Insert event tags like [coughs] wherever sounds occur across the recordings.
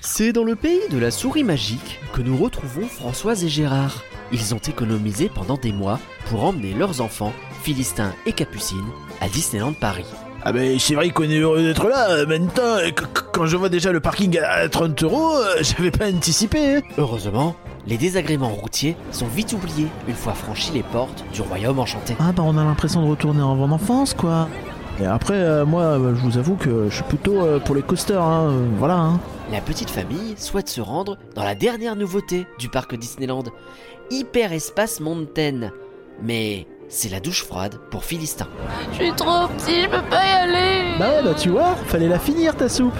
C'est dans le pays de la souris magique que nous retrouvons Françoise et Gérard. Ils ont économisé pendant des mois pour emmener leurs enfants, Philistin et Capucine, à Disneyland Paris. Ah ben c'est vrai qu'on est heureux d'être là, euh, maintenant, euh, qu- qu- quand je vois déjà le parking à 30 euros, euh, [laughs] j'avais pas anticipé. hein. Heureusement, les désagréments routiers sont vite oubliés une fois franchis les portes du royaume enchanté. Ah bah on a l'impression de retourner en en enfance quoi. Et après, euh, moi, euh, je vous avoue que je suis plutôt euh, pour les coasters, hein, euh, voilà. Hein. La petite famille souhaite se rendre dans la dernière nouveauté du parc Disneyland, Hyper Espace Mountain. Mais c'est la douche froide pour Philistin. Je suis trop petit, je peux pas y aller. Bah ouais, bah tu vois, fallait la finir ta soupe.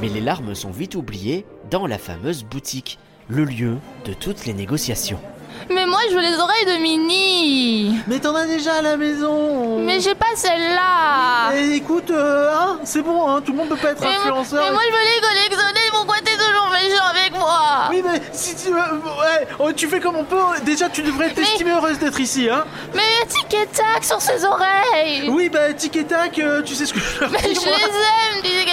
Mais les larmes sont vite oubliées dans la fameuse boutique, le lieu de toutes les négociations. Mais moi, je veux les oreilles de Minnie. Mais t'en as déjà à la maison. Mais j'ai pas celle-là. Eh, écoute, euh, hein, c'est bon, hein, tout le monde peut pas être Mais, moi- influenceur. mais moi, je veux les collectionner. Pourquoi t'es toujours méchant avec moi Oui, mais si tu, euh, ouais, oh, tu fais comme on peut. Déjà, tu devrais t'estimer heureuse d'être ici, hein. Mais tic et tac sur ses oreilles. Oui, bah tic et tac, euh, tu sais ce que je leur Mais dis, je moi. les aime, tic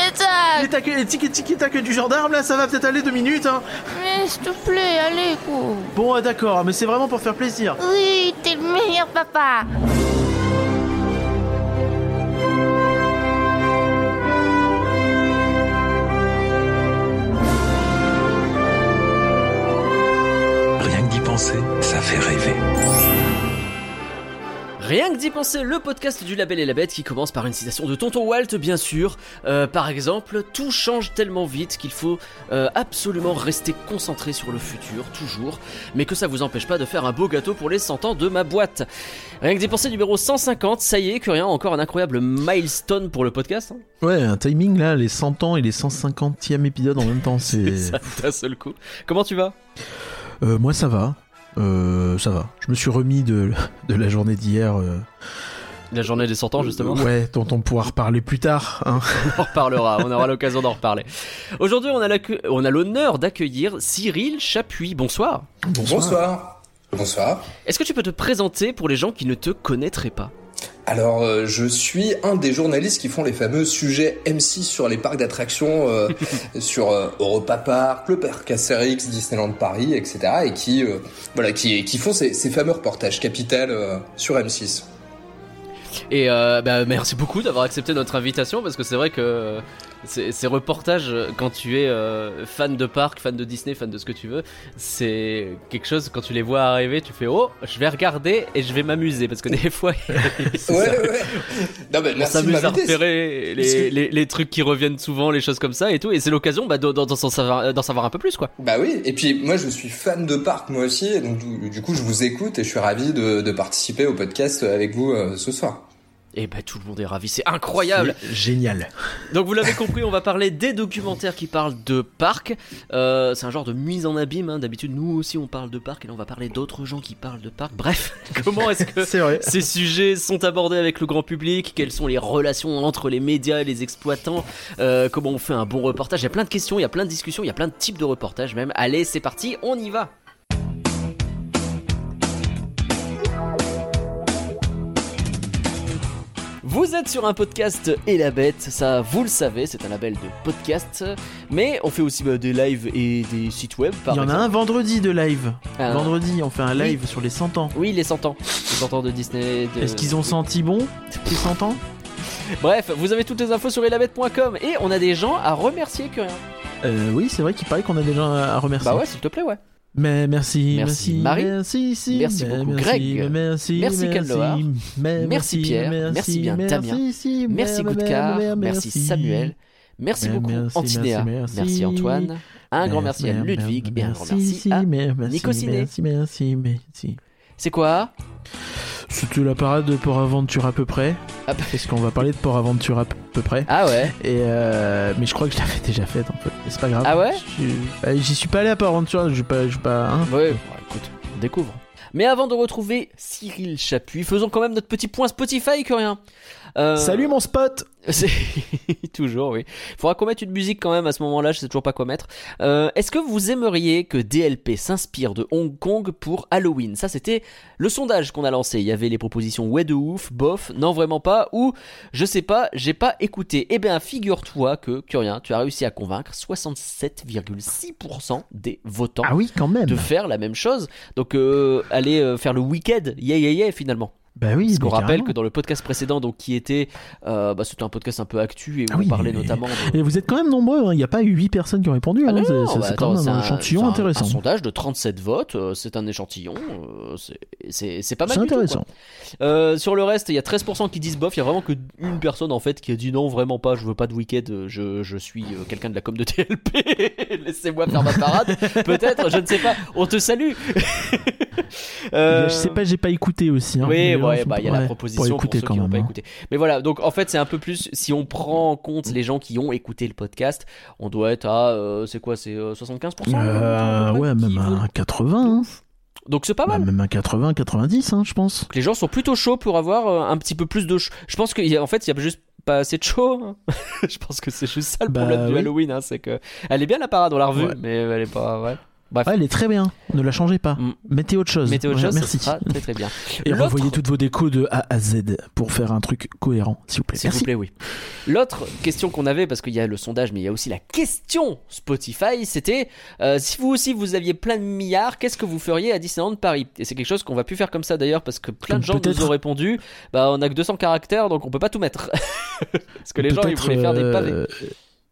et tac. les tic et tic et tac du gendarme, là, ça va peut-être aller deux minutes, hein. Mais s'il te plaît, allez, quoi. Bon, euh, d'accord, mais c'est vraiment pour faire plaisir. Oui, t'es le meilleur papa. Fait rêver. Rien que d'y penser, le podcast du Label et la Bête qui commence par une citation de Tonton Walt, bien sûr. Euh, par exemple, tout change tellement vite qu'il faut euh, absolument rester concentré sur le futur, toujours, mais que ça vous empêche pas de faire un beau gâteau pour les 100 ans de ma boîte. Rien que d'y penser, numéro 150, ça y est, que rien, encore un incroyable milestone pour le podcast. hein. Ouais, un timing là, les 100 ans et les 150e épisode en même temps, [laughs] c'est. Ça d'un seul coup. Comment tu vas? Euh, moi, ça va. Euh, ça va. Je me suis remis de, de la journée d'hier. euh, La journée des 100 ans, justement. Ouais, dont on pourra reparler plus tard. Hein. [laughs] On en reparlera, on aura l'occasion d'en reparler. Aujourd'hui, on a l'accu- on a l'honneur d'accueillir Cyril Chapuis. Bonsoir. Bonsoir. Bonsoir. Est-ce que tu peux te présenter pour les gens qui ne te connaîtraient pas? Alors, euh, je suis un des journalistes qui font les fameux sujets M6 sur les parcs d'attractions, euh, [laughs] sur euh, Europa Park, le parc Astérix, Disneyland Paris, etc. Et qui, voilà, qui, qui font ces, ces fameux reportages capital sur M6. Et bah, merci beaucoup d'avoir accepté notre invitation parce que c'est vrai que ces, ces reportages, quand tu es euh, fan de parc, fan de Disney, fan de ce que tu veux, c'est quelque chose quand tu les vois arriver, tu fais oh, je vais regarder et je vais m'amuser parce que des [laughs] fois, [laughs] Ouais, ouais. Non, mais on merci de s'amuse à repérer les, que- les, les trucs qui reviennent souvent, les choses comme ça et tout. Et c'est l'occasion bah, d'en savoir, un peu plus quoi. Bah oui, et puis moi je suis fan de parc moi aussi, et donc du, du coup je vous écoute et je suis ravi de, de participer au podcast avec vous euh, ce soir. Et bah tout le monde est ravi, c'est incroyable. Génial. Donc vous l'avez compris, on va parler des documentaires qui parlent de parcs. Euh, c'est un genre de mise en abîme. hein. D'habitude, nous aussi, on parle de parcs et là, on va parler d'autres gens qui parlent de parcs. Bref, [laughs] comment est-ce que ces sujets sont abordés avec le grand public? Quelles sont les relations entre les médias et les exploitants? Euh, Comment on fait un bon reportage? Il y a plein de questions, il y a plein de discussions, il y a plein de types de reportages même. Allez, c'est parti, on y va Vous êtes sur un podcast et la bête, ça vous le savez, c'est un label de podcast, mais on fait aussi bah, des lives et des sites web par Il y en a un vendredi de live. Ah. Vendredi, on fait un live sur les 100 ans. Oui, les 100 ans. Les 100 ans de Disney. de- Est-ce qu'ils ont senti bon, les 100 ans? Bref, vous avez toutes les infos sur elabette.com et on a des gens à remercier que rien. euh, Oui, c'est vrai qu'il paraît qu'on a des gens à remercier. Bah ouais, s'il te plaît, ouais. Mais merci, Merci, merci, Marie. merci, si, Merci mais beaucoup, merci, Greg. merci, Merci, merci, Pierre. Merci bien, Damien. Merci mais- merci. Samuel, merci beaucoup Antinéa, merci. Antoine, un grand merci à Ludwig et un grand merci, à... Nico Ciné. C'est quoi? C'était la parade de Port Aventure à peu près. Ah bah- Parce qu'on va parler de Port Aventure à peu près. Ah ouais Et euh, mais je crois que je l'avais déjà faite en fait. Mais c'est pas grave. Ah ouais bah, J'y suis pas allé à Port Aventure. Je suis pas, je pas. hein. Ouais, bon, écoute, on découvre. Mais avant de retrouver Cyril Chapuis, faisons quand même notre petit point Spotify que rien. Euh, Salut mon spot [laughs] C'est toujours, oui. Faudra qu'on mette une musique quand même à ce moment-là, je sais toujours pas quoi mettre. Euh, Est-ce que vous aimeriez que DLP s'inspire de Hong Kong pour Halloween? Ça, c'était le sondage qu'on a lancé. Il y avait les propositions ouais de ouf, bof, non vraiment pas, ou je sais pas, j'ai pas écouté. Eh bien, figure-toi que, Curien, tu as réussi à convaincre 67,6% des votants Ah oui, quand même de faire la même chose. Donc, euh, aller euh, faire le week-end, yeah yeah yeah, finalement. Bah oui, Parce qu'on rappelle carrément. que dans le podcast précédent, donc qui était, euh, bah, c'était un podcast un peu actu et où Ah oui, on parlait mais- notamment. De... Et vous êtes quand même nombreux, hein. il n'y a pas eu 8 personnes qui ont répondu, Ah hein. non, c'est bah, c'est quand même un un- échantillon c'est un- intéressant. Un sondage de 37 votes, euh, c'est un échantillon, euh, c'est- c'est c'est pas mal. C'est du tout, intéressant. quoi. Euh, sur le reste, il y a 13% qui disent bof, il y a vraiment que une personne en fait qui a dit non, vraiment pas, je veux pas de week-end, je, je suis quelqu'un de la com de [laughs] TLP, [laughs] laissez-moi faire ma parade. Peut-être, je ne sais pas, on te salue. [laughs] Je sais pas, j'ai pas écouté aussi. Hein. Oui, ouais, bah il y a la proposition pour ceux quand qui n'ont pas hein. écouté. Mais voilà, donc en fait c'est un peu plus si on prend en compte les gens qui ont écouté le podcast, on doit être à euh, c'est quoi, c'est euh, 75% Euh, à près, ouais, même un 80. hein. Donc c'est pas Bah, mal. même un 80, 90, hein, je pense. Donc, les gens sont plutôt chauds pour avoir euh, un petit peu plus de. Je pense qu'en fait il y a juste pas assez de chaud. hein. [laughs] je pense que c'est juste ça le Bah, problème du oui. Halloween, hein, c'est que elle est bien la parade, on l'a revue, Ouais. mais elle est pas. Ouais. Bref. Ouais, elle est très bien. Ne la changez pas. Mm. Mettez autre chose. Mettez autre Ouais, chose, Merci. sera très très bien. [laughs] Et revoyez toutes vos décos de A à Z pour faire un truc cohérent, s'il vous plaît. S'il vous plaît, oui. L'autre question qu'on avait, parce qu'il y a le sondage, mais il y a aussi la question Spotify, c'était euh, si vous aussi vous aviez plein de milliards, qu'est-ce que vous feriez à Disneyland Paris? Et c'est quelque chose qu'on va plus faire comme ça d'ailleurs, parce que plein de gens nous ont répondu, bah on a que 200 caractères, donc on peut pas tout mettre. [laughs] parce que les gens ils voulaient faire des pavés. euh,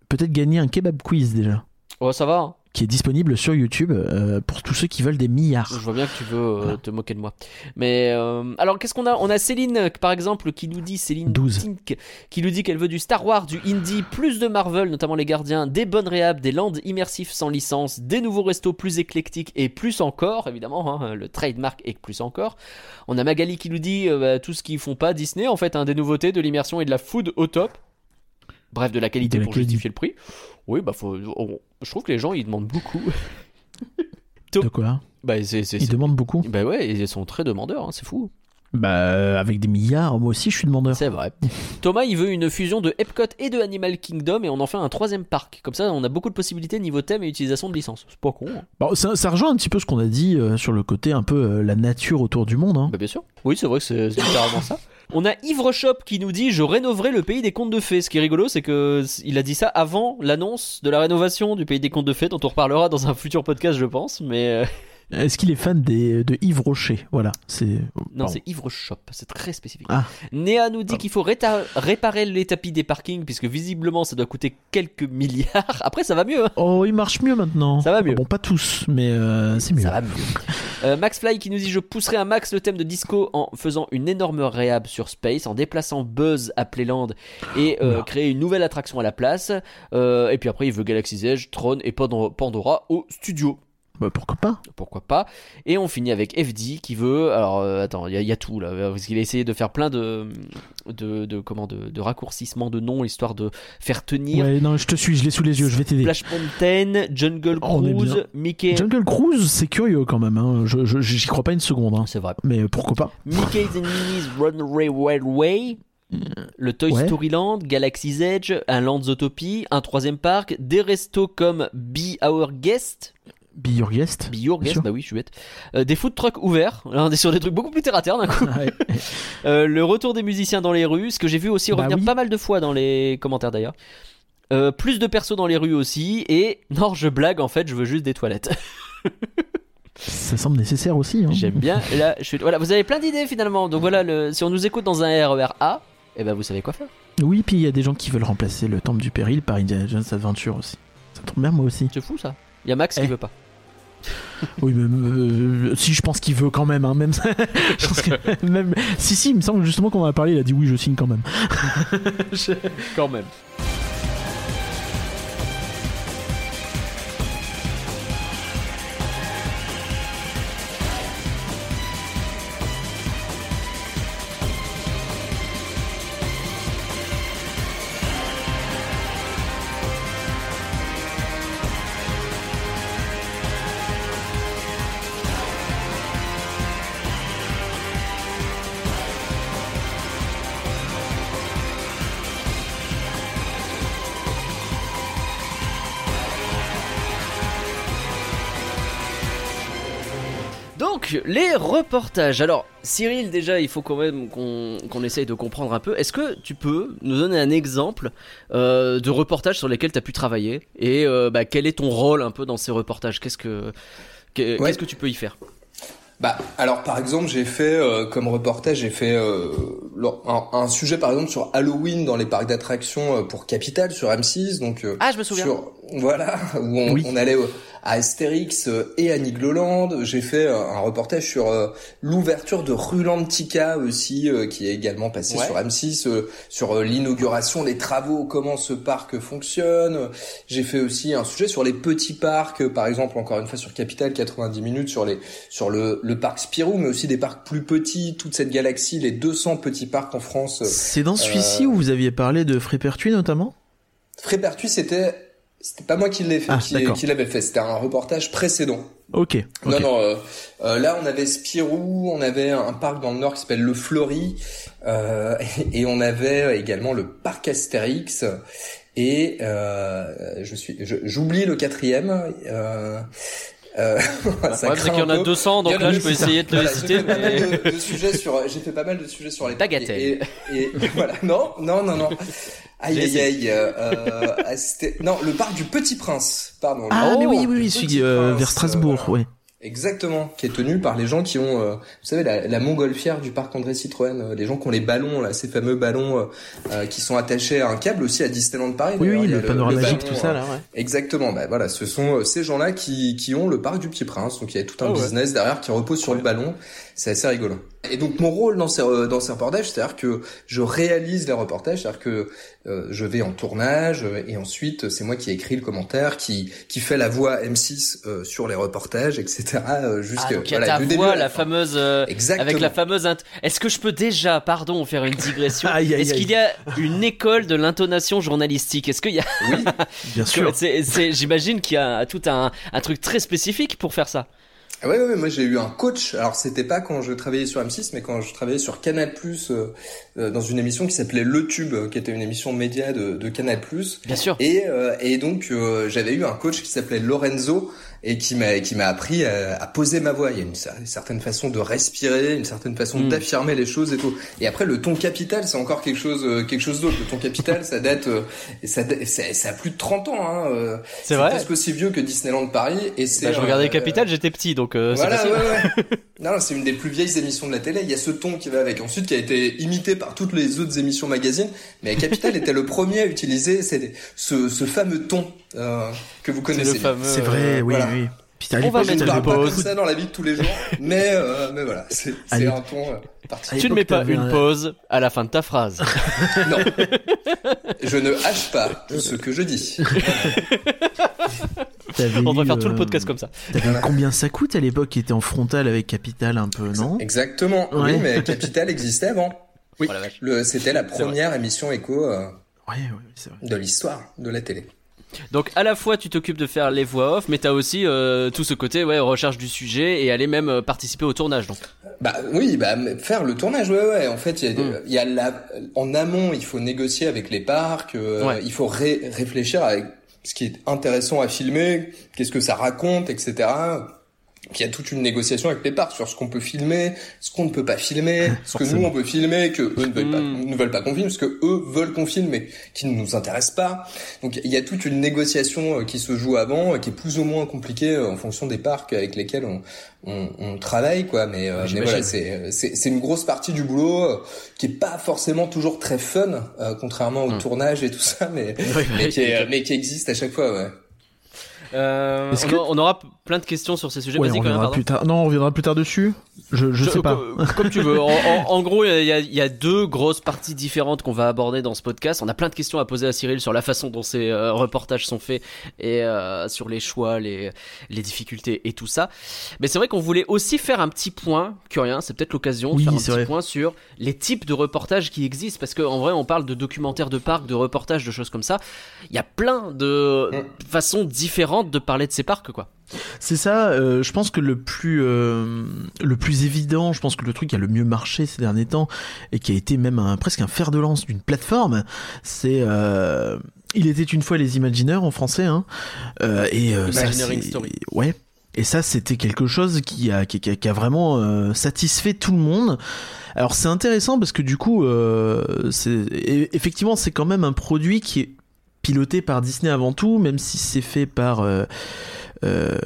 Peut-être gagner un kebab quiz déjà. Oh, ça va. hein. Qui est disponible sur YouTube euh, pour tous ceux qui veulent des milliards. Je vois bien que tu veux euh, Voilà. te moquer de moi. Mais euh, alors qu'est-ce qu'on a? On a Céline par exemple qui nous dit Céline 12. Tink, qui nous dit qu'elle veut du Star Wars, du indie, plus de Marvel, notamment les Gardiens, des bonnes réhab, des landes immersifs sans licence, des nouveaux restos plus éclectiques et plus encore évidemment hein, le trademark et plus encore. On a Magali qui nous dit bah, tout ce qu'ils font pas Disney en fait, hein, des nouveautés, de l'immersion et de la food au top. Bref, de la qualité De la pour qualité. justifier le prix. Oui, bah faut. on- je trouve que les gens ils demandent beaucoup. [laughs] De quoi bah Ils demandent beaucoup. bah ouais, ils sont très demandeurs, hein, c'est fou. Bah, avec des milliards, moi aussi je suis demandeur. C'est vrai. [laughs] Thomas, il veut une fusion de Epcot et de Animal Kingdom et on en fait un troisième parc. Comme ça, on a beaucoup de possibilités niveau thème et utilisation de licence. C'est pas con. hein. Bon, ça, ça rejoint un petit peu ce qu'on a dit euh, sur le côté un peu euh, la nature autour du monde. Hein. Bah bien sûr. Oui, c'est vrai que c'est c'est littéralement ça. [laughs] On a Ivre Shop qui nous dit je rénoverai le pays des contes de fées. Ce qui est rigolo, c'est que il a dit ça avant l'annonce de la rénovation du pays des contes de fées, dont on reparlera dans un futur podcast, je pense. Mais euh, Est-ce qu'il est fan des, de Yves Rocher? Voilà, c'est. non, Pardon. c'est Ivre Shop. C'est très spécifique. Ah. Néa nous dit qu'il faut réparer les tapis des parkings puisque visiblement ça doit coûter quelques milliards. [laughs] Après, ça va mieux. hein. Oh, il marche mieux maintenant. Ça va mieux. Bon, pas tous, mais euh, c'est mieux. Ça va mieux. Euh, Max Fly qui nous dit je pousserai un max le thème de disco en faisant une énorme réhab sur Space, en déplaçant Buzz à Playland et euh, créer une nouvelle attraction à la place. Euh, et puis après il veut Galaxy's Edge, Tron et Pandora au studio. Bah, pourquoi pas Pourquoi pas Et on finit avec FD qui veut. Alors euh, attends, il y, a- il y a tout là, parce qu'il a essayé de faire plein de de, de comment de, de raccourcissements de noms histoire de faire tenir. Ouais, non, je te suis, je l'ai sous les yeux, je vais t'aider. Splash Mountain, Jungle Cruise. Mickey. Jungle Cruise, c'est curieux quand même. Hein. Je, je- j'y crois pas une seconde. hein. C'est vrai. Mais euh, pourquoi pas Mickey's and Minnie's Runaway Railway, le Toy Ouais. Story Land, Galaxy's Edge, un Land Zootopie, un troisième parc, des restos comme Be Our Guest, Be Your Guest. Be Your Bien Guest, sûr. bah oui, je suis bête, euh, des food trucks ouverts, là on est sur des trucs beaucoup plus terre à terre d'un coup, Ouais. [laughs] Euh, le retour des musiciens dans les rues, ce que j'ai vu aussi Bah revenir oui. pas mal de fois dans les commentaires d'ailleurs. Euh, plus de persos dans les rues aussi, et non, je blague en fait, je veux juste des toilettes. [laughs] Ça semble nécessaire aussi. Hein. J'aime bien la chute. Voilà, vous avez plein d'idées finalement, donc voilà, le... si on nous écoute dans un RER A, eh ben vous savez quoi faire. Oui, puis il y a des gens qui veulent remplacer le Temple du Péril par Indiana Jones Adventure aussi. Ça tombe bien, moi aussi. C'est fou ça. Il y a Max qui Eh. veut pas. Oui, mais euh, si, je pense qu'il veut quand même. Hein, même, [laughs] je pense que même. Si, si, il me semble justement qu'on en a parlé. Il a dit oui, je signe quand même. [laughs] Quand même. Les reportages. Alors, Cyril, déjà, il faut quand même qu'on essaye de comprendre un peu. Est-ce que tu peux nous donner un exemple euh, de reportage sur lesquels tu as pu travailler Et euh, bah, quel est ton rôle un peu dans ces reportages? Qu'est-ce que Ouais. que tu peux y faire? Bah, alors par exemple, j'ai fait euh, comme reportage, j'ai fait euh, un, un sujet par exemple sur Halloween dans les parcs d'attractions pour Capital sur M6, donc euh, Ah, je me souviens. sur voilà où on, Oui. on allait à Astérix euh, et à Nigloland. J'ai fait euh, un reportage sur euh, l'ouverture de Rulantica aussi, qui est également passé Ouais. sur M6, euh, sur l'inauguration, les travaux, comment ce parc fonctionne. J'ai fait aussi un sujet sur les petits parcs, par exemple encore une fois sur Capital 90 minutes sur les sur le, le parc Spirou, mais aussi des parcs plus petits, toute cette galaxie, les 200 petits parcs en France. C'est dans celui-ci où vous aviez parlé de Frépertuis notamment? Frépertuis, c'était c'était pas moi qui l'ai fait, Ah, qui, l'avait fait. C'était un reportage précédent. Ok. ok. Non, non. euh, euh, là, on avait Spirou, on avait un parc dans le nord qui s'appelle le Fleury, euh, et, [laughs] et on avait également le parc Astérix. Et euh, je suis, j'oublie le quatrième. Euh, [laughs] euh, ça c'est qu'il y en a peu. 200, donc là, je peux essayer de les citer. J'ai fait, pas mal de, sujets sur, j'ai fait pas mal de sujets sur les Bagatelle. Et, et, et [laughs] voilà. Non, non, non, non. Aïe, aïe, aïe. Euh, Asté- non, le parc du Petit Prince. Pardon. Ah, mais oui, parc oui, oui, Petit celui euh, vers Strasbourg, euh, ouais. Exactement, qui est tenu par les gens qui ont, euh, vous savez, la, la montgolfière du parc André Citroën, euh, les gens qui ont les ballons, là, ces fameux ballons euh, euh, qui sont attachés à un câble aussi à Disneyland Paris. Oui, oui, le panorama magique, ballon, tout ça euh, là, ouais. Exactement, bah voilà, ce sont euh, ces gens-là qui, qui ont le parc du Petit Prince, donc il y a tout un Ah ouais. business derrière qui repose sur le ballon, c'est assez rigolo. Et donc mon rôle dans ces euh, dans ces reportages, c'est-à-dire que je réalise les reportages, c'est-à-dire que euh, je vais en tournage euh, et ensuite c'est moi qui écris le commentaire, qui qui fait la voix M6 euh, sur les reportages, etc. euh, Ah, jusque donc il y a voilà, ta début voix, la, la fin. fameuse. euh, Exactement. Avec la fameuse. int- Est-ce que je peux déjà, pardon, faire une digression [laughs] Est-ce qu'il y a une école de l'intonation journalistique? Est-ce qu'il y a. Oui, [laughs] Bien sûr. J'imagine qu'il y a tout un, un truc très spécifique pour faire ça. Ah ouais, ouais, moi j'ai eu un coach. Alors c'était pas quand je travaillais sur M6, mais quand je travaillais sur Canal euh, euh, dans une émission qui s'appelait Le Tube, euh, qui était une émission média de, de Canal Bien sûr. Et, euh, et donc euh, j'avais eu un coach qui s'appelait Lorenzo et qui m'a qui m'a appris à, à poser ma voix. Il y a une, cer- une certaine façon de respirer, une certaine façon Mm. d'affirmer les choses et tout. Et après le ton capital, c'est encore quelque chose euh, quelque chose d'autre. Le ton capital, ça date euh, ça, ça ça a plus de 30 ans. Hein, euh, C'est vrai. presque aussi vieux que Disneyland Paris. Et c'est Bah, je regardais euh, Capital, j'étais petit, donc euh, voilà, ouais, ouais. [laughs] Non, c'est une des plus vieilles émissions de la télé. Il y a ce ton qui va avec. Ensuite, qui a été imité par toutes les autres émissions magazines. Mais Capital était le premier à utiliser ce, ce fameux ton euh, que vous C'est connaissez. le bien. fameux. C'est vrai, euh, oui, voilà. oui. On va mettre une pas pause. ça dans la vie de tous les jours, [laughs] mais euh, mais voilà, c'est un ton euh, particulier. Tu ne mets pas une un- pause à la fin de ta phrase. [laughs] Non, [laughs] je ne hache pas ce que je dis. t'avais On devrait faire tout le euh, podcast comme ça. Combien ça coûte à l'époque qui était en frontal avec Capital un peu, non? Exactement. Ouais. Oui, mais Capital existait avant. Oui, Oh c'était la première émission écho euh, Ouais, ouais, c'est vrai. de l'histoire de la télé. Donc à la fois tu t'occupes de faire les voix off, mais t'as aussi euh, tout ce côté ouais recherche du sujet et aller même euh, participer au tournage. Donc Bah oui, bah faire le tournage, ouais, ouais. En fait, il y a, Mm. y a la, en amont, il faut négocier avec les parcs, euh, Ouais. il faut ré- réfléchir à ce qui est intéressant à filmer, qu'est-ce que ça raconte, etc. Il y a toute une négociation avec les parcs sur ce qu'on peut filmer, ce qu'on ne peut pas filmer, [laughs] ce que nous on peut filmer, que eux ne veulent pas, Mm. ne veulent pas qu'on filme, ce que eux veulent qu'on filme, mais qui ne nous intéresse pas. Donc il y a toute une négociation euh, qui se joue avant, euh, qui est plus ou moins compliquée euh, en fonction des parcs avec lesquels on, on, on travaille, quoi. Mais, euh, mais voilà, c'est c'est c'est une grosse partie du boulot euh, qui est pas forcément toujours très fun, euh, contrairement au Mm. tournage et tout ça, mais [laughs] mais qui est, mais qui existe à chaque fois, ouais. Euh, Est-ce on, que- on aura plein de questions sur ces sujets. Ouais, Vas-y on quand même. reviendra pardon. plus tard. Non, on reviendra plus tard dessus. Je, je sais pas. co- Comme tu veux. [laughs] En, en- en gros, il y, a- il y a deux grosses parties différentes qu'on va aborder dans ce podcast. On a plein de questions à poser à Cyril sur la façon dont ces euh, reportages sont faits et euh, sur les choix, les, les difficultés et tout ça. Mais c'est vrai qu'on voulait aussi faire un petit point, Curien, c'est peut-être l'occasion de Oui, faire un petit vrai. point sur les types de reportages qui existent. Parce qu'en vrai, on parle de documentaires de parcs, de reportages, de choses comme ça. Il y a plein de Mm. façons différentes de parler de ces parcs, quoi. C'est ça, euh, je pense que le plus euh, le plus évident, je pense que le truc qui a le mieux marché ces derniers temps et qui a été même un, presque un fer de lance d'une plateforme, c'est euh, il était une fois les Imagineurs en français, hein, euh, et euh, ça, Imagineering c'est- Story. ouais. Et ça, c'était quelque chose qui a, qui, a, qui a vraiment euh, satisfait tout le monde. Alors c'est intéressant parce que du coup, euh, c'est effectivement c'est quand même un produit qui est piloté par Disney avant tout, même si c'est fait par euh, euh,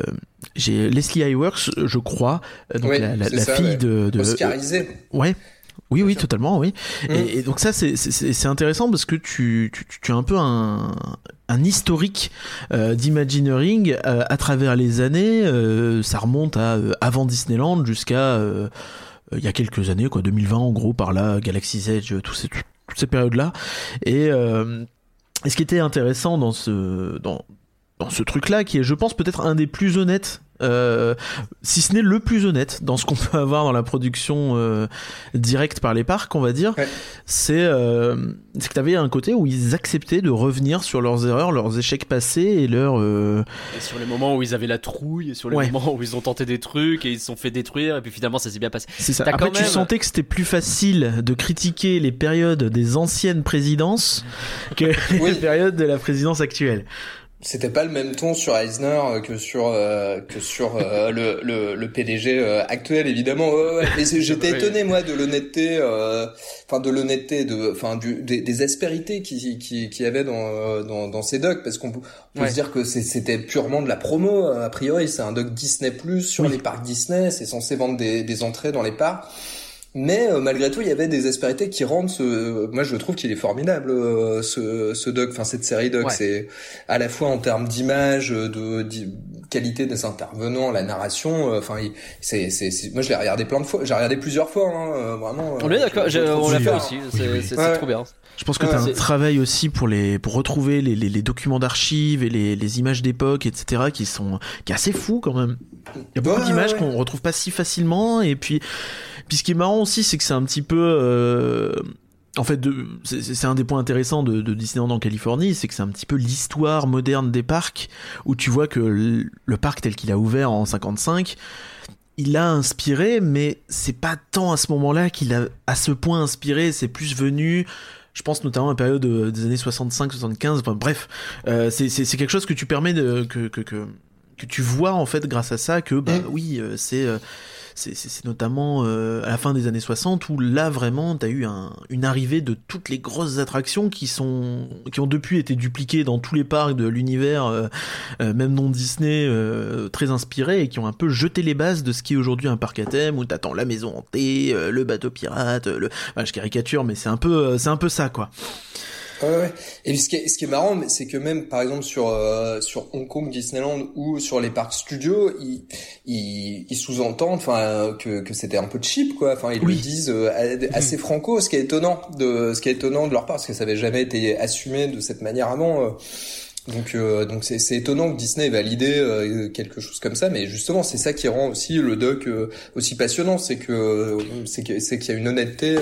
j'ai Leslie Iwerks, je crois, donc Oui, la, la- c'est la ça, fille ouais. de, de Oscarisé. Ouais. Oui, oui, totalement, oui. Mm. Et, et donc ça, c'est- intéressant parce que tu, tu, tu as un peu un, un historique euh, d'Imagineering euh, à travers les années. euh, ça remonte à euh, avant Disneyland jusqu'à euh, il y a quelques années, quoi, 2020 en gros, par là, Galaxy's Edge, tous ces, toutes ces périodes-là. Et, euh, et ce qui était intéressant dans ce, dans, dans ce truc-là, qui est, je pense, peut-être un des plus honnêtes, euh, si ce n'est le plus honnête dans ce qu'on [laughs] peut avoir dans la production euh, directe par les parcs, on va dire, Ouais. c'est euh, c'est que tu avais un côté où ils acceptaient de revenir sur leurs erreurs, leurs échecs passés et leurs... euh, Et sur les moments où ils avaient la trouille, et sur les Ouais. moments où ils ont tenté des trucs et ils se sont fait détruire, et puis finalement ça s'est bien passé. C'est ça. Après, quand tu même- sentais que c'était plus facile de critiquer les périodes des anciennes présidences que [laughs] Oui. les périodes de la présidence actuelle. C'était pas le même ton sur Eisner euh, que sur euh, que sur euh, [laughs] le, le le PDG euh, actuel évidemment. Ouais, ouais. [laughs] J'étais étonné moi de l'honnêteté, euh, enfin de l'honnêteté, de enfin du des, des aspérités qui qui qui y avait dans euh, dans dans ces docs parce qu'on peut, Ouais. se dire que c'était purement de la promo a priori. C'est un doc Disney Plus sur Oui. les parcs Disney. C'est censé vendre des des entrées dans les parcs. Mais euh, malgré tout, il y avait des aspérités qui rendent ce. Moi, je trouve qu'il est formidable euh, ce ce doc, enfin cette série doc. Ouais. C'est à la fois en termes d'image, de, d'i- qualité des intervenants, la narration. euh, Enfin, il- c'est c'est c'est- moi je l'ai regardé plein de fois. J'ai regardé plusieurs fois, hein, euh, vraiment. euh, On est d'accord, on l'a fait aussi, Oui, c'est Ouais. c'est trop bien. Je pense que Ouais, tu as un travail aussi pour les pour retrouver les, les, les documents d'archives et les, les images d'époque, etc. qui sont qui est assez fou quand même. Il y a beaucoup Ouais, d'images ouais. qu'on retrouve pas si facilement et puis puis ce qui est marrant aussi c'est que c'est un petit peu euh, en fait, c'est c'est un des points intéressants de, de Disneyland en Californie, c'est que c'est un petit peu l'histoire moderne des parcs, où tu vois que le, le parc tel qu'il a ouvert en 55, il a inspiré, mais c'est pas tant à ce moment-là qu'il a à ce point inspiré, c'est plus venu je pense notamment à la période euh, des années 65-75, enfin bref, euh, c'est quelque chose que tu permets de que, que, que, que tu vois en fait grâce à ça que bah Mm. oui euh, c'est c'est notamment euh, à la fin des années 60 où là vraiment t'as eu un, une arrivée de toutes les grosses attractions qui sont qui ont depuis été dupliquées dans tous les parcs de l'univers euh, euh, même non Disney très inspirés et qui ont un peu jeté les bases de ce qui est aujourd'hui un parc à thème où t'attends la maison hantée le bateau pirate le je caricature mais c'est un peu c'est un peu ça quoi Ouais, ouais. Et ce qui est, ce qui est marrant, c'est que même par exemple sur euh, sur Hong Kong Disneyland ou sur les parcs studios, ils ils, ils sous-entendent, enfin que que c'était un peu cheap quoi. Enfin ils Oui. le disent euh, assez franco, ce qui est étonnant de ce qui est étonnant de leur part parce que ça avait jamais été assumé de cette manière avant. euh. Donc euh, donc c'est c'est étonnant que Disney ait validé euh, quelque chose comme ça, mais justement c'est ça qui rend aussi le doc euh, aussi passionnant, c'est que euh, c'est que c'est qu'il y a une honnêteté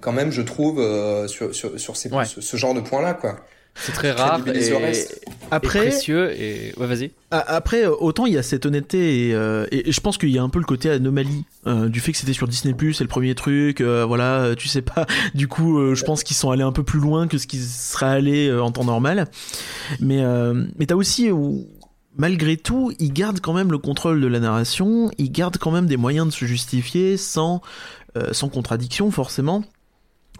quand même, je trouve, euh, sur sur sur ces, Ouais. ce, ce genre de points là quoi. C'est très rare et, et après précieux et ouais vas-y. A- Après, euh, autant il y a cette honnêteté et, euh, et, je pense qu'il y a un peu le côté anomalie euh, du fait que c'était sur Disney c'est le premier truc. euh, voilà, tu sais pas. [laughs] Du coup, euh, je pense qu'ils sont allés un peu plus loin que ce qu'ils seraient allés euh, en temps normal. Mais euh, mais t'as aussi où, malgré tout, ils gardent quand même le contrôle de la narration. Ils gardent quand même des moyens de se justifier sans euh, sans contradiction forcément.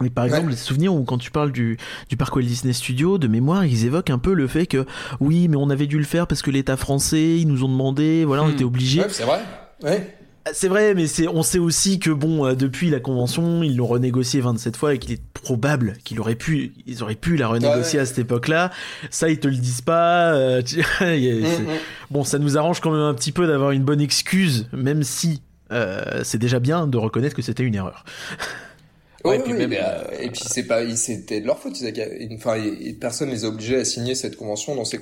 Mais par Ouais. exemple, les souvenirs où quand tu parles du, du parc Walt Disney Studio, de mémoire, ils évoquent un peu le fait que oui, mais on avait dû le faire parce que l'État français, ils nous ont demandé, voilà, on Hmm. était obligés. Ouais, c'est vrai. Ouais. C'est vrai, mais c'est, on sait aussi que bon, euh, depuis la convention, ils l'ont renégocié 27 fois et qu'il est probable qu'il aurait pu, ils auraient pu la renégocier Ouais. à cette époque-là. Ça, ils te le disent pas. euh, [laughs] Mm, mm. Bon, ça nous arrange quand même un petit peu d'avoir une bonne excuse, même si euh, c'est déjà bien de reconnaître que c'était une erreur. [laughs] Ouais, Ouais, et puis oui, même- euh, et puis c'est pas, c'était de leur faute. ils Enfin, personne les a obligés à signer cette convention dans ces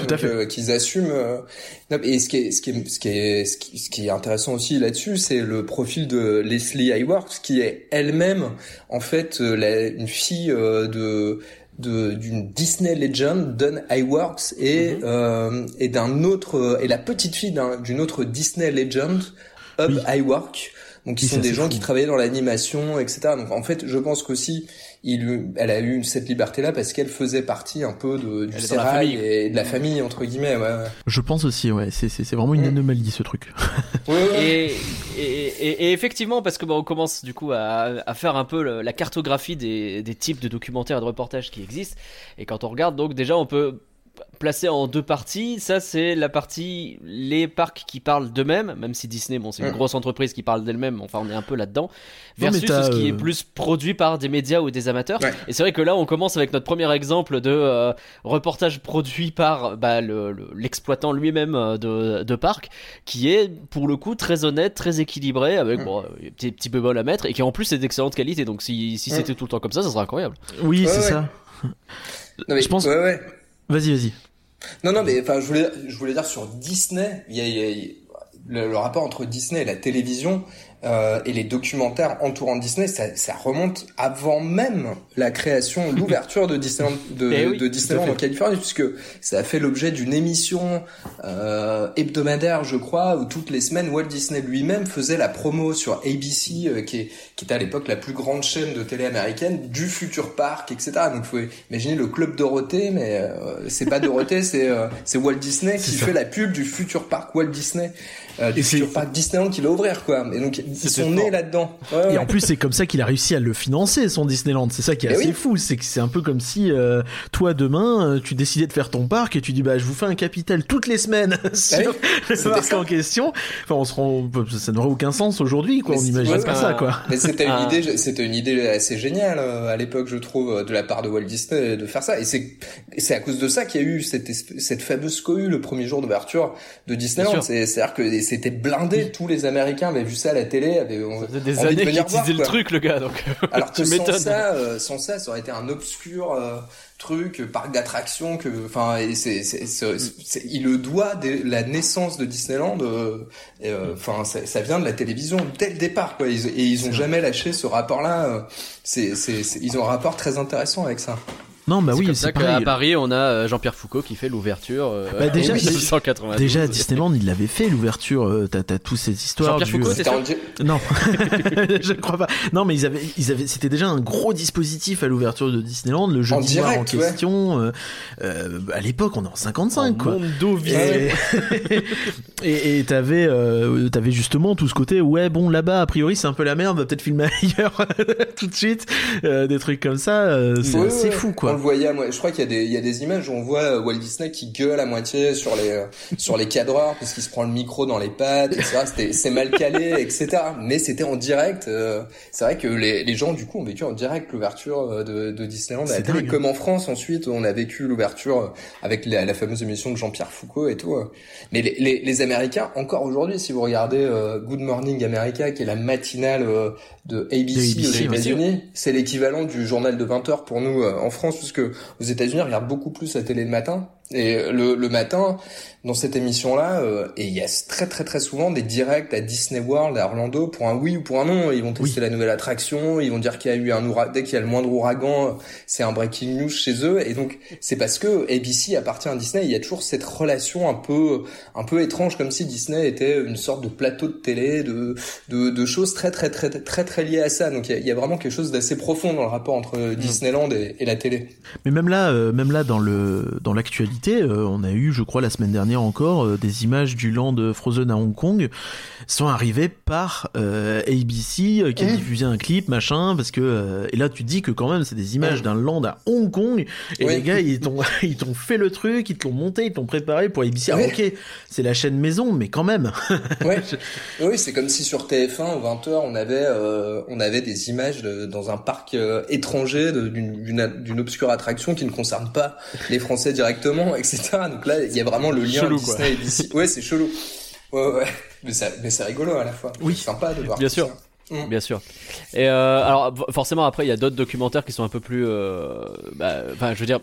tout donc, fait. euh, qu'ils assument. euh, non, Et ce qui est, ce qui est, ce qui est, ce qui, ce qui est intéressant aussi là-dessus, c'est le profil de Leslie Iwerks, qui est elle-même en fait euh, la- une fille de d'une Disney Legend, Don Iwerks, et et d'un autre et la petite fille d'un- d'une autre Disney Legend, Hub Oui. Iwerk. Donc, ils Oui, sont des gens fou. qui travaillaient dans l'animation, etc. Donc, en fait, je pense qu'aussi, il, elle a eu cette liberté-là parce qu'elle faisait partie un peu de, du sérail famille. et de la famille entre guillemets. Ouais, ouais. Je pense aussi, ouais, c'est c'est- c'est vraiment une Mm. anomalie ce truc. Ouais, ouais. Et, et, et- et effectivement, parce que bah, on commence du coup à, à faire un peu le- la cartographie des, des types de documentaires et de reportages qui existent. Et quand on regarde, donc déjà, on peut placer en deux parties. Ça, c'est la partie les parcs qui parlent d'eux-mêmes, même si Disney, bon, c'est une Mm. grosse entreprise qui parle d'elle-même. Enfin, on est un peu là-dedans. Versus ce qui est euh, plus produit par des médias ou des amateurs. Ouais. Et c'est vrai que là, on commence avec notre premier exemple de euh, reportage produit par bah, le- le- l'exploitant lui-même euh, de, de parc, qui est pour le coup très honnête, très équilibré, avec Mm. bon, euh, petits, petits bémols à mettre, et qui en plus est d'excellente qualité. Donc si, si Mm. c'était tout le temps comme ça, ça serait incroyable. Oui, Ouais, c'est ouais. ça. Non, mais, je pense- ouais, ouais. Vas-y, vas-y. Non, non, mais enfin, je voulais, je voulais dire sur Disney, il y a, y a- le rapport entre Disney et la télévision euh, et les documentaires entourant Disney, ça, ça remonte avant même la création, [laughs] l'ouverture de Disneyland, de, Eh oui, de Disneyland en Californie, puisque ça a fait l'objet d'une émission euh, hebdomadaire, je crois, où toutes les semaines Walt Disney lui-même faisait la promo sur ABC, euh, qui, est, qui était à l'époque la plus grande chaîne de télé américaine, du futur parc, etc. Donc, faut imaginer le club Dorothée, mais euh, c'est pas Dorothée, c'est euh, Walt Disney [laughs] qui fait la pub du futur parc Walt Disney, euh, c'est- parc Disneyland qui va ouvrir, quoi. Et donc, ils sont nés là-dedans. Ouais, Et en plus, c'est comme ça qu'il a réussi à le financer, son Disneyland. C'est ça qui est Eh assez oui. fou. C'est que c'est un peu comme si, euh, toi, demain, euh, tu décidais de faire ton parc et tu dis, bah, je vous fais un capital toutes les semaines [laughs] sur oui, le parc en question. Enfin, on se rend, ça n'aurait aucun sens aujourd'hui, quoi. Mais On c'est- imagine ouais, pas ça, quoi. Mais c'était une Ah. idée, c'était une idée assez géniale euh, à l'époque, je trouve, euh, de la part de Walt Disney de faire ça. Et c'est, et c'est à cause de ça qu'il y a eu cette, cette fameuse cohue le premier jour d'ouverture de Disneyland. C'est, c'est-à-dire que c'était blindé. Tous les Américains avaient vu ça à la télé, avaient Ça faisait des années qu'il venir voir, disait le truc, le gars. Donc, [laughs] Alors [laughs] que sans ça, euh, sans ça, ça aurait été un obscur euh, truc, euh, parc d'attractions que, enfin, c'est, c'est- il le doit de la naissance de Disneyland. euh, Enfin, ça, ça vient de la télévision dès le départ, quoi. Ils, et ils ont jamais lâché ce rapport-là. c'est- ils ont un rapport très intéressant avec ça. Non, bah c'est oui, comme c'est ça qu'à pareil. Paris, on a euh, Jean-Pierre Foucault qui fait l'ouverture euh, Bah, déjà, en déjà- 1992. Déjà, à Disneyland, il l'avait fait, l'ouverture. euh, T'as, t'as tous ces histoires. Jean-Pierre Foucault, c'est C'était sûr en Non, [laughs] je ne crois pas. Non, mais ils avaient, ils avaient, c'était déjà un gros dispositif à l'ouverture de Disneyland, le jeu En d'histoire en direct, ouais. question. euh, euh, à l'époque, on est en 55, quoi. Mondo [laughs] Et t'avais euh, t'avais justement tout ce côté ouais bon là-bas a priori c'est un peu la merde on va peut-être filmer [laughs] ailleurs tout de suite euh, des trucs comme ça euh, c'est Ouais, assez ouais, fou On le quoi voyait, à moi, je crois qu'il y a des, il y a des images où on voit euh, Walt Disney qui gueule à moitié sur les, euh, sur les cadreurs parce qu'il se prend le micro dans les pattes, etc. C'était, c'est mal calé, etc. Mais c'était en direct. euh, c'est vrai que les, les gens du coup ont vécu en direct l'ouverture de, de Disneyland à la C'est télé, comme en France ensuite on a vécu l'ouverture avec la, la fameuse émission de Jean-Pierre Foucault et tout. Mais les, les, les Américains encore aujourd'hui, si vous regardez euh, Good Morning America, qui est la matinale euh, de ABC, aux. États-Unis, c'est l'équivalent du journal de 20 heures pour nous euh, en France, puisque aux États-Unis, on regarde beaucoup plus la télé le matin. Et le, le matin, dans cette émission-là, euh, et il y a très très très souvent des directs à Disney World, à Orlando, pour un oui ou pour un non. Ils vont tester la nouvelle attraction, ils vont dire qu'il y a eu un ouragan, dès qu'il y a le moindre ouragan, euh, c'est un breaking news chez eux. Et donc c'est parce que ABC appartient à Disney. Il y a toujours cette relation un peu un peu étrange, comme si Disney était une sorte de plateau de télé, de de, de choses très très très très très liées à ça. Donc il y a, il y a vraiment quelque chose d'assez profond dans le rapport entre Disneyland et, et la télé. mais même là euh, même là dans le dans l'actualité euh, on a eu je crois la semaine dernière encore euh, des images du land Frozen à Hong Kong sont arrivées par euh, ABC euh, qui a Mmh. diffusé un clip machin parce que et là tu dis que quand même c'est des images Mmh. d'un land à Hong Kong et les gars [laughs] ils t'ont fait le truc ils te l'ont monté ils t'ont préparé pour ABC ah, ok c'est la chaîne maison mais quand même [laughs] Ouais. Oui, c'est comme si sur TF1 aux 20h on avait euh, on avait des images de- dans un parc euh, étranger d'une obscure attraction qui ne concerne pas les Français directement, etc. Donc là, il y a vraiment le lien Chelou, quoi. Disney et DC. Ouais, c'est chelou. Ouais, ouais. Mais ça, mais c'est rigolo à la fois. Oui. C'est sympa de voir. Bien sûr. ça. Mm. Bien sûr. Et euh, alors forcément après il y a d'autres documentaires qui sont un peu plus, euh, bah, enfin je veux dire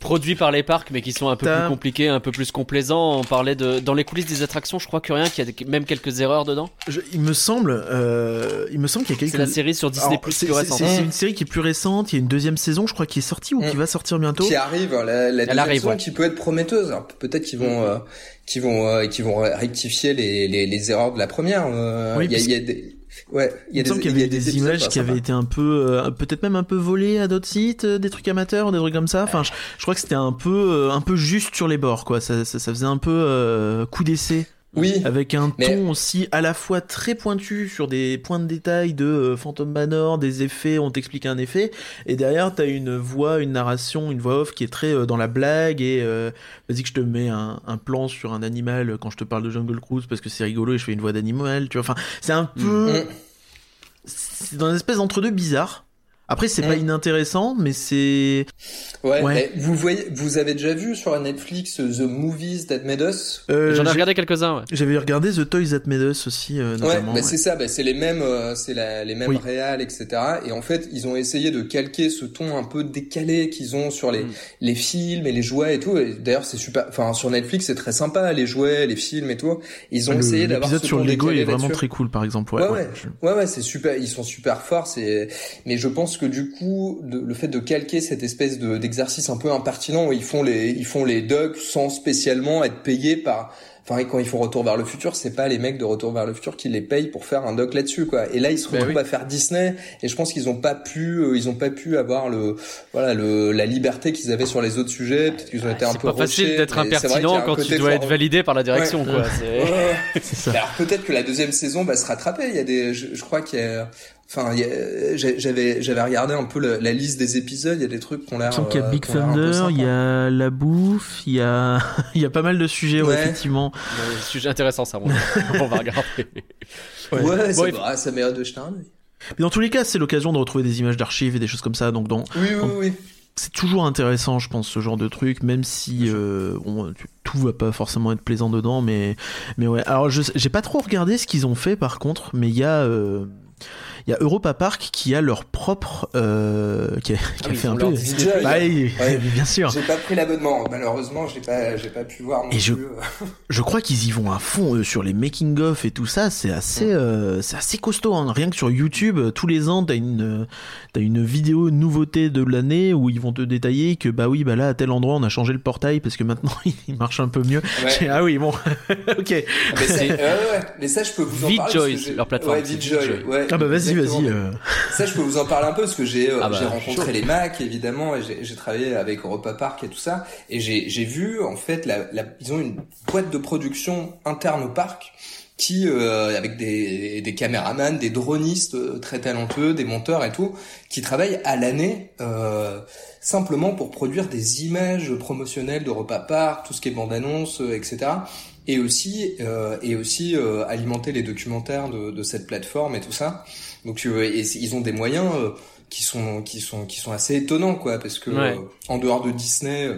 produits par les parcs mais qui sont un peu plus compliqués, un peu plus complaisants. On parlait de dans les coulisses des attractions, je crois que rien qu'il y a des- même quelques erreurs dedans. Je- il me semble euh, il me semble qu'il y a quelques C'est la série sur Disney Alors, Plus récente. c'est- une série qui est plus récente il y a une deuxième saison je crois qui est sortie ou Mm. qui va sortir bientôt Qui arrive, la, la deuxième arrive, saison ouais. qui peut être prometteuse. Alors, peut-être qu'ils vont, euh, qu'ils vont, euh, qu'ils vont rectifier les, les, les erreurs de la première. Euh, Oui, il y a, parce il y a des, Ouais, il y a, des, qu'il y, avait des, images qui avaient été un peu, euh, peut-être même un peu volées à d'autres sites, euh, des trucs amateurs, des trucs comme ça. Enfin, je, crois que c'était un peu, euh, un peu juste sur les bords, quoi. Ça, ça, faisait un peu coup d'essai. Oui. Avec un ton aussi à la fois très pointu sur des points de détail de Phantom Manor, des effets, on t'explique un effet, et derrière t'as une voix, une narration, une voix off qui est très dans la blague et vas-y que je te mets un, un, plan sur un animal quand je te parle de Jungle Cruise parce que c'est rigolo et je fais une voix d'animal, tu vois. Enfin, c'est un peu. Mm c'est dans une espèce d'entre-deux bizarre. Après, c'est pas mm. inintéressant, mais c'est. Ouais. vous voyez, vous avez déjà vu sur Netflix The Movies That Made Us? Euh, J'en ai regardé quelques-uns. Ouais. J'avais regardé The Toys That Made Us aussi. Euh, notamment, ouais, bah, c'est ça. Bah, c'est les mêmes, euh, c'est les mêmes réals, etc. Et en fait, ils ont essayé de calquer ce ton un peu décalé qu'ils ont sur les mm. les films et les jouets et tout. Et d'ailleurs, c'est super. Enfin, sur Netflix, c'est très sympa les jouets, les films et tout. Ils ont essayé d'avoir. L'épisode sur Lego est vraiment très cool, par exemple. Ouais, ouais, ouais, ouais, c'est super. Ils sont super forts. C'est, mais je pense que du coup, le fait de calquer cette espèce de, d'exercice un peu impertinent où ils font les, ils font les docs sans spécialement être payés par, enfin quand ils font Retour vers le futur, c'est pas les mecs de Retour vers le futur qui les payent pour faire un doc là-dessus quoi. Et là ils se ben retrouvent à faire Disney et je pense qu'ils ont pas pu, euh, ils ont pas pu avoir le, voilà le, la liberté qu'ils avaient sur les autres sujets. Peut-être qu'ils ont été un peu. C'est pas facile d'être impertinent quand tu dois être validé par la direction quoi. [laughs] Alors peut-être que la deuxième saison va se rattraper. Il y a des, je, je crois qu'il y a Enfin, j'avais j'avais regardé un peu la, liste des épisodes. Il y a des trucs qu'on l'air. Il y a Big Thunder, il y a la bouffe, il y a [laughs] il y a pas mal de sujets ouais. effectivement. sujet intéressant ça. [laughs] On va regarder. Ouais, ça, bon, ça mérite de jeter un Mais dans tous les cas, c'est l'occasion de retrouver des images d'archives et des choses comme ça. Donc, donc oui, oui, oui. C'est toujours intéressant, je pense, ce genre de truc, même si euh, tout va pas forcément être plaisant dedans, mais mais ouais. Alors, j'ai pas trop regardé ce qu'ils ont fait, par contre, mais il y a euh, il y a Europa Park qui a leur propre euh, qui a, qui a ah fait un peu bah, [laughs] bien sûr j'ai pas pris l'abonnement malheureusement j'ai pas j'ai pas pu voir non et je plus. [laughs] je crois qu'ils y vont à fond eux, sur les making of et tout ça c'est assez mm. euh, c'est assez costaud hein. rien que sur YouTube tous les ans t'as une t'as une vidéo nouveauté de l'année où ils vont te détailler que bah oui bah là à tel endroit on a changé le portail parce que maintenant [laughs] il marche un peu mieux ah oui bon ok mais, euh, mais, ça je peux vous en parler leur plateforme ouais, ouais. ah bah vas-y vas-y, euh. Ça, je peux vous en parler un peu parce que j'ai euh, ah bah, rencontré les Macs évidemment et j'ai travaillé avec Europa Park et tout ça. Et j'ai vu en fait la, ils ont une boîte de production interne au parc qui euh, avec des, des caméramans, des dronistes très talentueux, des monteurs et tout, qui travaillent à l'année simplement pour produire des images promotionnelles d'Europa Park, tout ce qui est bande-annonce, etc et aussi euh, et aussi euh, alimenter les documentaires de, de, cette plateforme et tout ça. Donc euh, ils ont des moyens euh, qui sont qui sont qui sont assez étonnants quoi parce que euh, en dehors de Disney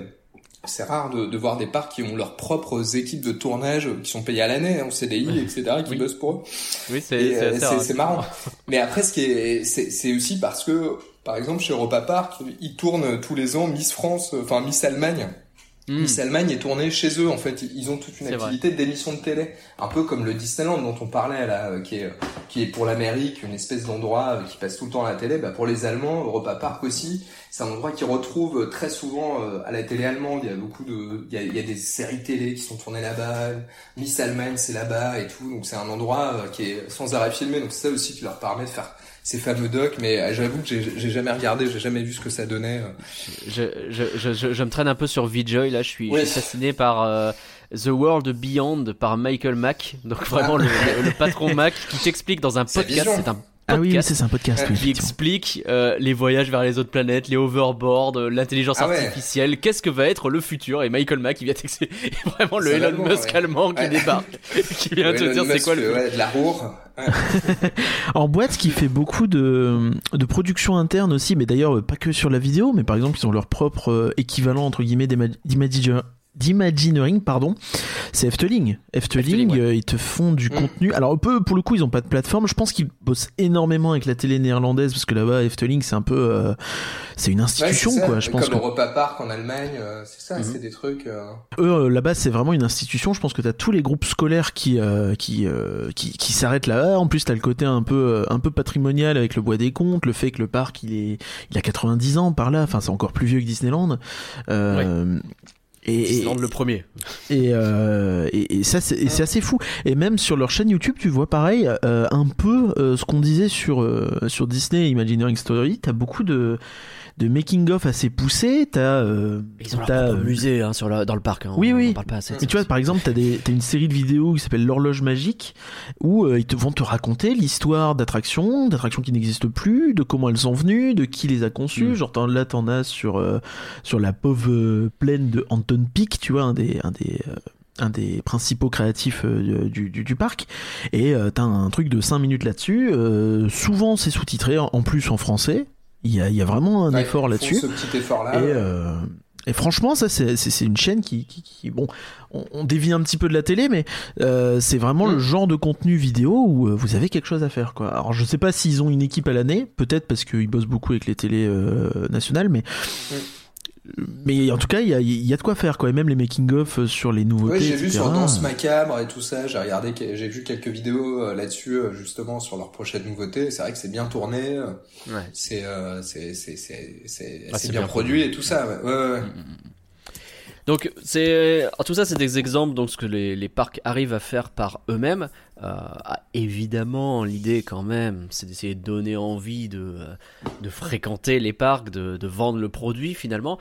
c'est rare de, de, voir des parcs qui ont leurs propres équipes de tournage qui sont payées à l'année en CDI etc qui bossent pour eux. Oui c'est c'est marrant. Mais après ce qui est c'est aussi parce que par exemple chez Europa Park ils tournent tous les ans Miss France enfin Miss Allemagne Mmh. Miss Allemagne est tournée chez eux en fait. Ils ont toute une activité d'émission de télé, un peu comme le Disneyland dont on parlait là, euh, qui est qui est pour l'Amérique une espèce d'endroit euh, qui passe tout le temps à la télé. Bah, pour les Allemands, Europa Park aussi, c'est un endroit qu'ils retrouvent très souvent euh, à la télé allemande. Il y a beaucoup de, il y a, il y a des séries télé qui sont tournées là-bas. Miss Allemagne c'est là-bas et tout. Donc c'est un endroit qui est sans arrêt filmé. Donc c'est ça aussi qui leur permet de faire ces fameux docs, mais euh, j'avoue que j'ai jamais regardé, j'ai jamais vu ce que ça donnait. Euh. Je, je, je, je, me traîne un peu sur VJoy, là, je suis, fasciné par euh, The World Beyond par Michael Mack, donc vraiment le, le, patron Mack qui t'explique dans un podcast, c'est un ah oui, c'est un podcast qui explique euh, les voyages vers les autres planètes, les overboards, euh, l'intelligence ah artificielle. Qu'est-ce que va être le futur? Et Michael Mack, il vient t'expliquer [laughs] vraiment le Elon Musk allemand qui débarque, [laughs] qui vient te dire c'est quoi le ouais, de la roure. [laughs] en boîte, qui fait beaucoup de, de production interne aussi, mais d'ailleurs pas que sur la vidéo, mais par exemple ils ont leur propre euh, équivalent entre guillemets d'Imagineering, pardon, c'est Efteling. Efteling, euh, ils te font du mm. contenu. Alors, peu, pour le coup, ils ont pas de plateforme. Je pense qu'ils bossent énormément avec la télé néerlandaise parce que là-bas, Efteling, c'est un peu, euh, c'est une institution, quoi. Je pense comme Europa Park en Allemagne, euh, c'est ça, mm-hmm. c'est des trucs. Eux, là-bas, c'est vraiment une institution. Je pense que t'as tous les groupes scolaires qui, qui, qui, qui s'arrêtent là. En plus, t'as le côté un peu, un peu patrimonial avec le bois des comptes, le fait que le parc, il est, il a 90 ans par là. Enfin, c'est encore plus vieux que Disneyland. Et, Disneyland le premier. et, euh, et, et ça c'est et assez fou et même sur leur chaîne YouTube tu vois pareil euh, un peu euh, ce qu'on disait sur euh, sur Disney Imagineering Story t'as beaucoup de de making of assez poussés t'as euh, Ils ont leur t'as, propre euh, musée hein, sur le, dans le parc. hein. Oui, on oui. en parle pas assez. Et tu vois, par exemple, t'as des, t'as une série de vidéos qui s'appelle l'horloge magique, où euh, ils te vont te raconter l'histoire d'attractions, d'attractions qui n'existent plus, de comment elles sont venues, de qui les a conçues. Mm. Genre là, t'en as sur euh, sur la pauvre plaine de Anton Peak, tu vois, un des un des un des principaux créatifs euh, du, du, du parc et euh, t'as un truc de 5 minutes là-dessus euh, souvent c'est sous-titré en en plus en français il y a, il y a vraiment un Ouais, effort là-dessus Ce petit effort-là. et, euh, et franchement, ça, c'est, une chaîne qui, qui, qui- bon, on, on dévie un petit peu de la télé, mais euh, c'est vraiment Mm. le genre de contenu vidéo où euh, vous avez quelque chose à faire, quoi. Alors, je sais pas s'ils ont une équipe à l'année, peut-être parce qu'ils bossent beaucoup avec les télés nationales, mais. Mais en tout cas, il y a, il y a de quoi faire, quoi. Et même les making-of sur les nouveautés. Ouais, j'ai vu sur Danse Macabre et tout ça, j'ai regardé, j'ai vu quelques vidéos euh, là-dessus, euh, justement, sur leurs prochaines nouveautés. C'est vrai que c'est bien tourné, euh, Ouais. c'est, euh, c'est, c'est, c'est, c'est Ah, bien, bien produit produit. et tout ça, ouais, ouais, ouais. Donc c'est tout ça c'est des exemples donc ce que les, les parcs arrivent à faire par eux-mêmes. Euh, ah, évidemment l'idée quand même c'est d'essayer de donner envie de euh, fréquenter les parcs, de, de vendre le produit finalement.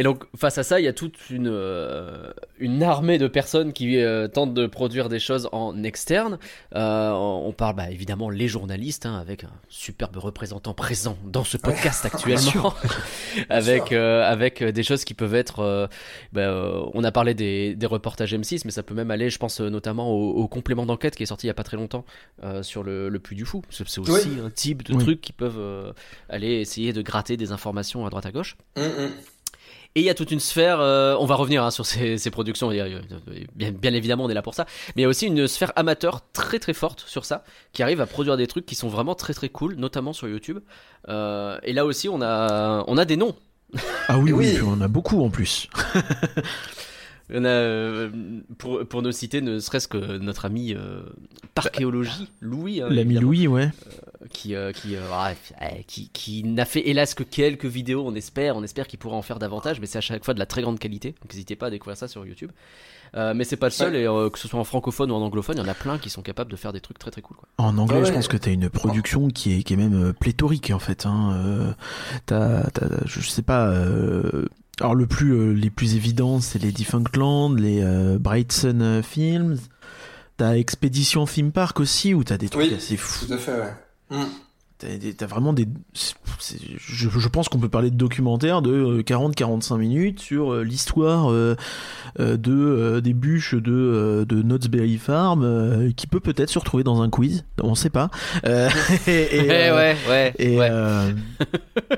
Mm. Et donc face à ça il y a toute une euh, une armée de personnes qui euh, tentent de produire des choses en externe. Euh, on parle bah, évidemment les journalistes hein, avec un superbe représentant présent dans ce podcast [laughs] actuellement [laughs] avec euh, avec des choses qui peuvent être euh, bah, euh, on a parlé des, des reportages M6 mais ça peut même aller je pense notamment au, au complément d'enquête qui est sorti il y a pas très longtemps euh, sur le, le Puy du Fou c'est aussi Oui. un type de Oui. trucs qui peuvent euh, aller essayer de gratter des informations à droite à gauche Hum, hum. Et il y a toute une sphère, euh, on va revenir hein, sur ces, ces productions, euh, bien, bien évidemment on est là pour ça, mais il y a aussi une sphère amateur très très forte sur ça, qui arrive à produire des trucs qui sont vraiment très très cool, notamment sur YouTube. Euh, et là aussi on a, on a des noms. Ah oui, oui, Oui. on en a beaucoup en plus. [laughs] On a, euh, pour, pour ne citer ne serait-ce que notre ami euh, parchéologie, Louis, hein, L'ami Louis, ouais. qui, euh, qui, euh, ah, euh, qui, qui n'a fait hélas que quelques vidéos, on espère, on espère qu'il pourra en faire davantage, mais c'est à chaque fois de la très grande qualité, donc n'hésitez pas à découvrir ça sur YouTube. Euh, mais c'est pas le seul, et euh, que ce soit en francophone ou en anglophone, il y en a plein qui sont capables de faire des trucs très très cool. Quoi. En anglais, Ouais, je ouais. pense que t'as une production qui est, qui est même euh, pléthorique en fait. Hein. Euh, t'as, t'as, je sais pas. Alors le plus, euh, les plus évidents, c'est les Defunctland, les euh, Bright Sun euh, Films. T'as Expedition Theme Park aussi, où t'as des trucs Oui. assez fous. Tout à fait, ouais. Hum. T'as, vraiment des. je, je pense qu'on peut parler de documentaires de 40-45 minutes sur euh, l'histoire euh, euh, de euh, des bûches de euh, de Knott's Berry Farm, euh, qui peut peut-être se retrouver dans un quiz. On sait pas. Euh, et, [laughs] et, euh, ouais, ouais, et, ouais. euh,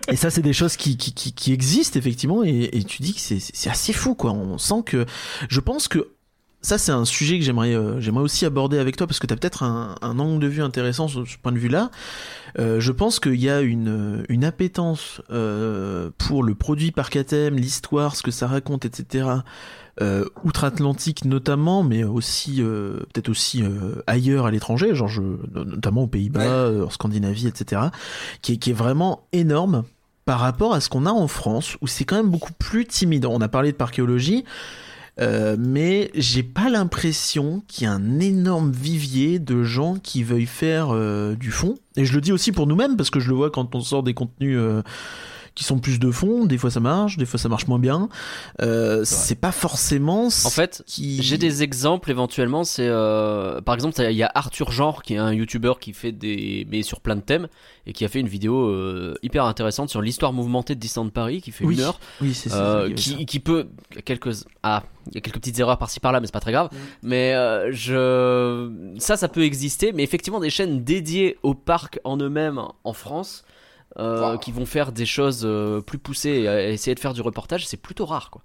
et ça, c'est des choses qui, qui, qui, qui existent effectivement, et, et tu dis que c'est c'est assez fou, quoi. On sent que, je pense que ça, c'est un sujet que j'aimerais euh, j'aimerais aussi aborder avec toi parce que tu as peut-être un, un angle de vue intéressant sur ce point de vue-là. Euh, je pense qu'il y a une, une appétence euh, pour le produit parc à thème, l'histoire, ce que ça raconte, etc. Euh, outre-Atlantique notamment, mais aussi euh, peut-être aussi euh, ailleurs à l'étranger, genre je, notamment aux Pays-Bas, Ouais. euh, en Scandinavie, etc. Qui est, qui est vraiment énorme par rapport à ce qu'on a en France, où c'est quand même beaucoup plus timide. On a parlé de parchéologie, euh, mais j'ai pas l'impression qu'il y a un énorme vivier de gens qui veuillent faire euh, du fond. Et je le dis aussi pour nous-mêmes, parce que je le vois quand on sort des contenus euh, qui sont plus de fond, des fois ça marche, des fois ça marche moins bien. Euh, c'est pas forcément... En fait, qui... J'ai des exemples éventuellement. C'est euh, par exemple, il y a Arthur Genre qui est un YouTuber qui fait des mais sur plein de thèmes et qui a fait une vidéo euh, hyper intéressante sur l'histoire mouvementée de Disneyland Paris qui fait Oui, une heure, oui, c'est ça. qui, qui peut quelques ah il y a quelques petites erreurs par-ci par-là, mais c'est pas très grave. Mm. Mais je ça ça peut exister, mais effectivement des chaînes dédiées aux parcs en eux-mêmes en France. Euh, Wow. qui vont faire des choses euh, plus poussées et euh, essayer de faire du reportage, c'est plutôt rare quoi.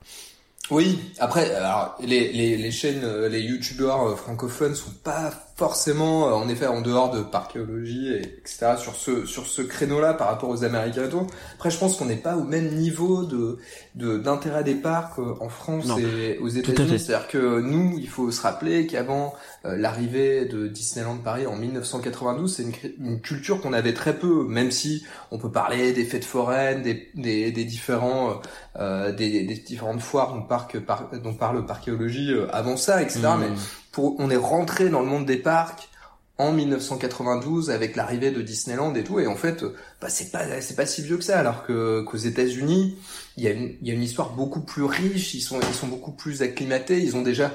Oui, après, alors, les, les, les chaînes, les youtubeurs francophones sont pas forcément, euh, en effet, en dehors de parchéologie, et etc., sur ce, sur ce créneau-là par rapport aux Américains et tout. Après, je pense qu'on n'est pas au même niveau de, de, d'intérêt des parcs euh, en France Non. et aux. États-Unis. C'est-à-dire que nous, il faut se rappeler qu'avant euh, l'arrivée de Disneyland Paris en 1992, c'est une, culture qu'on avait très peu, même si on peut parler des fêtes foraines, des, des, des différents, euh, des, des différentes foires dont, parc, par- dont parle parchéologie euh, avant ça, etc. Mm. Mais on est rentré dans le monde des parcs en 1992 avec l'arrivée de Disneyland et tout et en fait bah, c'est pas c'est pas si vieux que ça alors que qu'aux États-Unis il y a une il y a une histoire beaucoup plus riche ils sont ils sont beaucoup plus acclimatés ils ont déjà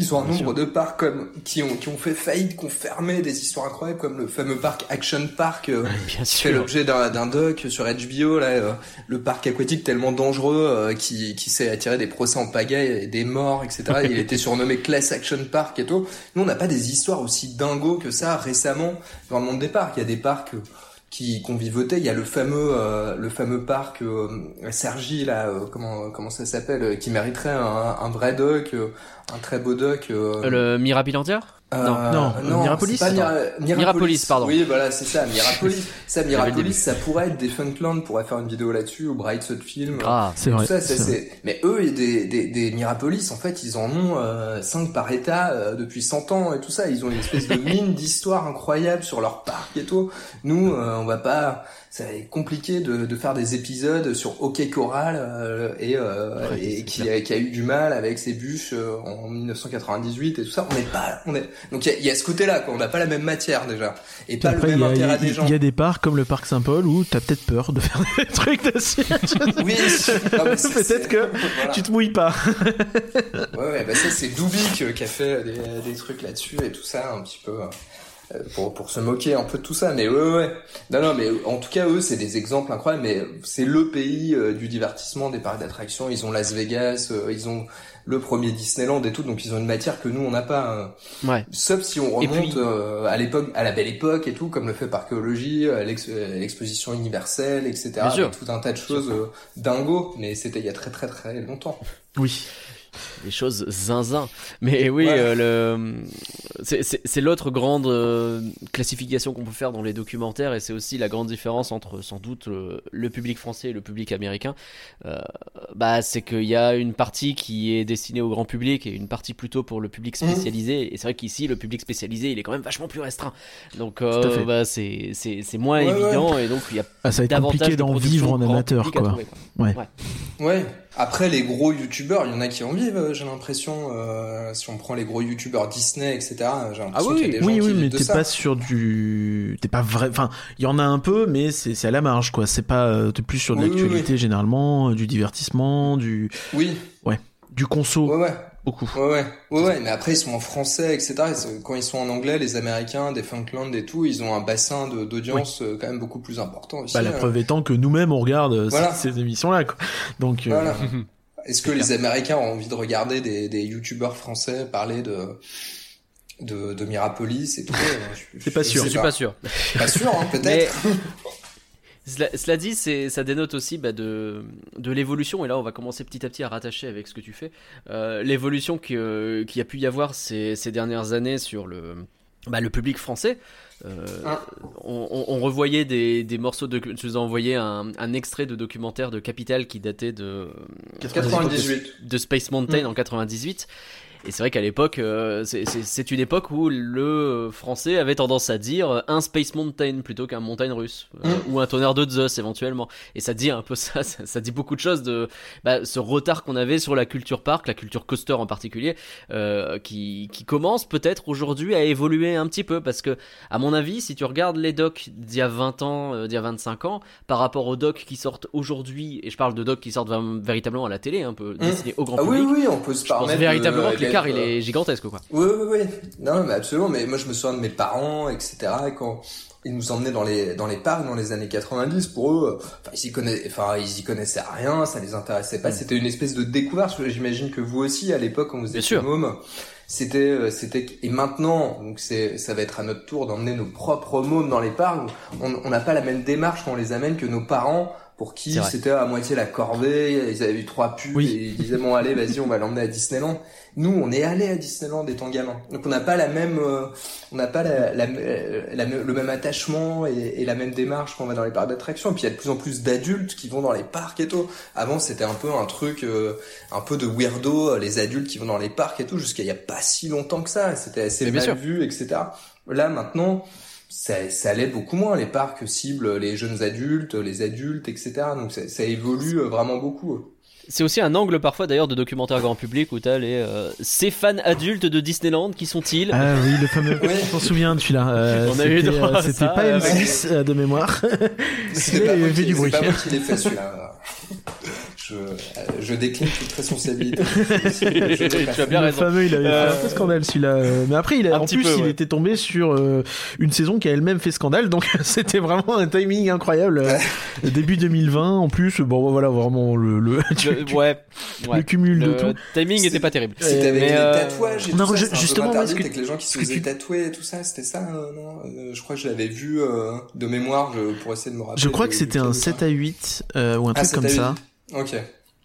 ils ont un Bien nombre sûr. de parcs comme qui ont qui ont fait faillite qui ont fermé des histoires incroyables comme le fameux parc Action Park euh, Bien qui fait sûr. l'objet d'un d'un doc sur HBO là euh, le parc aquatique tellement dangereux euh, qui qui s'est attiré des procès en pagaille et des morts etc il [laughs] était surnommé Class Action Park et tout nous on n'a pas des histoires aussi dingos que ça récemment dans le monde des parcs il y a des parcs euh, qui qu'on vivotait il y a le fameux euh, le fameux parc euh, Sergi là euh, comment comment ça s'appelle euh, qui mériterait un, un vrai doc euh, un très beau doc euh, Le Mirabilandia euh, Non, euh, Mirapolis, c'est pas Mira- Mirapolis, Mirapolis, pardon. Oui, voilà, c'est ça, Mirapolis. [laughs] ça, Mirapolis, ça pourrait être des Funkland, pourrait faire une vidéo là-dessus, ou Bright Side Film. Grave. C'est vrai. Mais eux, des, des, des Mirapolis, en fait, ils en ont euh, 5 par état euh, depuis 100 ans et tout ça. Ils ont une espèce de [laughs] mine d'histoire incroyable sur leur parc et tout. Nous, euh, on va pas... Être compliqué de, de faire des épisodes sur OK Coral euh, et, euh, Ouais, et c'est qui, a, qui a eu du mal avec ses bûches euh, en 1998 et tout ça. On n'est pas... On est... Donc il y y a ce côté-là, quoi. On n'a pas la même matière déjà. Et pas après, le même a- intérêt des gens. il y a des parcs comme le parc Saint-Paul où t'as peut-être peur de faire des [laughs] trucs dessus. Oui, [laughs] c'est- Peut-être c'est- que voilà. tu te mouilles pas. Ouais, ouais, bah ça c'est Dubik euh, qui a fait des, des trucs là-dessus et tout ça un petit peu euh, pour pour se moquer un peu de tout ça. Mais ouais, ouais. Non, non, mais en tout cas eux c'est des exemples incroyables. Mais c'est le pays euh, du divertissement, des parcs d'attractions. Ils ont Las Vegas, euh, ils ont le premier Disneyland et tout, donc ils ont une matière que nous on n'a pas. euh, Ouais. Sauf si on remonte puis- euh, à l'époque, à la belle époque et tout, comme le fait à l'exposition universelle, etc. Bien sûr. Tout un tas de choses euh, dingo, mais c'était il y a très très très longtemps. Oui. Des choses zinzin. Mais oui, Ouais. euh, le c'est- l'autre grande euh, classification qu'on peut faire dans les documentaires et c'est aussi la grande différence entre sans doute le, le public français et le public américain. Euh, bah, c'est qu'il y a une partie qui est destinée au grand public et une partie plutôt pour le public Mhm. spécialisé. Et c'est vrai qu'ici, le public spécialisé, il est quand même vachement plus restreint. Donc, euh, bah, c'est moins Ouais, évident et donc il y a Ah, ça va être compliqué d'en vivre en amateur, trouver, quoi. Ouais. Ouais. Après les gros youtubeurs, il y en a qui en vivent, euh, j'ai l'impression. euh, si on prend les gros youtubeurs Disney, etc. J'ai l'impression Ah oui, qu'il y a des gens Oui, qui oui, mais t'es pas sur du, t'es pas vrai. Enfin, il y en a un peu, mais c'est à la marge, quoi. C'est pas, euh, t'es plus sur de Oui, oui, l'actualité généralement, du divertissement, du, Oui. du conso, Ouais, ouais. Beaucoup. Ouais, ouais. Ouais, ouais. Mais après, ils sont en français, etc. Et Quand ils sont en anglais, les Américains, des Funkland et tout, ils ont un bassin de- d'audience euh, quand même beaucoup plus important aussi. Bah, la hein. preuve étant que nous-mêmes on regarde euh, Voilà. ces, ces émissions-là, quoi. Donc, euh, Voilà. [laughs] Est-ce que les Américains ont envie de regarder des, des youtubeurs français parler de, de, de Mirapolis et tout je- C'est pas sûr. Je suis pas sûr. Pas sûr, hein, peut-être. [laughs] Cela, cela dit, c'est, ça dénote aussi bah, de, de l'évolution, et là on va commencer petit à petit à rattacher avec ce que tu fais, euh, l'évolution qui, euh, qui a pu y avoir ces, ces dernières années sur le, bah, le public français. Euh, Ah. on, revoyait des, des morceaux de... Je vous ai envoyé un, un extrait de documentaire de Capital qui datait de... 98. de Space Mountain en 98. Et c'est vrai qu'à l'époque, euh, c'est- une époque où le français avait tendance à dire euh, un Space Mountain plutôt qu'un montagne russe, euh, Mm. ou un tonnerre de Zeus éventuellement. Et ça dit un peu ça, ça, ça dit beaucoup de choses de bah, ce retard qu'on avait sur la culture park, la culture coaster en particulier, euh, qui, qui commence peut-être aujourd'hui à évoluer un petit peu. Parce que, à mon avis, si tu regardes les docs d'il y a 20 ans, euh, d'il y a 25 ans, par rapport aux docs qui sortent aujourd'hui, et je parle de docs qui sortent véritablement à la télé, un peu destinés au grand Ah oui, public. oui, on peut se permettre. véritablement de- que l'écart il est gigantesque quoi. Oui, oui, oui. Non, mais absolument. Mais moi, je me souviens de mes parents, etc. et quand ils nous emmenaient dans les dans les parcs dans les années 90, pour eux, euh, enfin, ils y connaissaient, enfin, ils y connaissaient rien, ça les intéressait pas. Mm. C'était une espèce de découverte. J'imagine que vous aussi, à l'époque, quand vous étiez môme, c'était, euh, c'était. Et maintenant, donc c'est, ça va être à notre tour d'emmener nos propres mômes dans les parcs. On n'a pas la même démarche quand on les amène que nos parents pour qui c'était à moitié la corvée, ils avaient eu trois pubs Oui. et ils disaient bon allez vas-y on va l'emmener à Disneyland. Nous on est allé à Disneyland étant gamin, donc on n'a pas la même, euh, on n'a pas la, la- la- le même attachement et, et la même démarche quand on va dans les parcs d'attractions. Et puis il y a de plus en plus d'adultes qui vont dans les parcs et tout. Avant c'était un peu un truc, euh, un peu de weirdo, euh, les adultes qui vont dans les parcs et tout, jusqu'à il y a pas si longtemps que ça. C'était assez Mais bien mal sûr. vu, etc. Là maintenant ça, ça allait beaucoup moins. Les parcs ciblent les jeunes adultes, les adultes, etc. Donc ça, ça évolue euh, vraiment beaucoup. C'est aussi un angle parfois d'ailleurs de documentaire grand public où t'as les euh, ces fans adultes de Disneyland qui sont-ils? Ah oui, le fameux. [laughs] Oui. Je m'en souviens de celui-là. Euh, On a eu c'était, droit euh, à C'était pas avec- M6 euh, de mémoire. [laughs] C'est Mais pas, du bruit. c'est pas moi qui l'ai fait celui-là. Je, euh, je décline toute responsabilité. [laughs] Je Tu as bien le raison. fameux, il avait Euh, fait un peu scandale celui-là. Euh, Mais après, il a, Un en petit plus, peu, il ouais. était tombé sur euh, une saison qui a elle-même fait scandale, donc [laughs] c'était vraiment un timing incroyable. Euh, Début 2020, en plus, bon voilà, vraiment le, le, tu- Le- tu- ouais, ouais. le cumul de Le tout. timing était pas terrible. C'était avec Mais, les euh, tatouages et non, tout ça, je- un justement, peu moi, interdit ce que- avec les gens qui se faisaient tu- tatouer et tout ça, c'était ça, euh, non Euh, Je crois que je l'avais vu euh, de mémoire, je pourrais essayer de me rappeler. Je crois de- que c'était un film, 7 à 8 euh, ou un Ah, truc 7 comme ça. 8. Ok.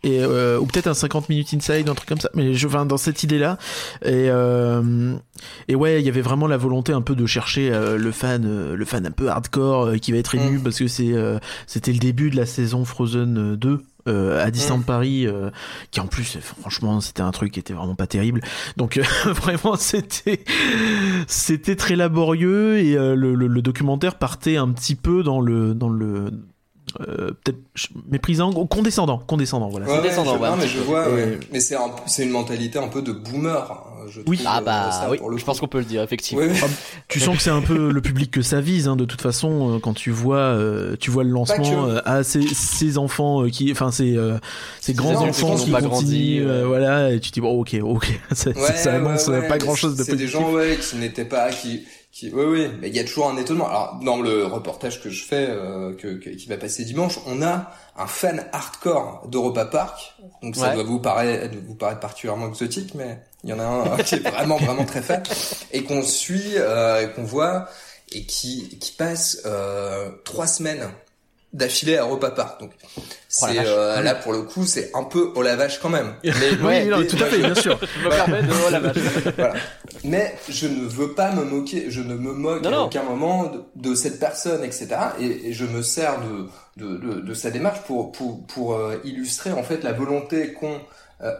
et euh, ou peut-être un 50 minutes inside un truc comme ça mais je enfin dans cette idée là et euh, et ouais il y avait vraiment la volonté un peu de chercher euh, le fan euh, le fan un peu hardcore euh, qui va être ému Mm. parce que c'est euh, c'était le début de la saison Frozen 2 euh, à Disneyland Mm. Paris euh, qui en plus franchement c'était un truc qui était vraiment pas terrible donc euh, [laughs] vraiment c'était c'était très laborieux et euh, le, le, le documentaire partait un petit peu dans le dans le euh, peut-être méprisant ou condescendant condescendant voilà Ouais, ouais, descendant, je, ouais, non, mais je vois, ouais. Mais c'est un- c'est une mentalité un peu de boomer. hein, Je Oui. trouve, Ah euh, bah ça, oui, je coup. pense qu'on peut le dire effectivement. Oui, oui. Tu sens que c'est un peu le public que ça vise, hein, de toute façon, euh, quand tu vois, euh, tu vois le lancement, euh, ah, ces, ces enfants euh, qui, enfin, ces, euh, ces grands enfants qui qui n'ont pas continuent, grandi, euh, ouais. voilà, et tu te dis, bon, ok, ok, [laughs] ça, Ouais, ça annonce ouais, euh, ouais, pas grand chose de C'est des positif. gens, ouais, qui n'étaient pas, qui, qui, oui, oui, mais il y a toujours un étonnement. Alors, dans le reportage que je fais, euh, que, que- qui va passer dimanche, on a un fan hardcore d'Europa Park. Donc ça Ouais. doit vous paraître, vous paraître particulièrement exotique, mais il y en a un euh, qui est vraiment, vraiment très fan et qu'on suit, euh, qu'on voit et qui, qui passe euh, trois semaines d'affilée à Europa Park. Donc Oh c'est euh, là pour le coup, c'est un peu oh la vache quand même. [laughs] Mais, Oui, non, mais- tout à fait, bien sûr. [laughs] Je me permets de la vache. voilà. Mais je ne veux pas me moquer, je ne me moque Non, à non. aucun moment de, de cette personne, etc. Et, et je me sers de, de, de, de sa démarche pour, pour, pour euh, illustrer en fait la volonté qu'ont euh,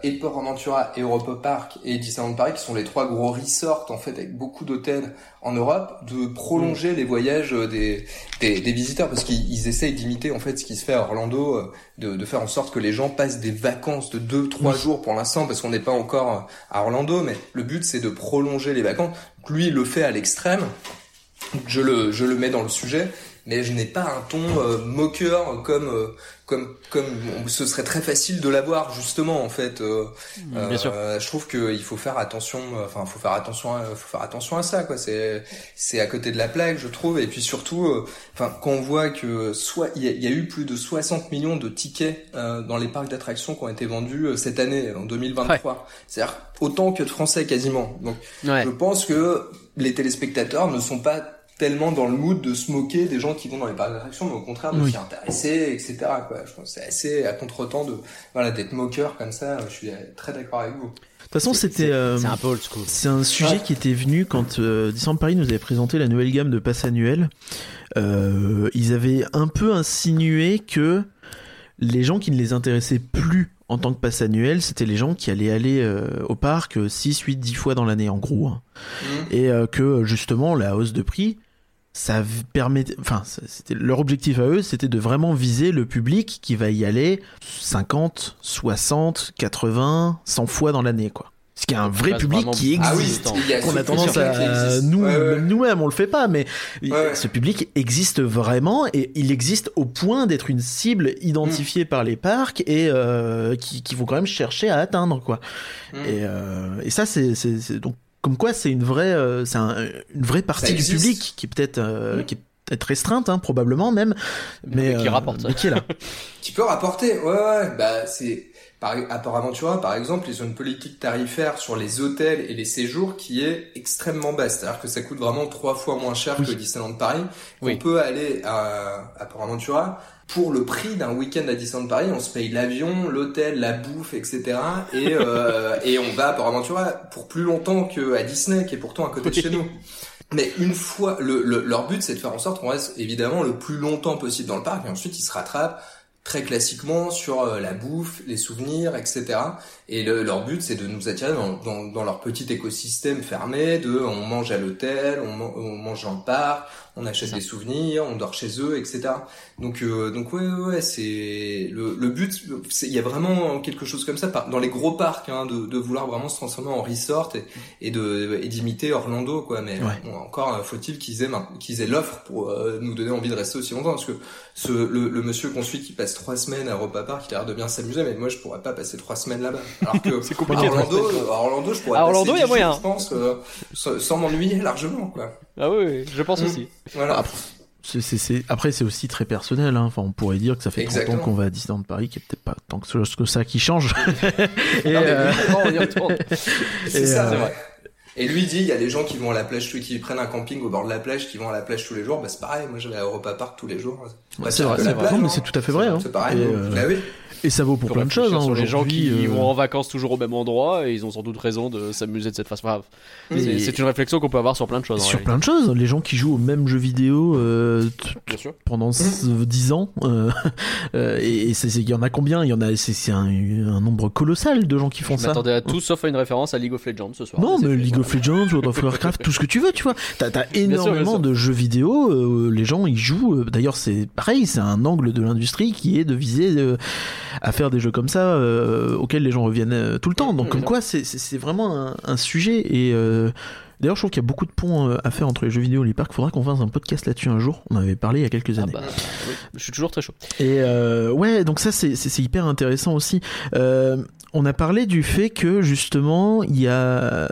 et Port Aventura et Europa Park et Disneyland Paris, qui sont les trois gros resorts en fait avec beaucoup d'hôtels en Europe, de prolonger les voyages euh, des, des, des visiteurs parce qu'ils ils essayent d'imiter en fait ce qui se fait à Orlando, euh, de, de faire en sorte que les gens passent des vacances de deux trois Oui. jours pour l'instant parce qu'on n'est pas encore euh, à Orlando, mais le but c'est de prolonger les vacances. Donc, lui il le fait à l'extrême. Je le je le mets dans le sujet, mais je n'ai pas un ton euh, moqueur comme euh, comme comme bon, ce serait très facile de l'avoir justement en fait. euh, Bien sûr. euh, je trouve qu'il faut faire attention, euh, enfin faut faire attention, à, faut faire attention à ça quoi. C'est c'est à côté de la plaque je trouve et puis surtout, euh, enfin quand on voit que soit il y, a- il y a eu plus de 60 millions de tickets euh, dans les parcs d'attractions qui ont été vendus euh, cette année en 2023, c'est-à-dire autant que de Français quasiment. Donc Ouais. je pense que les téléspectateurs ne sont pas tellement dans le mood de se moquer des gens qui vont dans les parcs d'attractions, mais au contraire de Oui. s'y intéresser, etc. Quoi. Je pense que c'est assez à contre-temps de voilà d'être moqueur comme ça. Je suis très d'accord avec vous. De toute façon, c'était, euh, C'est un peu old school. C'est un sujet Ouais. qui était venu quand euh, Disneyland Paris nous avait présenté la nouvelle gamme de pass annuel. Euh, ils avaient un peu insinué que les gens qui ne les intéressaient plus en tant que pass annuel, c'était les gens qui allaient aller euh, au parc 6, 8, 10 fois dans l'année en gros. hein. Et euh, que justement la hausse de prix, ça permettait, enfin, c'était leur objectif à eux, c'était de vraiment viser le public qui va y aller 50, 60, 80, 100 fois dans l'année, quoi. Ce qui est un vrai public qui Ah oui, existe. il y a qu'on a tendance qui à nous Ouais, ouais. même nous-mêmes on le fait pas mais ouais. ce public existe vraiment et il existe au point d'être une cible Mm. identifiée par les parcs et euh, qui, qui vont quand même chercher à atteindre quoi Mm. et, euh, et ça c'est- donc comme quoi c'est une vraie euh, c'est un- une vraie partie du public qui est peut-être euh, qui est peut-être restreinte hein, probablement même mais, Mais qui euh, rapporte. mais qui est là [laughs] qui peut rapporter. Ouais, ouais. Bah c'est par, à Port-Aventura, par exemple, ils ont une politique tarifaire sur les hôtels et les séjours qui est extrêmement basse. C'est-à-dire que ça coûte vraiment trois fois moins cher que Disneyland Paris. On peut aller à, à Port-Aventura pour le prix d'un week-end à Disneyland Paris, on se paye l'avion, l'hôtel, la bouffe, etc. Et, euh, [laughs] et on va à Port-Aventura pour plus longtemps qu'à Disney, qui est pourtant à côté de chez nous. Mais une fois, le, leur but, c'est de faire en sorte qu'on reste évidemment le plus longtemps possible dans le parc, et ensuite ils se rattrapent très classiquement sur euh, la bouffe, les souvenirs, etc. Et le, leur but, c'est de nous attirer dans, dans, dans, leur petit écosystème fermé, de on mange à l'hôtel, on, on, mange dans le parc, on achète des souvenirs, on dort chez eux, etc. Donc, euh, donc ouais, ouais, c'est le, le but. Il y a vraiment quelque chose comme ça dans les gros parcs, hein, de, de vouloir vraiment se transformer en resort et, et de et d'imiter Orlando, quoi. Mais bon, encore euh, faut-il qu'ils aient qu'ils aient l'offre pour euh, nous donner envie de rester aussi longtemps, parce que ce le, le monsieur qu'on suit qui passe trois semaines à Europa Park, il a l'air de bien s'amuser, mais moi je pourrais pas passer trois semaines là-bas. Alors que [laughs] c'est compliqué. À Orlando, à Orlando, je pourrais à Orlando, passer il y a moyen. je pense, euh, sans, m'ennuyer largement, quoi. Ah oui, je pense Mm. aussi. Voilà. Après, c'est- c'est- Après, c'est aussi très personnel. Hein. Enfin, on pourrait dire que ça fait 30 ans Exactement. qu'on va à Disneyland Paris, qu'il n'y a peut-être pas tant que ça qui change. Et, [laughs] Non, mais euh, on y retourne. [laughs] C'est Et, ça, euh, c'est vrai. Et lui dit, il y a des gens qui vont à la plage, tous- qui prennent un camping au bord de la plage, qui vont à la plage tous les jours. Bah c'est pareil, moi je vais à Europa Park tous les jours. C'est vrai, que c'est la vrai. plage, Non, mais hein. c'est tout à fait vrai, hein. C'est pareil. Et, hein. euh, Bah oui. et ça vaut pour plein de choses. Hein. sur les gens qui Aujourd'hui, euh, vont en vacances toujours au même endroit et ils ont sans doute raison de s'amuser de cette façon. Enfin, c'est- une réflexion qu'on peut avoir sur plein de choses. Sur plein de choses, les gens qui jouent au même jeu vidéo euh, pendant s- 10 ans, [laughs] et il y en a combien? Il y en a, c'est un, un nombre colossal de gens qui font Je ça. m'attendais à tout sauf à une référence à League of Legends ce soir. Non, mais. League of Legends, World of Warcraft, tout ce que tu veux, tu vois. T'as as énormément sûr. de jeux vidéo, euh, les gens ils jouent. euh, D'ailleurs, c'est pareil, c'est un angle de l'industrie qui est de viser euh, à faire des jeux comme ça auxquels les gens reviennent tout le temps. Donc, Mhm. comme quoi, c'est- vraiment un, un sujet. Et d'ailleurs, je trouve qu'il y a beaucoup de ponts à faire entre les jeux vidéo et les parcs. Faudra qu'on fasse un podcast là-dessus un jour. On en avait parlé il y a quelques Ah années. bah, oui, je suis toujours très chaud. Et euh, ouais, donc ça c'est hyper intéressant aussi. Euh, on a parlé du fait que justement il y a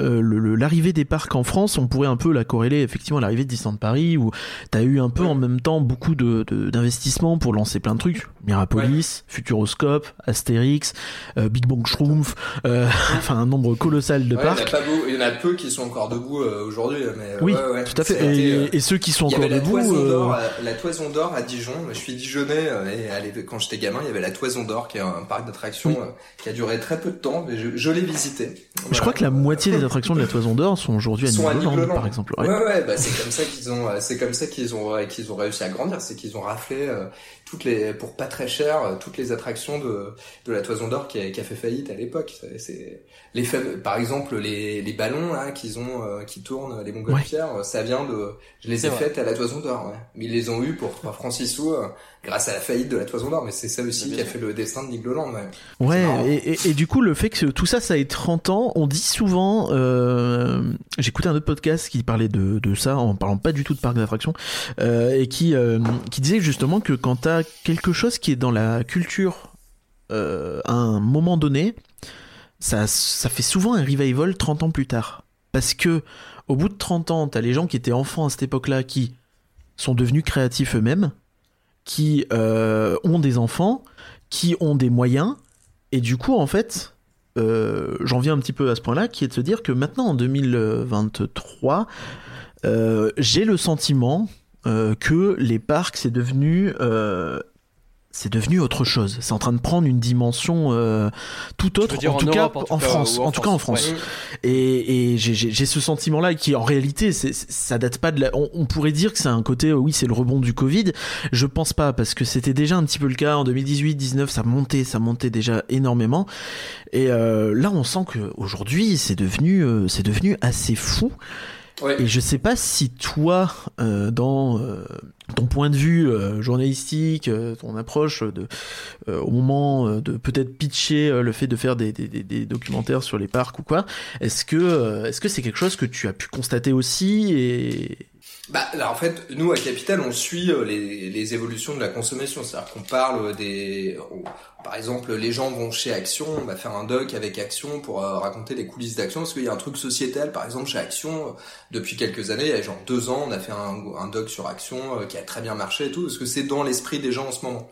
euh, l'arrivée des parcs en France, on pourrait un peu la corréler effectivement à l'arrivée de Disneyland Paris où t'as eu un peu en même temps beaucoup de d'investissements pour lancer plein de trucs, Mirapolis, Futuroscope, Astérix, euh, Big Bang Schtroumpf, euh, [laughs] enfin un nombre colossal de Ouais, parcs. il y en a peu qui sont encore debout euh, aujourd'hui, mais Oui, tout à fait. Et, et ceux qui sont y encore avait la debout. toison à- la toison d'or à Dijon. Je suis dijonnais et quand j'étais gamin, il y avait la toison d'or qui est un parc d'attractions Oui. qui a duré très peu de temps, mais je, je l'ai visité. Je crois que la moitié des attractions de la Toison d'Or sont aujourd'hui à Nigloland. par exemple. Ouais, Ouais. ouais, bah c'est comme ça qu'ils ont, euh, c'est comme ça qu'ils ont, qu'ils ont réussi à grandir, c'est qu'ils ont raflé euh, toutes les, pour pas très cher, euh, toutes les attractions de, de la Toison d'Or qui a, qui a fait faillite à l'époque. C'est- les fameux- par exemple les, les ballons là qu'ils ont, euh, qui tournent, les montgolfières, euh, ça vient de, je les ai vrai. faites à la Toison d'Or. Ouais. Mais ils les ont eu pour trois francs six sous euh, grâce à la faillite de la Toison d'Or. Mais c'est ça aussi qui a fait le destin de Nigloland. Ouais. Ouais, et, et, et du coup, le fait que tout ça, ça ait 30 ans, on dit souvent, euh, j'écoutais un autre podcast qui parlait de, de ça, en parlant pas du tout de parc d'attractions, et qui, qui disait justement que quand t'as quelque chose qui est dans la culture euh, à un moment donné, ça, ça fait souvent un revival 30 ans plus tard. Parce que au bout de 30 ans, t'as les gens qui étaient enfants à cette époque-là qui sont devenus créatifs eux-mêmes, qui euh, ont des enfants, qui ont des moyens, et du coup, en fait, euh, j'en viens un petit peu à ce point-là, qui est de se dire que maintenant, en 2023, euh, j'ai le sentiment que les parcs, c'est devenu... euh, c'est devenu autre chose. C'est en train de prendre une dimension euh, tout autre, en, en tout Europe, cas en tout en cas, France. en En tout cas en France, ouais. Et, et j'ai- ce sentiment-là qui, en réalité, ça date pas de la. On, on pourrait dire que c'est un côté, euh, oui, c'est le rebond du Covid. Je pense pas parce que c'était déjà un petit peu le cas en 2018-19. Ça montait, ça montait déjà énormément. Et euh, là, on sent que aujourd'hui, c'est devenu, euh, c'est devenu assez fou. Et je sais pas si toi, euh, dans euh, ton point de vue euh, journalistique, euh, ton approche de, euh, au moment euh, de peut-être pitcher le fait de faire des, des, des- documentaires sur les parcs ou quoi, est-ce que est-ce que c'est quelque chose que tu as pu constater aussi et Bah, alors, en fait, nous à Capital, on suit euh, les, les évolutions de la consommation. C'est-à-dire qu'on parle des, on- par exemple, les gens vont chez Action, on va faire un doc avec Action pour euh, raconter les coulisses d'Action, parce qu'il y a un truc sociétal, par exemple, chez Action, euh, depuis quelques années, il y a genre deux ans, on a fait un, un doc sur Action euh, qui a très bien marché et tout, parce que c'est dans l'esprit des gens en ce moment.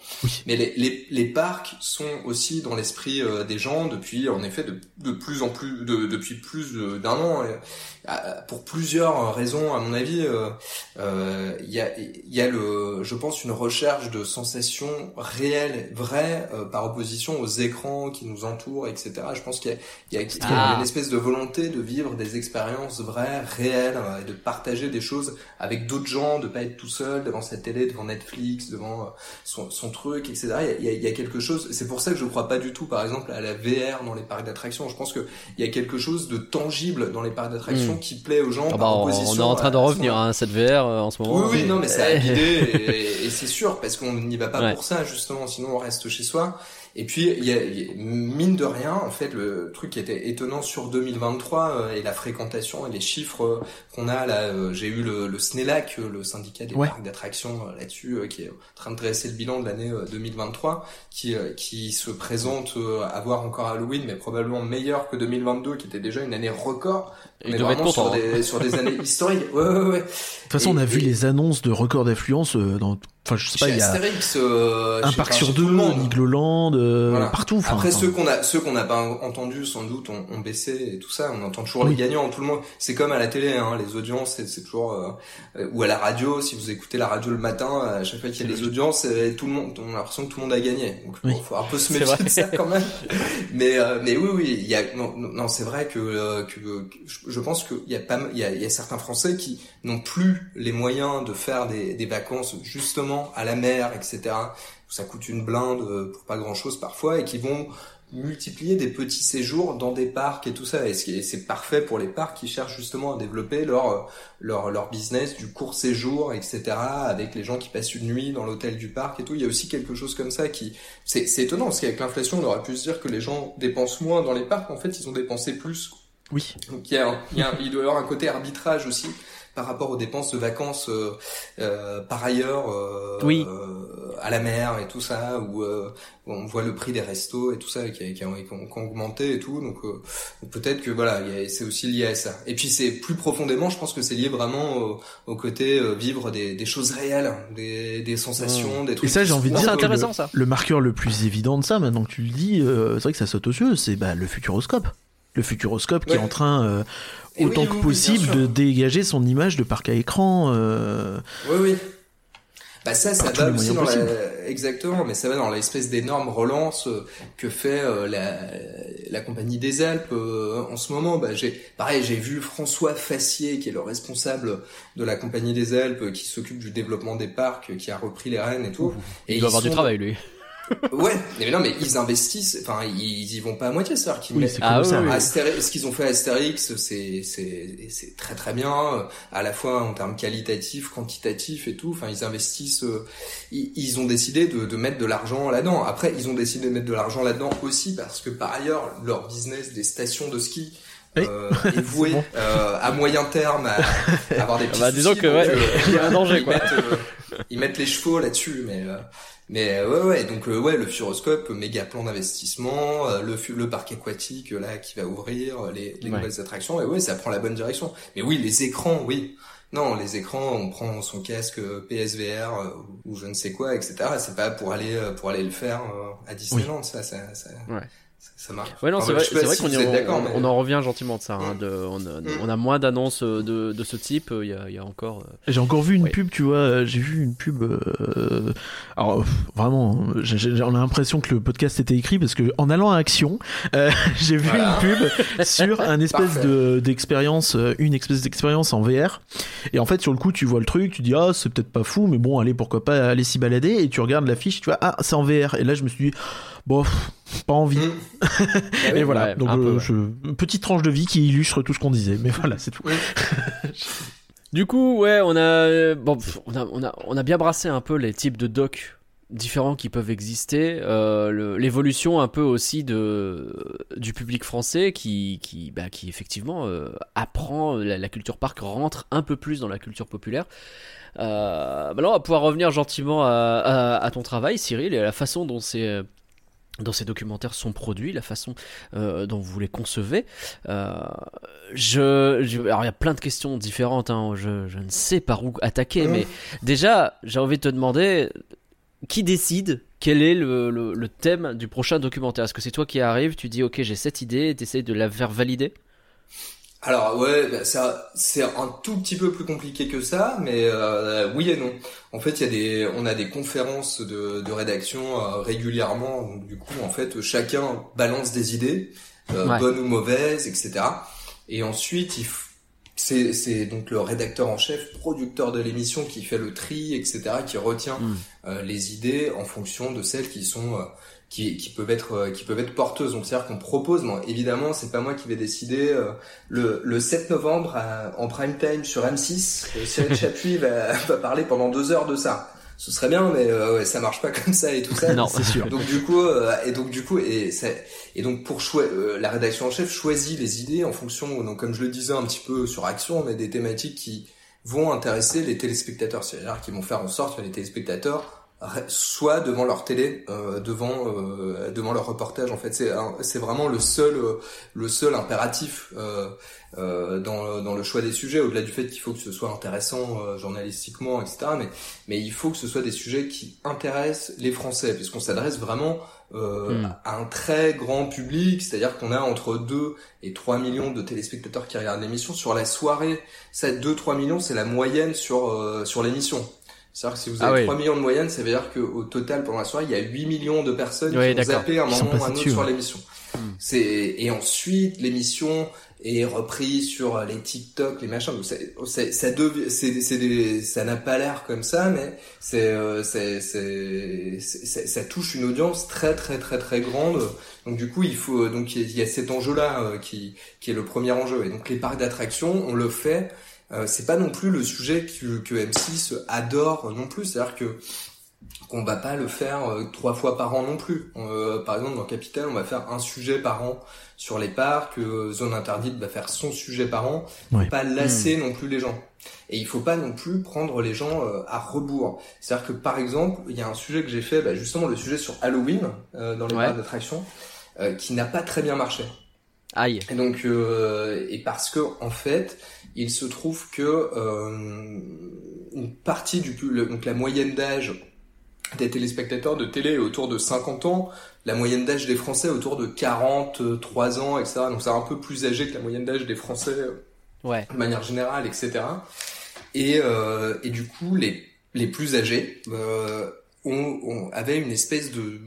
Mais les, les, les parcs sont aussi dans l'esprit euh, des gens depuis, en effet, de, de plus en plus, de, depuis plus d'un an, euh, pour plusieurs raisons, à mon avis. Euh, euh, Il y, a, il y a le, je pense, une recherche de sensations réelles, vraies, euh, par opposition aux écrans qui nous entourent, etc. Je pense qu'il y a, il y a- il y a Ah. une espèce de volonté de vivre des expériences vraies, réelles, euh, et de partager des choses avec d'autres gens, de pas être tout seul devant sa télé, devant Netflix, devant son, son truc, etc. Il y, a, il y a quelque chose. C'est pour ça que je crois pas du tout, par exemple, à la VR dans les parcs d'attractions. Je pense que il y a quelque chose de tangible dans les parcs d'attractions qui plaît aux gens. Ah par bah, on, opposition on est en train d'en revenir cette VR euh, en ce moment. Oui, oui, non, mais ça a [laughs] guidé et, et c'est sûr parce qu'on n'y va pas Ouais. pour ça justement, sinon on reste chez soi. Et puis, il y a, il y a- mine de rien, en fait, le truc qui était étonnant sur 2023 euh, et la fréquentation et les chiffres euh, qu'on a là, euh, j'ai eu le, le SNELAC, euh, le syndicat des Ouais. parcs d'attractions euh, là-dessus, euh, qui est en train de dresser le bilan de l'année euh, 2023, qui, euh, qui se présente euh, à voir encore Halloween, mais probablement meilleur que 2022, qui était déjà une année record. On est vraiment sur hein. des, sur des années [laughs] historiques. Ouais, ouais, ouais. De toute façon, on a Et- vu et- les annonces de records d'affluence euh, dans. Enfin, je sais pas, il y a Astérix, euh, un parc sur deux. Nigloland, euh, Voilà. partout. Enfin, Après enfin, ceux qu'on a ceux qu'on n'a pas entendus sans doute ont, ont baissé et tout ça on entend toujours Oui. les gagnants tout le monde c'est comme à la télé hein, les audiences c'est, toujours euh, euh, ou à la radio si vous écoutez la radio le matin à chaque fois qu'il y a des audiences tout le monde on a l'impression que tout le monde a gagné donc Oui. bon, faut un peu se méfier de ça quand même [laughs] mais euh, mais oui oui il y a non, non, c'est vrai que, euh, que, je, pense qu'il y a pas il y a, y a certains Français qui n'ont plus les moyens de faire des, des vacances justement à la mer etc ça coûte une blinde euh, pour pas grand chose parfois et qui vont multiplier des petits séjours dans des parcs et tout ça. Et c'est parfait pour les parcs qui cherchent justement à développer leur euh, leur leur business du court séjour etc avec les gens qui passent une nuit dans l'hôtel du parc et tout. Il y a aussi quelque chose comme ça qui c'est c'est étonnant parce qu'avec l'inflation on aurait pu se dire que les gens dépensent moins dans les parcs. En fait ils ont dépensé plus. Oui. donc il y a, un- il y a un- il doit y avoir un côté arbitrage aussi par rapport aux dépenses de vacances euh, euh, par ailleurs euh, Oui. euh, à la mer et tout ça où euh, on voit le prix des restos et tout ça qui a, qui a- qui ont, qui ont augmenté et tout donc euh, peut-être que voilà il y a- c'est aussi lié à ça et puis c'est plus profondément je pense que c'est lié vraiment au, au côté euh, vivre des, des choses réelles des, des sensations des trucs ça, qui j'ai envie de dire intéressant ça. Le marqueur le plus évident de ça, maintenant que tu le dis, euh, c'est vrai que ça saute aux yeux, c'est bah, le futuroscope. Le futuroscope qui est en train, euh, Et autant oui, que oui, possible, de dégager son image de parc à écran. euh, Oui, oui. Bah ça, ça va aussi dans la... exactement, mais ça va dans l'espèce d'énorme relance euh, que fait euh, la, la compagnie des Alpes euh, en ce moment. Bah j'ai, pareil, j'ai vu François Fassier, qui est le responsable de la compagnie des Alpes, qui s'occupe du développement des parcs, qui a repris les rênes et tout. Et Il doit avoir du travail lui. Ouais, mais non, mais ils investissent. Enfin, ils y vont pas à moitié, c'est-à-dire qu'ils Oui, mettent- Ah oui, oui. Astéri- ce qu'ils ont fait à Astérix, c'est c'est c'est très très bien, euh, à la fois en termes qualitatifs, quantitatifs et tout. Enfin, ils investissent. euh, ils, ils ont décidé de, de mettre de l'argent là-dedans. Après, ils ont décidé de mettre de l'argent là-dedans aussi parce que par ailleurs, leur business des stations de ski. Oui. euh, est voué [laughs] bon. euh, à moyen terme à, à avoir des [laughs] petits bah, disons que, ouais, il y a un danger, ils quoi. mettent, euh, ils mettent les chevaux là-dessus mais euh, mais euh, ouais ouais donc euh, ouais le Furoscope méga plan d'investissement euh, le le parc aquatique là qui va ouvrir les, les Ouais. nouvelles attractions et ouais ça prend la bonne direction mais oui les écrans oui non les écrans on prend son casque PSVR ou je ne sais quoi etc c'est pas pour aller euh, pour aller le faire euh, à Disneyland ça ça ça, Ouais. Ça ça marche Ouais non Enfin, c'est je vrai, vrai si qu'on on, d'accord, on- mais- on en revient gentiment de ça. hein, Mm. de, on, a- Mm. on a moins d'annonces euh, de, de ce type. Il y a, il y a encore. euh, J'ai encore vu une pub, tu vois, euh, j'ai vu une pub. euh, alors vraiment, on a l'impression que le podcast était écrit parce que en allant à Action, euh, [laughs] j'ai vu Voilà. une pub sur un espèce de d'expérience, euh, une espèce d'expérience en VR. Et en fait, sur le coup, tu vois le truc, tu dis ah c'est peut-être pas fou, mais bon, allez pourquoi pas aller s'y balader. Et tu regardes l'affiche, tu vois ah c'est en VR. Et là, je me suis dit bon, pff, pas envie. Mm. [laughs] Ah oui. Et voilà, ouais, donc un peu, euh, ouais. je- une petite tranche de vie qui illustre tout ce qu'on disait. Mais voilà, c'est tout. [laughs] Du coup, ouais, on a, euh, bon, pff, on a, on a, on a bien brassé un peu les types de docs différents qui peuvent exister, euh, l'évolution un peu aussi de du public français qui qui bah, qui effectivement euh, apprend la, la culture park rentre un peu plus dans la culture populaire. Euh, maintenant, on va pouvoir revenir gentiment à, à, à ton travail, Cyril, et à la façon dont ces dont ces documentaires sont produits, la façon euh, dont vous les concevez. Euh, je, je- alors il y a plein de questions différentes. hein, je, je ne sais par où attaquer, Mmh. mais déjà, j'ai envie de te demander qui décide quel est le, le, le thème du prochain documentaire? Est-ce que c'est toi qui arrives, tu dis ok j'ai cette idée, et t'essayes de la faire valider? Alors ouais, bah, ça c'est un tout petit peu plus compliqué que ça, mais euh, oui et non. En fait, il y a des, on a des conférences de, de rédaction euh, régulièrement. Donc du coup, en fait, chacun balance des idées, euh, Ouais. bonnes ou mauvaises, etc. Et ensuite, il f- c'est c'est donc le rédacteur en chef, producteur de l'émission, qui fait le tri, etc., qui retient Mm. euh, les idées en fonction de celles qui sont euh, qui, qui peuvent être euh, qui peuvent être porteuses. Donc c'est-à-dire qu'on propose. Bon, évidemment, c'est pas moi qui vais décider. euh, le, le 7 novembre à- en prime time sur M6, euh, Cyril [laughs] Chapuis va, va parler pendant deux heures de ça. Ce serait bien, mais euh, ouais, ça marche pas [laughs] comme ça et tout ça. Non. C'est sûr. Donc du coup, euh, et donc du coup, et, ça- et donc pour euh, la rédaction en chef choisit les idées en fonction, donc comme je le disais un petit peu sur Action, mais des thématiques qui vont intéresser les téléspectateurs, c'est-à-dire qui vont faire en sorte que les téléspectateurs soient devant leur télé, euh, devant euh, devant leur reportage. En fait, c'est c'est vraiment le seul euh, le seul impératif euh, euh, dans dans le choix des sujets, au-delà du fait qu'il faut que ce soit intéressant euh, journalistiquement, etc. Mais mais il faut que ce soit des sujets qui intéressent les Français, puisqu'on s'adresse vraiment euh, Mm. à un très grand public, c'est-à-dire qu'on a entre 2 et 3 millions de téléspectateurs qui regardent l'émission. Sur la soirée, ça 2-3 millions, c'est la moyenne sur, euh, sur l'émission. C'est-à-dire que si vous Ah avez oui. 3 millions de moyenne, ça veut dire qu'au total, pendant la soirée, il y a 8 millions de personnes Oui, qui ont zappé un moment ou un autre dessus, sur ouais. l'émission. Mm. C'est Et ensuite, l'émission est reprise sur les TikTok, les machins. Donc ça, c'est, c'est des- ça n'a pas l'air comme ça, mais c'est, euh, ça touche une audience très très très très grande. Donc du coup, il faut donc il y a- il y a cet enjeu-là euh, qui qui est le premier enjeu. Et donc les parcs d'attractions, on le fait. Euh, c'est pas non plus le sujet que, que M6 adore non plus. C'est-à-dire que qu'on va pas le faire euh, trois fois par an non plus. Euh, par exemple, dans Capital, on va faire un sujet par an sur les parcs. euh, Zone interdite va faire son sujet par an. Faut Ouais. pas lasser non plus les gens. Et il faut pas non plus prendre les gens euh, à rebours. C'est-à-dire que par exemple, il y a un sujet que j'ai fait, bah, justement le sujet sur Halloween euh, dans les Ouais. parcs d'attractions, euh, qui n'a pas très bien marché. Aïe. Et donc, euh, et parce que en fait, il se trouve que euh, une partie du le- donc la moyenne d'âge des téléspectateurs de télé est autour de 50 ans, la moyenne d'âge des Français est autour de 43 ans, etc. Donc c'est un peu plus âgé que la moyenne d'âge des Français euh, Ouais. de manière générale, etc. Et, euh, et du coup, les, les plus âgés euh, ont, ont- avaient une espèce de,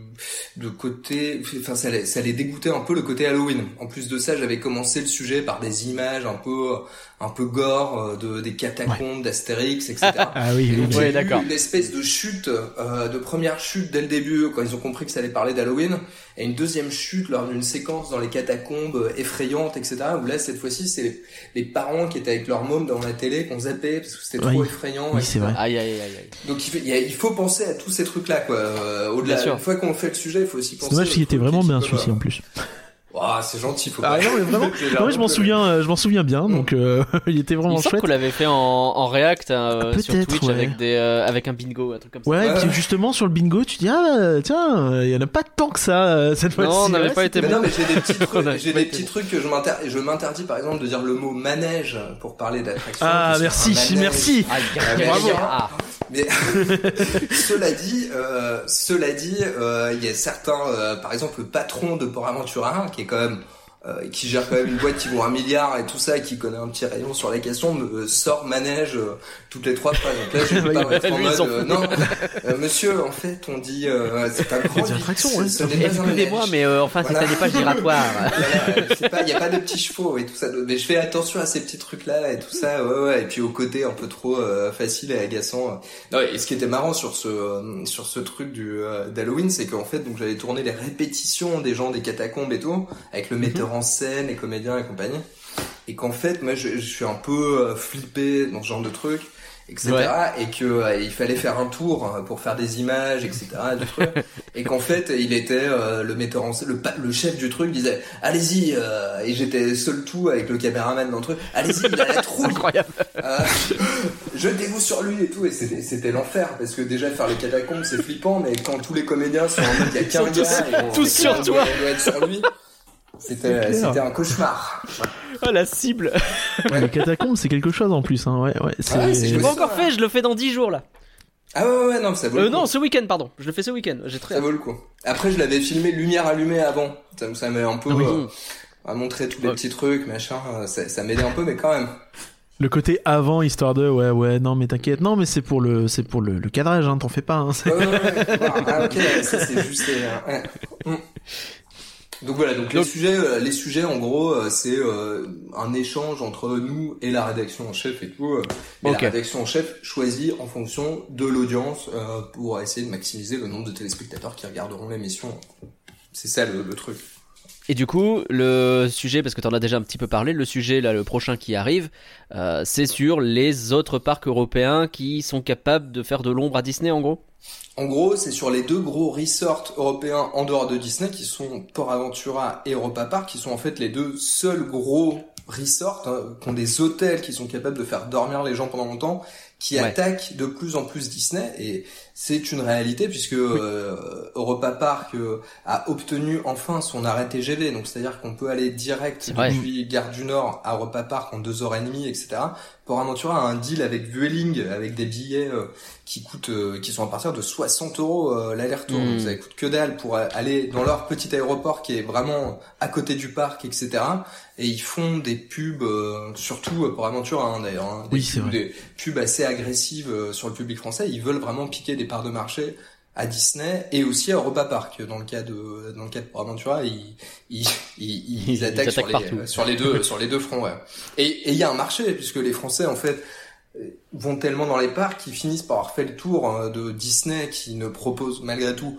de côté... Enfin, ça les, ça les dégoûtait un peu le côté Halloween. En plus de ça, j'avais commencé le sujet par des images un peu un peu gore euh, de, des catacombes d'Astérix, etc. Ah oui, Et oui, oui. il y a Ouais, eu d'accord. une espèce de chute, euh, de première chute dès le début, quand ils ont compris que ça allait parler d'Halloween, et une deuxième chute lors d'une séquence dans les catacombes effrayantes, etc. Où là, cette fois-ci, c'est les parents qui étaient avec leur môme dans la télé, qu'on zappait parce que c'était trop Oui. effrayant. Oui, c'est vrai. Aïe, aïe, aïe, aïe. Donc il faut, il penser à tous ces trucs-là, quoi. Euh, Bien Au-delà, sûr. une fois qu'on fait le sujet, il faut aussi C'est penser. dommage aux qu'il était vraiment bien celui-ci en plus. Ouah, c'est gentil, faut Ah pas. non, mais vraiment. [laughs] Non, mais je m'en souviens, euh, je m'en souviens bien, donc euh, [laughs] il était Il vraiment me semble chouette. qu'on l'avait fait en, en React euh, Ah, sur peut-être, Twitch ouais. avec, des, euh, avec un bingo, un truc comme ça. Ouais, et puis justement sur le bingo, tu dis ah tiens, il y en a pas tant que ça euh, cette fois-ci. Non, on n'avait Ouais, pas été Mais bon. non, mais j'ai des [laughs] petits trucs, j'ai pas des été petits trucs que je m'interdis, je m'interdis par exemple de dire le mot manège pour parler d'attraction. Ah merci, merci. Ah, bravo. ah. Mais cela dit, euh, cela dit, euh, il y a certains, euh, par exemple le patron de Port Aventura, qui est quand même euh, qui gère quand même une boîte qui vaut un milliard et tout ça, et qui connaît un petit rayon sur les questions, me sort manège euh, toutes les trois phrases. Donc là, je vais [laughs] pas être en mode, euh, non, euh, monsieur, en fait, on dit, euh, c'est un grand Excusez-moi, mais euh, enfin, Voilà. c'était des pages giratoires. [laughs] C'est il y a pas de petits chevaux et tout ça. Mais je fais attention à ces petits trucs-là et tout ça, ouais, ouais. Et puis au côté un peu trop euh, facile et agaçant. Non, et ce qui était marrant sur ce euh, sur ce truc du euh, d'Halloween, c'est qu'en fait, donc j'avais tourné les répétitions des gens des catacombes et tout, avec le en scène, les comédiens et compagnie. Et qu'en fait, moi, je, je suis un peu euh, flippé dans ce genre de truc. etc. Ouais. Et que euh, il fallait faire un tour euh, pour faire des images, etc. et qu'en fait, il était euh, le metteur en scène, le, chef du truc disait allez-y. euh, et j'étais seul tout avec le caméraman dans le truc. Allez-y, il a la [laughs] trouille. Incroyable. Jetez-vous sur lui et tout et c'était l'enfer parce que déjà faire les catacombes c'est flippant mais quand tous les comédiens sont en mode il y a qu'un tous- gars et on- tous sur toi. on doit être sur lui c'était un cauchemar [laughs] Oh la cible. Les catacombes, c'est quelque chose en plus. Hein. Ouais, ouais, c'est- Ah ouais, c'est J'ai Oui, pas encore fait, je le fais dans 10 jours là. ah ouais ouais, non ça vaut Euh, le non, coup. ce week-end, pardon. Je le fais ce week-end. J'ai très ça vaut le coup après je l'avais filmé lumière allumée avant ça, ça m'a un peu Ah oui. euh, à montrer tous les Ouais. petits trucs machin euh, ça, ça m'aidait un peu mais quand même Le côté avant, histoire de, ouais, ouais, non, mais t'inquiète, non, mais c'est pour le, c'est pour le, le cadrage, hein, t'en fais pas. Hein, c'est- Ouais, ouais, ouais. Ah, ok, ça c'est juste. euh, ouais. Mm. Donc voilà, donc, les sujets, euh, les sujets en gros, euh, c'est euh, un échange entre nous et la rédaction en chef et tout. Et Ok. la rédaction en chef choisit en fonction de l'audience pour essayer de maximiser le nombre de téléspectateurs qui regarderont l'émission. C'est ça le, le truc. Et du coup, le sujet, parce que t'en as déjà un petit peu parlé, le sujet là, le prochain qui arrive, euh, c'est sur les autres parcs européens qui sont capables de faire de l'ombre à Disney en gros. En gros, c'est sur les deux gros resorts européens en dehors de Disney qui sont Port Aventura et Europa Park, qui sont en fait les deux seuls gros resorts hein, qui ont des hôtels qui sont capables de faire dormir les gens pendant longtemps, qui Ouais. attaquent de plus en plus Disney et c'est une réalité puisque euh, Europa Park euh, a obtenu enfin son arrêt TGV, donc c'est-à-dire qu'on peut aller direct depuis Gare du Nord à Europa Park en deux heures et demie, etc. Port Aventura a un deal avec Vueling avec des billets euh, qui coûtent, euh, qui sont à partir de 60 euros euh, l'aller-retour. Mm. Donc ça coûte que dalle pour aller dans leur petit aéroport qui est vraiment à côté du parc, etc. Et ils font des pubs, euh, surtout euh, pour Aventura hein, d'ailleurs, hein, des, Oui, c'est pubs, des pubs assez agressives euh, sur le public français. Ils veulent vraiment piquer des parts de marché à Disney et aussi à Europa Park. Dans le cas de dans le cas de Aventura, ils ils, ils, ils, Ils attaquent, sur, attaquent partout. les, sur les deux sur les deux fronts. Ouais. Et il y a un marché puisque les Français en fait euh, vont tellement dans les parcs qu'ils finissent par avoir fait le tour euh, de Disney qui ne propose malgré tout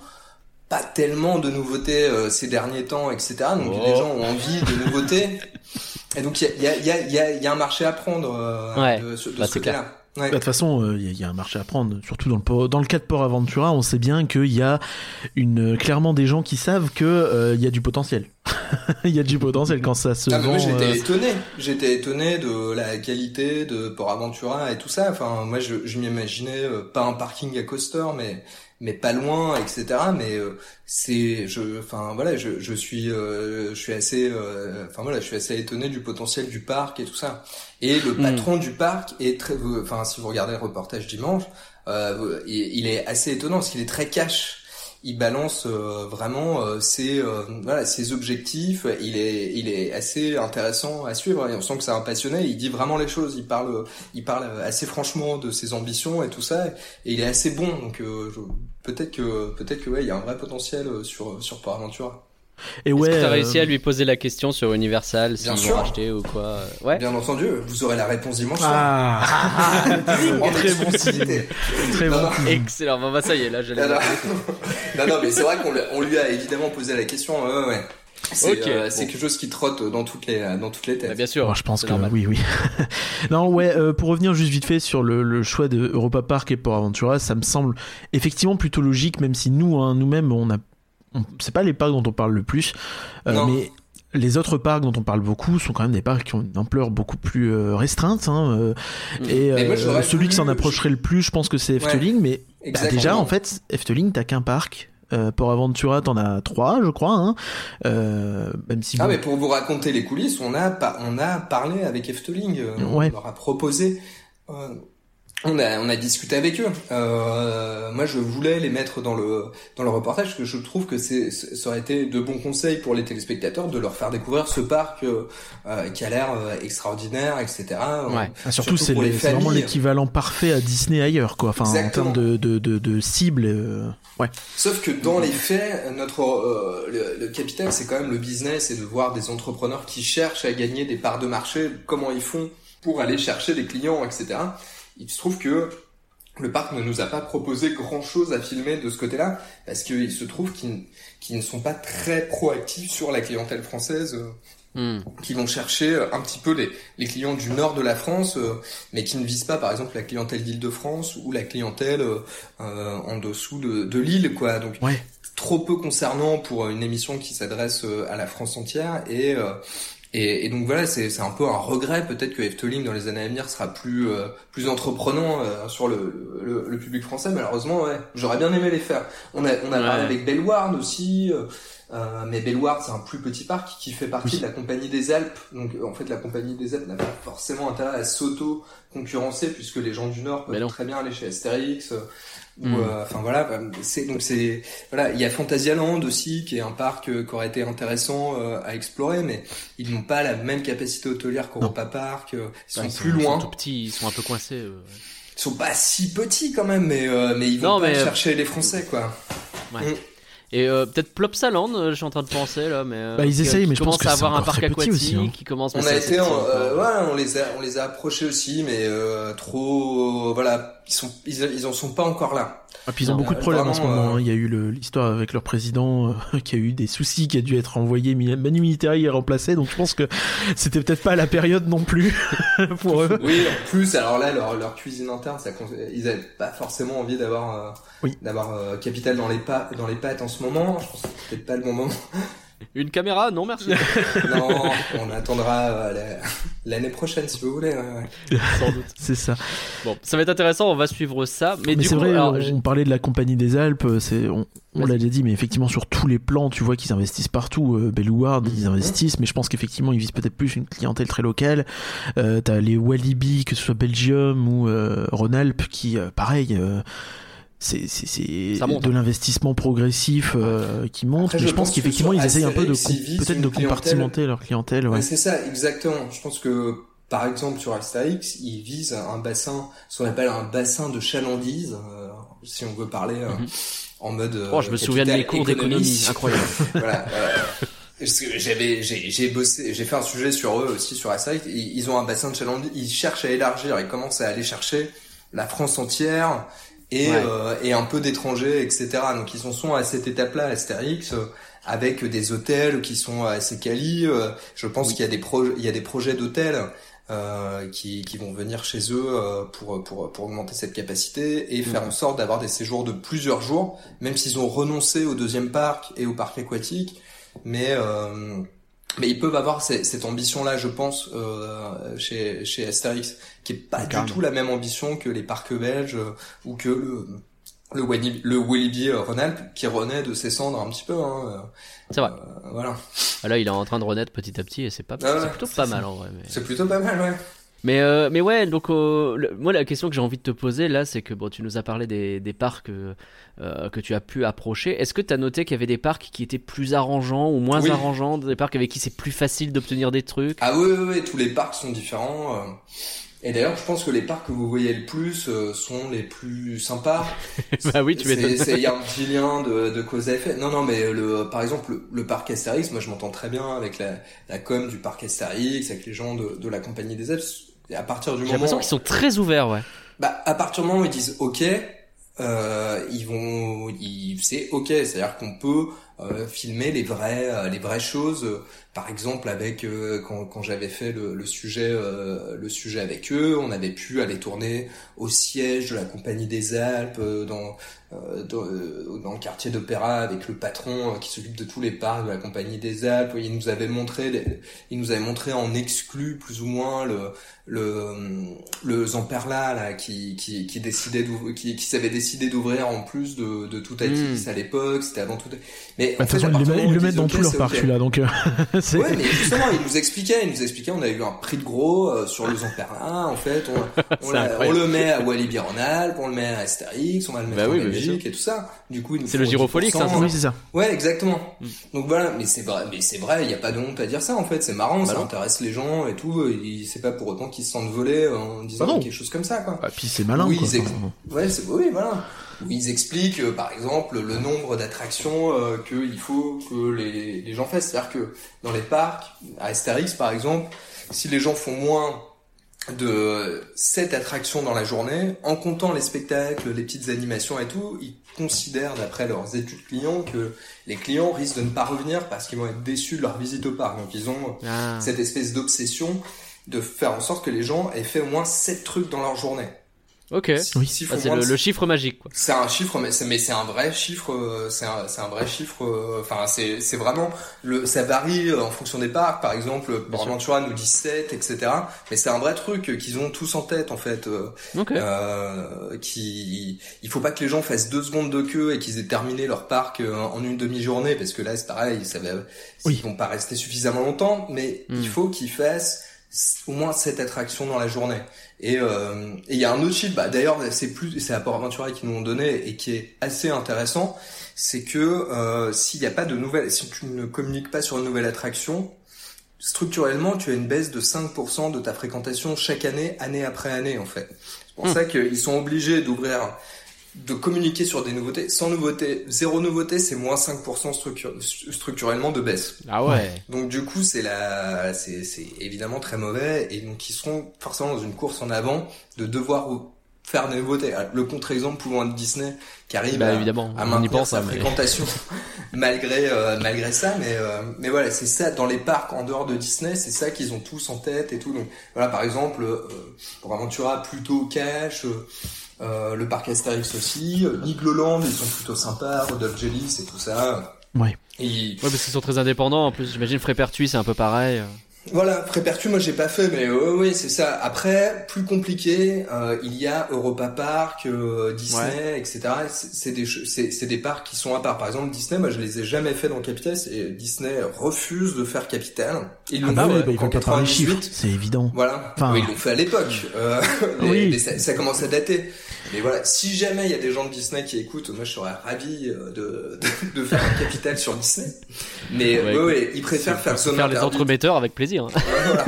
pas tellement de nouveautés euh, ces derniers temps, etc. Donc Oh. les gens ont envie de nouveautés. [laughs] Et donc il y a, il y, a, il y, a, il y a un marché à prendre euh, Ouais. de, ce- de Bah, ce c'est côté-là. Ouais. Bah, De toute façon, il y, a- y a un marché à prendre, surtout dans le, port- dans le cas de Port Aventura, on sait bien qu'il y a une, clairement des gens qui savent que il y a du potentiel. [laughs] Il y a du potentiel quand ça se Ah, vend. moi j'étais euh, étonné, j'étais étonné de la qualité de Port Aventura et tout ça. Enfin moi je, je m'imaginais euh, pas un parking à coaster mais mais pas loin etc. Mais euh, c'est je enfin voilà je, je suis euh, je suis assez euh, enfin voilà je suis assez étonné du potentiel du parc et tout ça. Et le Hmm. patron du parc est très enfin si vous regardez le reportage dimanche euh, il, il est assez étonnant parce qu'il est très cash il balance euh, vraiment euh, ses euh, voilà ses objectifs. Il est il est assez intéressant à suivre et on sent que c'est un passionné. Il dit vraiment les choses. Il parle il parle assez franchement de ses ambitions et tout ça. Et il est assez bon. Donc euh, peut-être que peut-être que ouais il y a un vrai potentiel euh, sur sur Port Et Est-ce ouais, que t'as euh, réussi à lui poser la question sur Universal, s'ils Bien vont racheter ou quoi? Euh, Ouais. bien entendu vous aurez la réponse dimanche Ah, [laughs] très bon très Non, bon. non. Excellent, bon bah ça y est, là j'ai Non, la non. non, non, mais c'est vrai qu'on lui- a évidemment posé la question. Ouais, ouais. C'est Ok, euh, bon. quelque chose qui trotte dans toutes les dans toutes les Bah, têtes. bien sûr. Bon, je pense que normal. oui, oui. [laughs] non, ouais, euh, pour revenir juste vite fait sur le, le choix de Europa Park et Port Aventura, ça me semble effectivement plutôt logique, même si nous, hein, nous-mêmes, on a, on- c'est pas les parcs dont on parle le plus, euh, mais les autres parcs dont on parle beaucoup sont quand même des parcs qui ont une ampleur beaucoup plus euh, restreinte. Hein, euh, Mm. et moi, celui qui s'en approcherait le plus, je pense que c'est Ouais. Efteling, mais bah, déjà, en fait, Efteling, t'as qu'un parc. Euh, Port Aventura, t'en as trois, je crois. Hein. Euh, même si Ah mais pour vous raconter les coulisses, on a on a parlé avec Efteling, euh, Ouais. on leur a proposé on a on a discuté avec eux. Euh, moi je voulais les mettre dans le dans le reportage parce que je trouve que c'est ça aurait été de bons conseils pour les téléspectateurs de leur faire découvrir ce parc euh, euh, qui a l'air euh, extraordinaire, etc. Ouais. Ah, surtout, Surtout c'est vraiment l'équivalent parfait à Disney ailleurs, quoi. Enfin, Exactement. en termes de, de, de, de cible. euh, ouais. Sauf que dans les faits, notre euh, le, le capital, c'est quand même le business et de voir des entrepreneurs qui cherchent à gagner des parts de marché, comment ils font pour aller chercher des clients, etc. Il se trouve que le parc ne nous a pas proposé grand chose à filmer de ce côté-là, parce qu'il se trouve qu'ils ne sont pas très proactifs sur la clientèle française. Hmm. qui vont chercher euh, un petit peu les, les clients du nord de la France, euh, mais qui ne visent pas par exemple la clientèle d'Île-de-France ou la clientèle euh, en dessous de, de l'île, quoi. Donc Ouais. trop peu concernant pour une émission qui s'adresse à la France entière et euh, et, et donc voilà, c'est c'est un peu un regret peut-être que Efteling dans les années à venir sera plus euh, plus entreprenant euh, sur le, le, le public français. Malheureusement, ouais, j'aurais bien aimé les faire. On a on a Ouais. parlé avec Bellward aussi. euh, euh, mais Bellward, c'est un plus petit parc qui fait partie Oui. de la Compagnie des Alpes. Donc, en fait, la Compagnie des Alpes n'a pas forcément intérêt à s'auto-concurrencer puisque les gens du Nord peuvent très bien aller chez Astérix. Euh, ou, Mm. euh, enfin voilà, c'est donc c'est voilà, il y a Phantasialand aussi qui est un parc euh, qui aurait été intéressant euh, à explorer, mais ils n'ont pas la même capacité hôtelière qu'Europa Park. euh, ils sont Ouais, plus Ils loin. sont tout petits, ils sont un peu coincés. euh, ouais. Ils sont pas si petits quand même, mais euh, mais ils vont Non, pas mais- chercher les Français quoi. Et euh, peut-être Plopsaland, euh, je suis en train de penser là, mais euh, Bah, ils qui- essayent, mais je pense à avoir un parc petit aussi, aquatique, hein. qui commence. On a été, en- euh, ouais, on les a, on les a approchés aussi, mais euh, trop, voilà, ils sont, ils, ils en sont pas encore là. Et puis ils ont Non, beaucoup de euh, problèmes en ce moment. euh, hein. Il y a eu le- l'histoire avec leur président euh, [laughs] qui a eu des soucis, qui a dû être envoyé Manu Militari est remplacé. Donc je pense que c'était peut-être pas la période non plus [laughs] pour eux. Oui, en plus, alors là, leur, leur cuisine interne, ça, ils avaient pas forcément envie d'avoir, euh, Oui. d'avoir euh, capital dans les pas, dans les pattes en ce moment. Je pense que c'est peut-être pas le bon moment. Une caméra, non merci. [laughs] non, on attendra euh, la- l'année prochaine si vous voulez. ouais, ouais. Sans doute. [laughs] C'est ça. Bon, ça va être intéressant, on va suivre ça. Mais, c'est vrai, alors, on, parlait de la compagnie des Alpes, c'est, on, l'a déjà dit, mais effectivement sur tous les plans, tu vois qu'ils investissent partout. Euh, Bellward, ils investissent, mais je pense qu'effectivement ils visent peut-être plus une clientèle très locale. Euh, t'as les Walibi, que ce soit Belgium ou euh, Rhône-Alpes, qui, euh, pareil, euh, c'est, de hein. l'investissement progressif euh, qui monte. Après, mais je je pense pense que qu'effectivement ils essayent un peu de peut-être de compartimenter leur clientèle. Ouais. Ouais, c'est ça, exactement. Je pense que, par exemple, sur Astérix, ils visent un bassin, ce qu'on appelle un bassin de chalandise, euh, si on veut parler euh, Mhm. en mode. euh, Oh, je me souviens de mes cours d'économie, économie. incroyable. [laughs] voilà. voilà. Parce que j'avais, j'ai, j'ai bossé, j'ai fait un sujet sur eux aussi sur Astérix. Ils, ils ont un bassin de chalandise, ils cherchent à élargir, ils commencent à aller chercher la France entière et, Ouais. euh, et un peu d'étrangers, etc. Donc ils en sont à cette étape-là, Astérix. euh, avec des hôtels qui sont assez quali. euh, Je pense qu'il y a des projets, il y a des projets d'hôtels euh, qui, qui vont venir chez eux euh, pour, pour, pour augmenter cette capacité et faire en sorte d'avoir des séjours de plusieurs jours, même s'ils ont renoncé au deuxième parc et au parc aquatique. Mais euh, mais ils peuvent avoir ces- cette ambition-là, je pense, euh, chez, chez Astérix, qui est pas du tout la même ambition que les parcs belges euh, ou que le le Walibi, le Walibi euh, Rhône-Alpes qui renaît de ses cendres un petit peu. Hein, C'est vrai. euh, voilà, Ah, Là, il est en train de renaître petit à petit et c'est pas, Ah ouais, plutôt pas mal en vrai. Mais... c'est plutôt pas mal, ouais. Mais, euh, mais ouais, donc euh, le- moi la question que j'ai envie de te poser là, c'est que bon, tu nous as parlé des, des parcs euh, euh, que tu as pu approcher. Est-ce que tu as noté qu'il y avait des parcs qui étaient plus arrangeants ou moins Oui. arrangeants, des parcs avec qui c'est plus facile d'obtenir des trucs? Ah oui, oui, oui, tous les parcs sont différents. euh. Et d'ailleurs, je pense que les parcs que vous voyez le plus euh, sont les plus sympas. [laughs] Bah oui, tu m'étonnes. c'est- Il y a un petit lien de, de cause à effet. Non, non, mais le, par exemple, le, le parc Astérix, moi je m'entends très bien avec la, la com du parc Astérix, avec les gens de, de la compagnie des Alpes. Et à partir du J'ai moment, l'impression qu'ils sont très ouverts, ouais. bah, à partir du moment où ils disent OK, euh, ils vont, ils, c'est OK, c'est-à-dire qu'on peut filmer les vraies, euh, les vraies choses. euh, Par exemple, avec euh, quand, quand j'avais fait le, le sujet, euh, le sujet avec eux, on avait pu aller tourner au siège de la Compagnie des Alpes, euh, dans euh, dans, euh, dans le quartier d'Opéra, avec le patron euh, qui s'occupe de tous les parcs de la Compagnie des Alpes. Il nous avait montré, les- il nous avait montré en exclu plus ou moins le le le Zamperla là qui qui qui décidait qui qui s'avait décidé d'ouvrir en plus de de tout Atis Mm. à l'époque c'était avant tout mais Bah, en De toute façon, ils le, mettent dans disent, tous leurs parcs, celui-là. Donc, euh, [laughs] Ouais, mais justement, il nous expliquait, il nous expliquait, on a eu un prix de gros euh, sur le Zamperla, en fait, on, [laughs] on, C'est l'a- incroyable. on le met à Walibi Rhône-Alpes, on le met à Astérix, on va le mettre Bah en oui, bah, Belgique et tout ça. Du coup, C'est le font Girofolix, 10%. hein, c'est oui, c'est ça. Ouais, exactement. Mm. Donc voilà, mais c'est vrai, mais c'est vrai, il y a pas de honte à dire ça en fait, c'est marrant, ça non. intéresse les gens et tout, c'est pas pour autant qu'ils se sentent volés en disant Bah quelque chose comme ça quoi. Ah, puis c'est malin. Oui, quoi. Ouais, c'est oui, voilà. Où ils expliquent, euh, par exemple, le nombre d'attractions euh, qu'il faut que les, les gens fassent. C'est-à-dire que dans les parcs, à Astérix, par exemple, si les gens font moins de sept attractions dans la journée, en comptant les spectacles, les petites animations et tout, ils considèrent d'après leurs études clients que les clients risquent de ne pas revenir parce qu'ils vont être déçus de leur visite au parc. Donc ils ont Ah. cette espèce d'obsession de faire en sorte que les gens aient fait au moins sept trucs dans leur journée. Ok. Oui. Ah, c'est le, chiffre magique, quoi. c'est un chiffre, mais c'est, mais c'est un vrai chiffre. euh, C'est un, c'est un vrai chiffre. euh, Enfin, c'est, c'est vraiment le. Ça varie euh, en fonction des parcs. Par exemple, Bien sûr. Aventura nous dit 7, etc. Mais c'est un vrai truc qu'ils ont tous en tête en fait. euh, Ok. euh, qui, il faut pas que les gens fassent deux secondes de queue et qu'ils aient terminé leur parc euh, en une demi-journée parce que là c'est pareil, ça va, Oui. ils vont pas rester suffisamment longtemps. Mais Hmm. il faut qu'ils fassent au moins sept attractions dans la journée. Et euh, et il y a un autre chiffre, bah, d'ailleurs c'est plus c'est Apport Aventura qui nous ont donné et qui est assez intéressant, c'est que euh, s'il n'y a pas de nouvelles, si tu ne communiques pas sur une nouvelle attraction, structurellement tu as une baisse de 5% de ta fréquentation chaque année, année après année en fait. C'est pour Hmm. ça qu'ils sont obligés d'ouvrir, de communiquer sur des nouveautés. Sans nouveauté, zéro nouveauté, c'est moins 5% structure- structurellement de baisse. Ah ouais. Donc du coup, c'est la, c'est, c'est évidemment très mauvais et donc ils seront forcément dans une course en avant de devoir faire des nouveautés. Alors, Le contre-exemple pouvant être Disney qui arrive Bah à, évidemment, à maintenir pense. sa hein, mais- fréquentation [laughs] malgré euh, malgré ça, mais euh, mais voilà, c'est ça dans les parcs en dehors de Disney, c'est ça qu'ils ont tous en tête et tout. Donc voilà, par exemple, euh, pour Aventura, plutôt Cash. Euh, euh, le parc Astérix aussi, euh, Nigloland, ils sont plutôt sympas, Rodolphe Jellis et tout ça. Ouais. Et Ouais, parce qu'ils sont très indépendants. En plus, j'imagine Frépertuis, c'est un peu pareil. Voilà, Prépertu, moi j'ai pas fait, mais euh, oui, c'est ça. Après, plus compliqué, euh, il y a Europa Park, euh, Disney, etc. C'est des c'est c'est des parcs qui sont à part. Par exemple, Disney, moi je les ai jamais fait dans Capital. Et Disney refuse de faire Capital. Ils l'ont Ah bah fait ouais, bah, il en faut pas parler 98. chiffres, c'est évident. Voilà. Enfin- Oui, ils l'ont fait à l'époque. Euh, mais, [laughs] Oui. mais ça, ça commence à dater. Mais voilà, si jamais il y a des gens de Disney qui écoutent, moi je serais ravi euh, de, de, de faire un capital sur Disney. Mais Ouais, ils préfèrent faire Faire les entremetteurs avec plaisir. Hein. Voilà.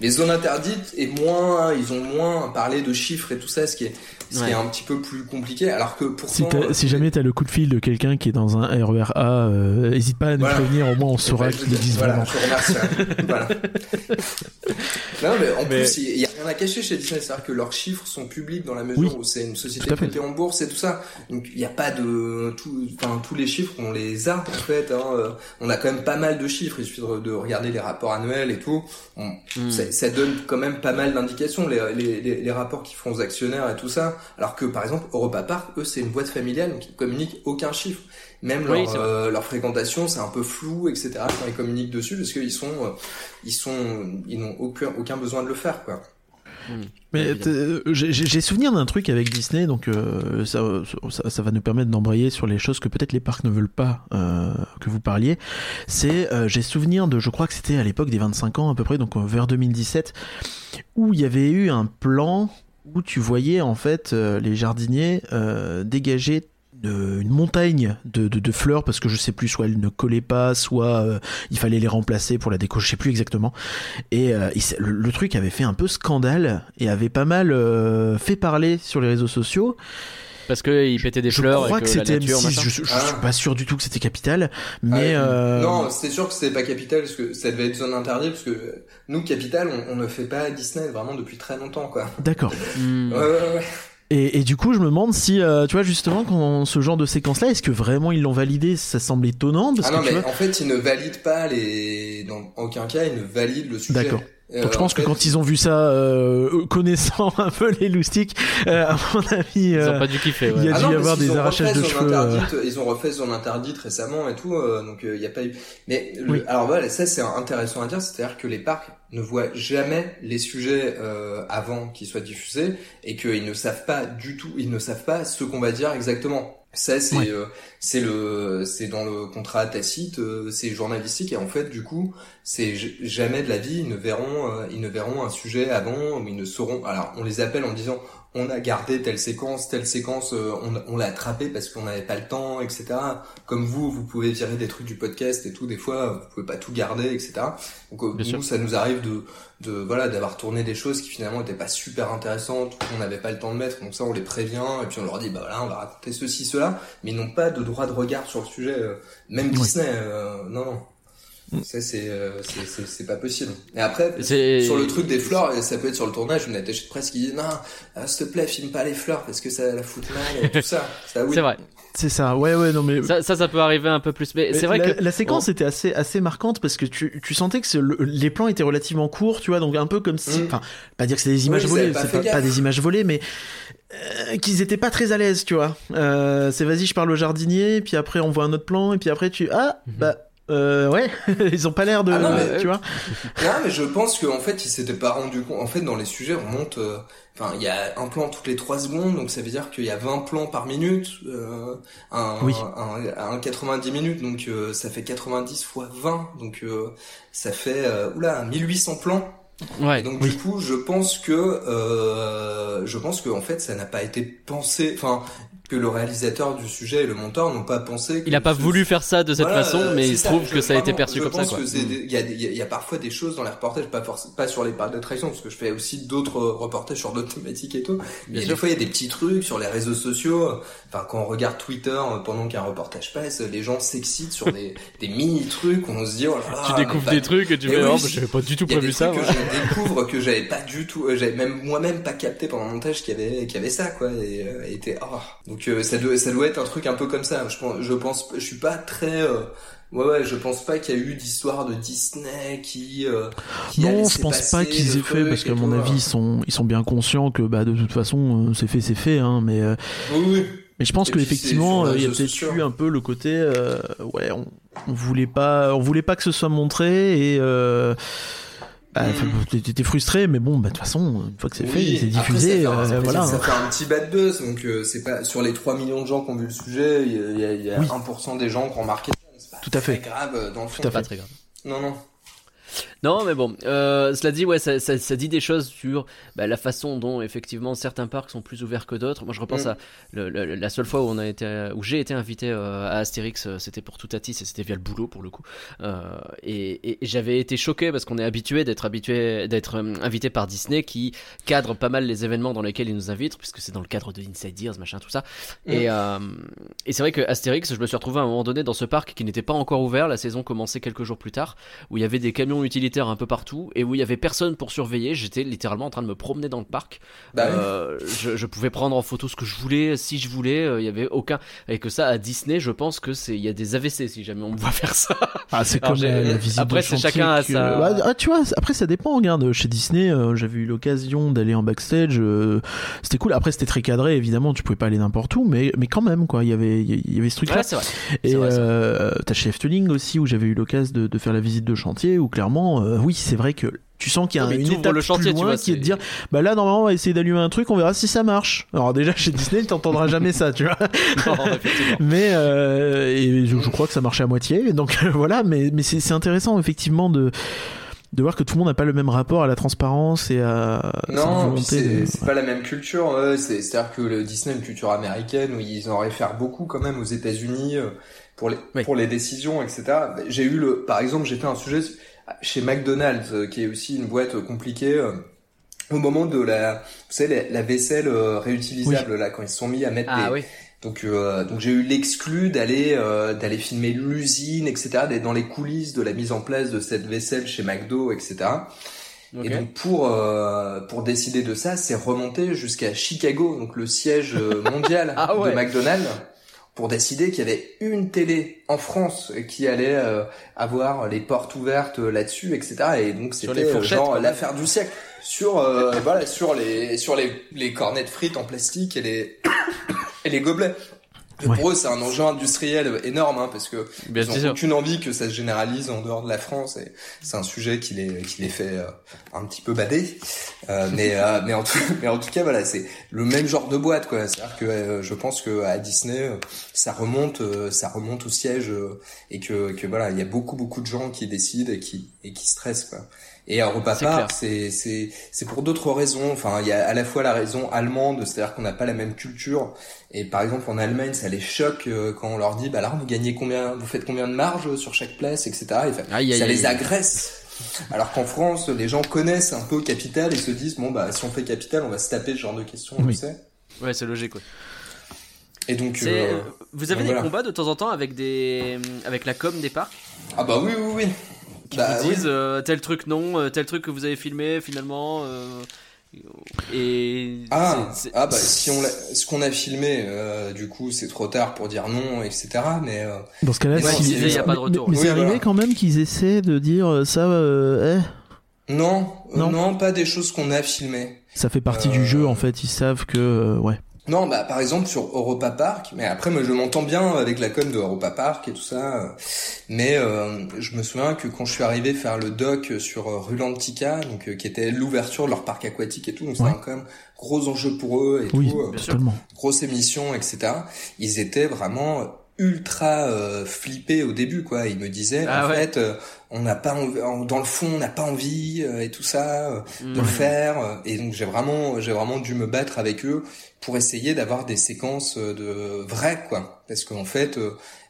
Les zones interdites et moins, ils ont moins parlé de chiffres et tout ça, ce qui est, ce qui Ouais. est un petit peu plus compliqué. Alors que pourtant, Si, euh, si jamais t'as le coup de fil de quelqu'un qui est dans un RER A, euh, hésite pas à nous Voilà. prévenir, au moins on saura Eh ben, je- qu'il existe voilà, vraiment. Je vous remercie. hein. [laughs] voilà. Non, mais en Mais- plus, il y a rien à cacher chez Disney, c'est-à-dire que leurs chiffres sont publics dans la mesure Oui. où c'est une société cotée en bourse et tout ça. Donc il n'y a pas de tout, enfin tous les chiffres, on les a en fait. Hein. Euh, On a quand même pas mal de chiffres. Il suffit de, de regarder les rapports annuels et tout. On- Hmm. ça, ça donne quand même pas mal d'indications, les, les, les, les rapports qu'ils font aux actionnaires et tout ça. Alors que par exemple, Europa Park, eux, c'est une boîte familiale, donc ils communiquent aucun chiffre. Même Oui, leur, euh, leur fréquentation, c'est un peu flou, etc. Quand ils communiquent dessus, parce qu'ils sont, euh, ils sont, ils n'ont aucun, aucun besoin de le faire, quoi. Mais j'ai souvenir d'un truc avec Disney, donc euh, ça, ça, ça va nous permettre d'embrayer sur les choses que peut-être les parcs ne veulent pas euh, que vous parliez. C'est, euh, j'ai souvenir de, je crois que c'était à l'époque des 25 ans à peu près, donc vers 2017, où il y avait eu un plan où tu voyais en fait les jardiniers dégager une montagne de, de, de fleurs parce que je sais plus soit elles ne collaient pas soit euh, il fallait les remplacer pour la déco je sais plus exactement et euh, il le, le truc avait fait un peu scandale et avait pas mal euh, fait parler sur les réseaux sociaux Parce qu'ils pétaient des je fleurs crois et que c'était nature, M6 machin. je, je, je Ah. suis pas sûr du tout que c'était Capital mais Ah, euh, Non, c'est sûr que c'était pas Capital, parce que ça devait être zone interdite, parce que nous, Capital, on, on ne fait pas Disney vraiment depuis très longtemps, quoi. d'accord Hmm. Ouais, ouais, ouais. Et, et du coup, je me demande si, euh, tu vois, justement, quand ce genre de séquence-là, est-ce que vraiment ils l'ont validé? Ça semble étonnant parce Ah non, que mais vois. en fait, ils ne valident pas les, dans aucun cas, ils ne valident le sujet. D'accord. Euh, Donc je pense en que quand ils ont vu ça, euh, [laughs] connaissant un peu les loustiques, euh, à mon avis, Ils euh, ont pas dû kiffer. il y a dû non, y avoir des arrachages de cheveux, euh. Ils ont refait zone interdite récemment et tout, euh, donc il n'y a pas eu. Mais le- Oui. alors voilà, ça c'est intéressant à dire, c'est-à-dire que les parcs ne voient jamais les sujets euh, avant qu'ils soient diffusés et qu'ils ne savent pas du tout, ils ne savent pas ce qu'on va dire exactement. Ça c'est Ouais. euh, c'est le c'est dans le contrat tacite, euh, c'est journalistique et en fait du coup c'est jamais de la vie ils ne verront euh, ils ne verront un sujet avant ou ils ne sauront alors on les appelle en disant on a gardé telle séquence, telle séquence, euh, on, on l'a attrapé parce qu'on n'avait pas le temps, etc. Comme vous, vous pouvez virer des trucs du podcast et tout, des fois, vous pouvez pas tout garder, etc. Donc euh, Bien nous, sûr. ça nous arrive de, de voilà, d'avoir tourné des choses qui finalement étaient pas super intéressantes, qu'on n'avait pas le temps de mettre. Donc ça, on les prévient et puis on leur dit, bah voilà, on va raconter ceci, cela, mais ils n'ont pas de droit de regard sur le sujet. euh, même Oui. Disney, euh, non, non. Ça, c'est, euh, c'est, c'est, pas possible. Et après, sur le truc des fleurs, ça peut être sur le tournage, une attachée de presse qui dit, non, euh, s'il te plaît, filme pas les fleurs parce que ça la fout mal et tout ça. [laughs] ça oui. C'est vrai. C'est ça, ouais, ouais, non, mais. Ça, ça, ça peut arriver un peu plus. Mais, Mais c'est vrai la, que la séquence était assez assez marquante parce que tu, tu sentais que le- les plans étaient relativement courts, tu vois, donc un peu comme si, Mm. enfin, pas dire que c'est des images volées, pas c'est pas, des images volées, mais euh, qu'ils étaient pas très à l'aise, tu vois. Euh, c'est vas-y, je parle au jardinier, puis après on voit un autre plan, et puis après tu ah bah euh, ouais, [laughs] ils ont pas l'air de, Ah non, mais- tu vois. [laughs] Non, mais je pense qu'en fait, ils s'étaient pas rendu compte. En fait, dans les sujets, on monte. euh, Enfin, il y a un plan toutes les 3 secondes, donc ça veut dire qu'il y a 20 plans par minute, euh, un, Oui. un, un 90 minutes, donc euh, ça fait 90 fois 20, donc euh, ça fait euh, oula 1800 plans. ouais. Et donc Oui. du coup, je pense que euh, je pense que en fait, ça n'a pas été pensé. Enfin, que le réalisateur du sujet et le monteur n'ont pas pensé. Il a pas voulu faire ça de cette Voilà, façon, euh, mais il se ça, trouve je- que ça a été perçu comme ça, Mm. Il y, a, y a- il y a parfois des choses dans les reportages, pas sur les parcs d'attraction, parce que je fais aussi d'autres euh, reportages sur d'autres [laughs] thématiques et tout. Sûr. des fois, il y a des petits trucs sur les réseaux sociaux. Enfin, quand on regarde Twitter euh, pendant qu'un reportage passe, les gens s'excitent sur des, [laughs] des mini trucs. On se dit, oh là Tu mais découvres des trucs et tu Mais fais, oui, oh, j'avais pas du tout il y a prévu des ça, que je découvre que j'avais pas du tout, euh, j'avais même moi-même pas capté pendant le montage qu'il y avait, qu'il y avait ça quoi, et, euh, et était, oh. donc euh, ça doit, ça doit être un truc un peu comme ça. Je pense, je pense, je suis pas très, euh, ouais ouais, je pense pas qu'il y a eu d'histoire de Disney qui, euh, qui Non, je pense pas qu'ils le aient fait parce qu'à mon avis euh. ils sont ils sont bien conscients que bah de toute façon euh, c'est fait c'est fait hein mais euh, Oui, oui. Mais je pense Et que puis, c'est effectivement, sur les euh, il y a peut-être eu un peu le côté, euh, ouais, on, on voulait pas, on voulait pas que ce soit montré et euh, bah, Mm. enfin, t'es- t'es frustré, mais bon, bah, de toute façon, une fois que c'est fait, Oui, c'est après, diffusé, ça fait, un- euh, fait- voilà. ça hein. fait un petit bad buzz, donc euh, c'est pas sur les 3 millions de gens qui ont vu le sujet, il y a, y a- y a Oui. 1% des gens qui ont remarqué. C'est pas Tout à fait. très grave euh, dans le fond. Tout à Pas fait. très grave. Non non. Non, mais bon, euh, cela dit, ouais, ça, ça, ça dit des choses sur bah, la façon dont effectivement certains parcs sont plus ouverts que d'autres. Moi, je repense Mm. à le- le- la seule fois où on a été, où j'ai été invité euh, à Astérix, euh, c'était pour Toutatis et c'était via le boulot pour le coup. Euh, et et- et j'avais été choqué parce qu'on est habitué d'être habitué d'être invité par Disney qui cadre pas mal les événements dans lesquels ils nous invitent, puisque c'est dans le cadre de Inside Ears, machin, tout ça. Et, euh, et c'est vrai que Astérix, je me suis retrouvé à un moment donné dans ce parc qui n'était pas encore ouvert. La saison commençait quelques jours plus tard, où il y avait des camions utilitaires un peu partout et où il y avait personne pour surveiller. J'étais littéralement en train de me promener dans le parc. Bah oui. Euh, je, je pouvais prendre en photo ce que je voulais, si je voulais. euh, Il y avait aucun et que ça à Disney, je pense que c'est il y a des AVC si jamais on me [laughs] voit faire ça. Ah, c'est comme la, la visite après, de c'est chantier chacun a que- sa- Bah, ah, tu vois, après ça dépend. Regarde, chez Disney, euh, j'avais eu l'occasion d'aller en backstage. euh, c'était cool. Après, c'était très cadré, évidemment. Tu pouvais pas aller n'importe où, mais mais quand même, quoi. Il y avait il y avait ce truc-là. Ouais, c'est vrai. Et euh, t'as chez Efteling aussi où j'avais eu l'occasion de, de faire la visite de chantier où clairement, euh, oui, c'est vrai que tu sens qu'il y a Non, une étape le chantier, plus tu loin vois, qui est de dire, bah là normalement on va essayer d'allumer un truc, on verra si ça marche. Alors déjà chez Disney, t'entendras jamais ça, tu vois. [laughs] Non. [laughs] Mais euh, et je, je crois que ça marchait à moitié, donc voilà. Mais mais c'est c'est intéressant effectivement de de voir que tout le monde n'a pas le même rapport à la transparence et à Non, c'est de- c'est pas la même culture. ouais, c'est- C'est-à-dire que le Disney, une culture américaine, où ils en réfèrent beaucoup quand même aux États-Unis euh, pour les Oui. pour les décisions, etc. J'ai eu le, par exemple, j'ai fait un sujet chez McDonald's, euh, qui est aussi une boîte compliquée. euh, Au moment de la, vous savez, la, vaisselle euh, réutilisable là, quand ils se sont mis à mettre Ah des, oui. donc, euh, donc j'ai eu l'exclu d'aller euh, d'aller filmer l'usine, etc., d'être dans les coulisses de la mise en place de cette vaisselle chez McDo, etc. Et donc pour euh, pour décider de ça, c'est remonté jusqu'à Chicago, donc le siège euh, mondial [laughs] Ah ouais. de McDonald's, pour décider qu'il y avait une télé en France qui allait euh, avoir les portes ouvertes là-dessus, etc. Et donc c'était euh, genre l'affaire du siècle sur euh, voilà sur les sur les les cornets de frites en plastique et les [coughs] et les gobelets. Ouais. Pour eux, c'est un enjeu industriel énorme, hein, parce que Bien ils ont sûr. aucune envie que ça se généralise en dehors de la France et c'est un sujet qui les qui les fait euh, un petit peu bader Euh, mais euh, [laughs] mais en tout mais en tout cas voilà c'est le même genre de boîte quoi c'est à dire que euh, je pense que à Disney euh, ça remonte ça remonte au siège et que que voilà il y a beaucoup beaucoup de gens qui décident et qui et qui stressent quoi et à Europa C'est c'est c'est c'est pour d'autres raisons. Enfin, il y a à la fois la raison allemande, c'est-à-dire qu'on n'a pas la même culture. Et par exemple, en Allemagne, ça les choque euh, quand on leur dit, bah là, vous gagnez combien, vous faites combien de marge sur chaque place, etc. Et Aïe, ça aïe, les aïe. agresse. Alors qu'en France, les gens connaissent un peu Capital et se disent, bon bah si on fait Capital, on va se taper ce genre de questions, on Oui. le sait. Ouais, c'est logique. Ouais. Et donc, euh, Vous avez donc des voilà. combats de temps en temps avec des avec la com des parcs? Ah bah oui, oui, oui. Qui Bah, vous oui. disent euh, tel truc non, euh, tel truc que vous avez filmé finalement. euh, et Ah, ah bah si on ce qu'on a filmé, euh, du coup c'est trop tard pour dire non, etc. Mais euh, Dans ce cas-là, Mais il y a pas de mais- retour. Mais, Oui, c'est arrivé voilà. quand même qu'ils essaient de dire ça, euh, eh, non, Non. non, pas des choses qu'on a filmées. ça fait partie Euh, du jeu en fait. Ils savent que, euh, ouais. Non, bah par exemple sur Europa Park, mais après moi je m'entends bien avec la com de Europa Park et tout ça, euh, mais euh, je me souviens que quand je suis arrivé faire le doc sur euh, Rulantica, donc euh, qui était l'ouverture de leur parc aquatique et tout, donc Ouais. c'était quand même gros enjeu pour eux et Oui, tout, euh, grosse émission, etc. Ils étaient vraiment ultra euh, flippés au début, quoi. Ils me disaient, Ah en ouais. fait, euh, on n'a pas, envie- en- dans le fond, on n'a pas envie euh, et tout ça euh, de le Mhm. faire. Et donc j'ai vraiment, j'ai vraiment dû me battre avec eux pour essayer d'avoir des séquences de vraies, quoi. Parce qu'en fait,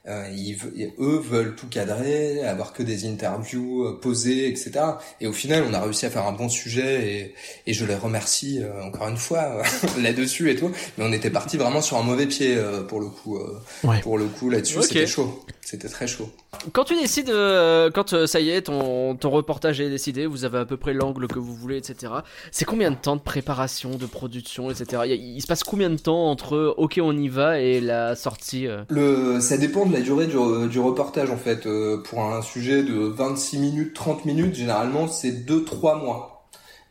euh, ils, eux veulent tout cadrer, avoir que des interviews euh, posées, etc. Et au final, on a réussi à faire un bon sujet et, et je les remercie euh, encore une fois [laughs] là-dessus et tout. Mais on était parti vraiment sur un mauvais pied euh, pour le coup. euh, Ouais. Pour le coup là-dessus, Ok. c'était chaud. C'était très chaud. Quand tu décides, euh, quand euh, ça y est, ton, ton reportage est décidé, vous avez à peu près l'angle que vous voulez, etc. C'est combien de temps de préparation, de production, etc. Il, se passe combien de temps entre OK on y va et la sortie euh? Le, ça dépend de la durée du, du reportage en fait. Euh, pour un sujet de 26 minutes, 30 minutes, généralement c'est 2-3 mois.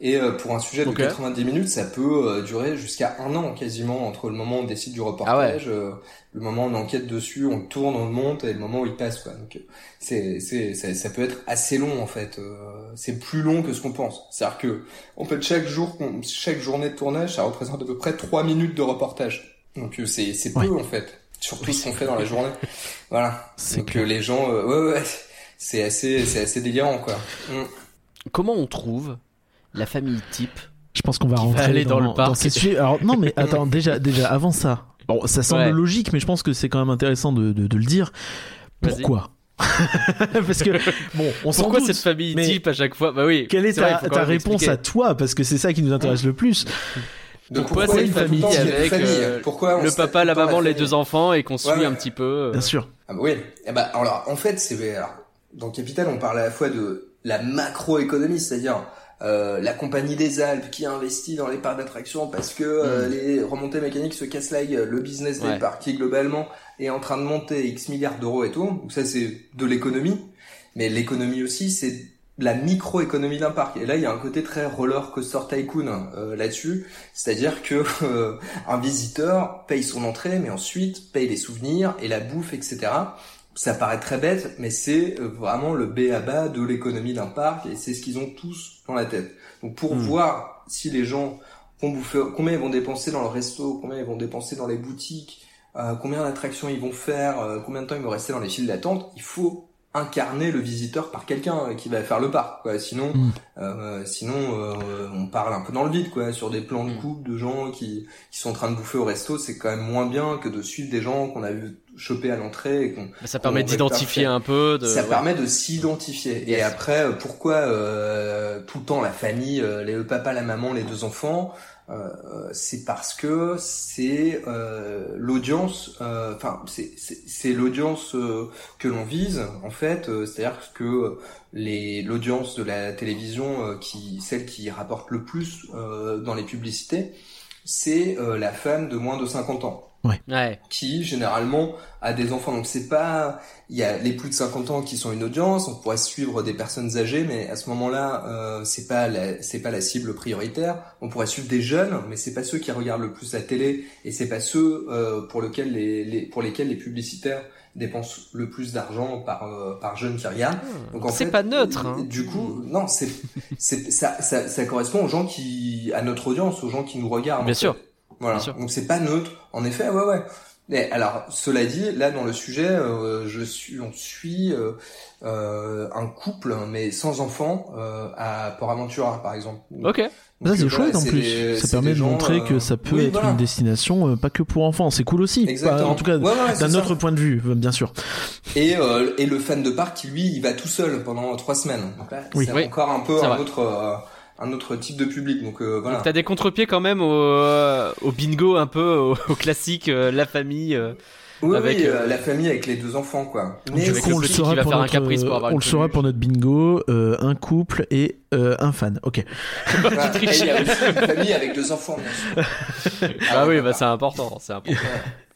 Et euh, pour un sujet de Ok. 90 minutes, ça peut euh, durer jusqu'à un an quasiment entre le moment où on décide du reportage, euh, le moment où on enquête dessus, on tourne, on le monte et le moment où il passe quoi. Donc c'est c'est ça, ça peut être assez long en fait. Euh, c'est plus long que ce qu'on pense. C'est-à-dire que en fait chaque jour, chaque journée de tournage, ça représente à peu près 3 minutes de reportage. Donc euh, c'est c'est peu Ouais. en fait. Surtout ce qu'on fait dans la journée. [laughs] Voilà. C'est Donc clair. les gens, euh, ouais ouais, c'est assez c'est assez délirant quoi. Mm. Comment on trouve la famille type Je pense qu'on va rentrer aller dans le parc. ces sujets. Alors non, mais attends, déjà, déjà avant ça. Bon, ça semble Ouais. logique, mais je pense que c'est quand même intéressant de, de, de le dire. Pourquoi [laughs] Parce que bon, on s'en Pourquoi doute, cette famille mais type à chaque fois? Bah oui. Quelle est vrai, ta, ta réponse à toi? Parce que c'est ça qui nous intéresse le plus. Donc Pourquoi tout le famille temps avec famille euh, Pourquoi le papa, la maman, les deux enfants et qu'on suit Ouais, un petit peu euh, Bien sûr. Ah bah oui. Eh bah, alors, en fait, c'est alors, dans Capital, on parle à la fois de la macroéconomie, c'est-à-dire euh, la compagnie des Alpes qui investit dans les parcs d'attractions parce que euh, les remontées mécaniques se cassent la gueule, le business des Ouais. parcs qui globalement est en train de monter X milliards d'euros et tout. Donc ça, c'est de l'économie. Mais l'économie aussi, c'est la microéconomie d'un parc. Et là, il y a un côté très roller coaster tycoon euh, là-dessus, c'est-à-dire que euh, un visiteur paye son entrée, mais ensuite paye les souvenirs et la bouffe, etc. Ça paraît très bête, mais c'est euh, vraiment le B à bas de l'économie d'un parc et c'est ce qu'ils ont tous dans la tête. Donc pour Hmm. voir si les gens vont bouffer, combien ils vont dépenser dans le resto, combien ils vont dépenser dans les boutiques, euh, combien d'attractions ils vont faire, euh, combien de temps ils vont rester dans les files d'attente, il faut incarner le visiteur par quelqu'un qui va faire le parc. Quoi. Sinon, Mm. euh, sinon euh, on parle un peu dans le vide, quoi, sur des plans de Mm. coupe de gens qui, qui sont en train de bouffer au resto. C'est quand même moins bien que de suivre des gens qu'on a vu choper à l'entrée et Bah, Ça permet d'identifier un peu. De, ça ouais. permet de s'identifier. Et après, euh, pourquoi euh, tout le temps la famille, euh, les, le papa, la maman, les deux enfants euh, C'est parce que c'est euh, l'audience. euh, Enfin, c'est l'audience euh, que l'on vise en fait. euh, C'est-à-dire que les l'audience de la télévision, euh, qui celle qui rapporte le plus euh, dans les publicités, c'est euh, la femme de moins de 50 ans Ouais. qui généralement a des enfants. Donc c'est pas, il y a les plus de 50 ans qui sont une audience. On pourrait suivre des personnes âgées, mais à ce moment-là, euh, c'est pas la, c'est pas la cible prioritaire. On pourrait suivre des jeunes, mais c'est pas ceux qui regardent le plus la télé et c'est pas ceux euh, pour lesquels les, les, pour lesquels les publicitaires dépensent le plus d'argent par euh, par jeune qui regarde. Donc, en C'est fait, pas neutre. Hein. Du coup, non, c'est, c'est, ça, ça, ça correspond aux gens qui, à notre audience, aux gens qui nous regardent. Bien en sûr. fait. Voilà. Bien sûr. Donc c'est pas neutre. En effet, ouais, ouais. Mais alors, cela dit, là dans le sujet, euh, je suis, on suit euh, euh, un couple, mais sans enfants, euh, à Port Aventura, par exemple. Ok. Ça c'est euh, chouette en plus. des- ça permet de gens, montrer euh, que ça peut oui, être voilà. une destination euh, pas que pour enfants. C'est cool aussi. Exactement. En tout cas, Ouais, ouais, c'est d'un autre point de vue, bien sûr. Et, euh, et le fan de parc lui, il va tout seul pendant trois semaines. Donc là, Oui. c'est Oui. encore un peu un vrai. autre, euh, un autre type de public. Donc euh, voilà. T'as des contre-pieds quand même au, euh, bingo un peu, au, classique, euh, la famille. Oui, Avec, oui, euh, euh, la famille avec les deux enfants, quoi. Mais Du coup, le on le saura pour notre, on le saura pour bingo, euh, un couple et euh, un fan. Ok. [laughs] Et il y a aussi une famille avec deux enfants, bien sûr. [laughs] Ah oui, bah c'est important, c'est important.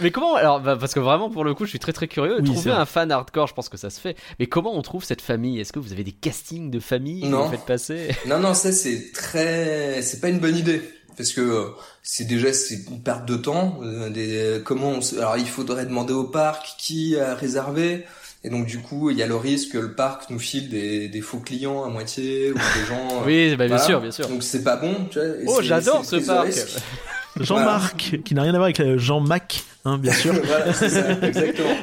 Mais comment alors bah, parce que vraiment pour le coup, je suis très très curieux. Oui, Trouver un fan hardcore, je pense que ça se fait. Mais comment on trouve cette famille? Est-ce que vous avez des castings de famille? Que Non. vous faites passer? Non, non, ça c'est très, c'est pas une bonne idée parce que euh, c'est déjà c'est une perte de temps. euh, des, comment on alors il faudrait demander au parc qui a réservé. Et donc du coup, il y a le risque que le parc nous file des, des faux clients à moitié ou des gens. euh, [laughs] Oui, bah, bien voilà. sûr, bien sûr. Donc c'est pas bon. Tu vois, et Oh, j'adore ce parc. [laughs] Jean-Marc, qui n'a rien à voir avec euh, Jean-Mac, hein, bien sûr. [laughs] voilà, c'est ça, [laughs] exactement.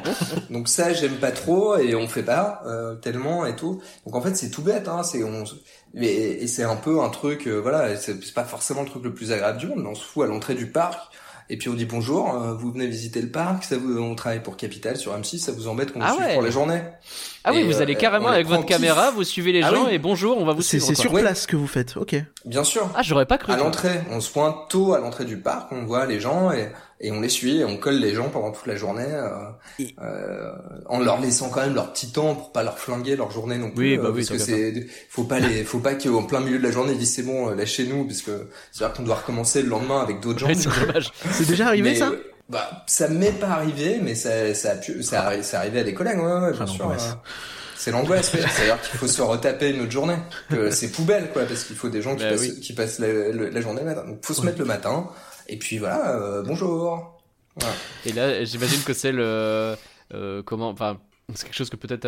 Donc ça, j'aime pas trop et on fait pas euh, tellement et tout. Donc en fait, c'est tout bête, hein. C'est on, mais et c'est un peu un truc, euh, voilà, c'est c'est pas forcément le truc le plus agréable du monde. mais On se fout à l'entrée du parc. Et puis on dit bonjour, euh, vous venez visiter le parc, ça vous, on travaille pour Capital sur M6, ça vous embête qu'on Ah nous suive ouais. pour la journée Ah oui, vous euh, allez carrément on les avec votre caméra, vous suivez les Ah gens oui. et bonjour, on va vous C'est suivre. c'est sur place que vous faites. Ok. Bien sûr. Ah, j'aurais pas cru. À l'entrée, on se pointe tôt à l'entrée du parc, on voit les gens et, et on les suit, et on colle les gens pendant toute la journée, euh, Et- euh, en leur laissant quand même leur petit temps pour pas leur flinguer leur journée non plus. Oui, euh, bah oui, parce que ça c'est, faut pas les, faut pas qu'en plein milieu de la journée ils disent c'est bon, euh, lâchez-nous, parce que c'est à dire qu'on doit recommencer le lendemain avec d'autres gens. Ouais, [laughs] c'est déjà arrivé Mais, ça euh, Bah, ça m'est pas arrivé, mais ça, ça a pu, ça c'est arrivé à des collègues, ouais, ouais, bien Ah, sûr. euh, c'est l'angoisse. C'est-à-dire qu'il faut se retaper une autre journée. C'est poubelle, quoi, parce qu'il faut des gens qui Bah passent, oui. qui passent la, la- la journée le matin. Donc, faut se mettre le matin. Et puis voilà, euh, bonjour. Voilà. Et là, j'imagine que c'est le euh, comment, enfin. C'est quelque chose que peut-être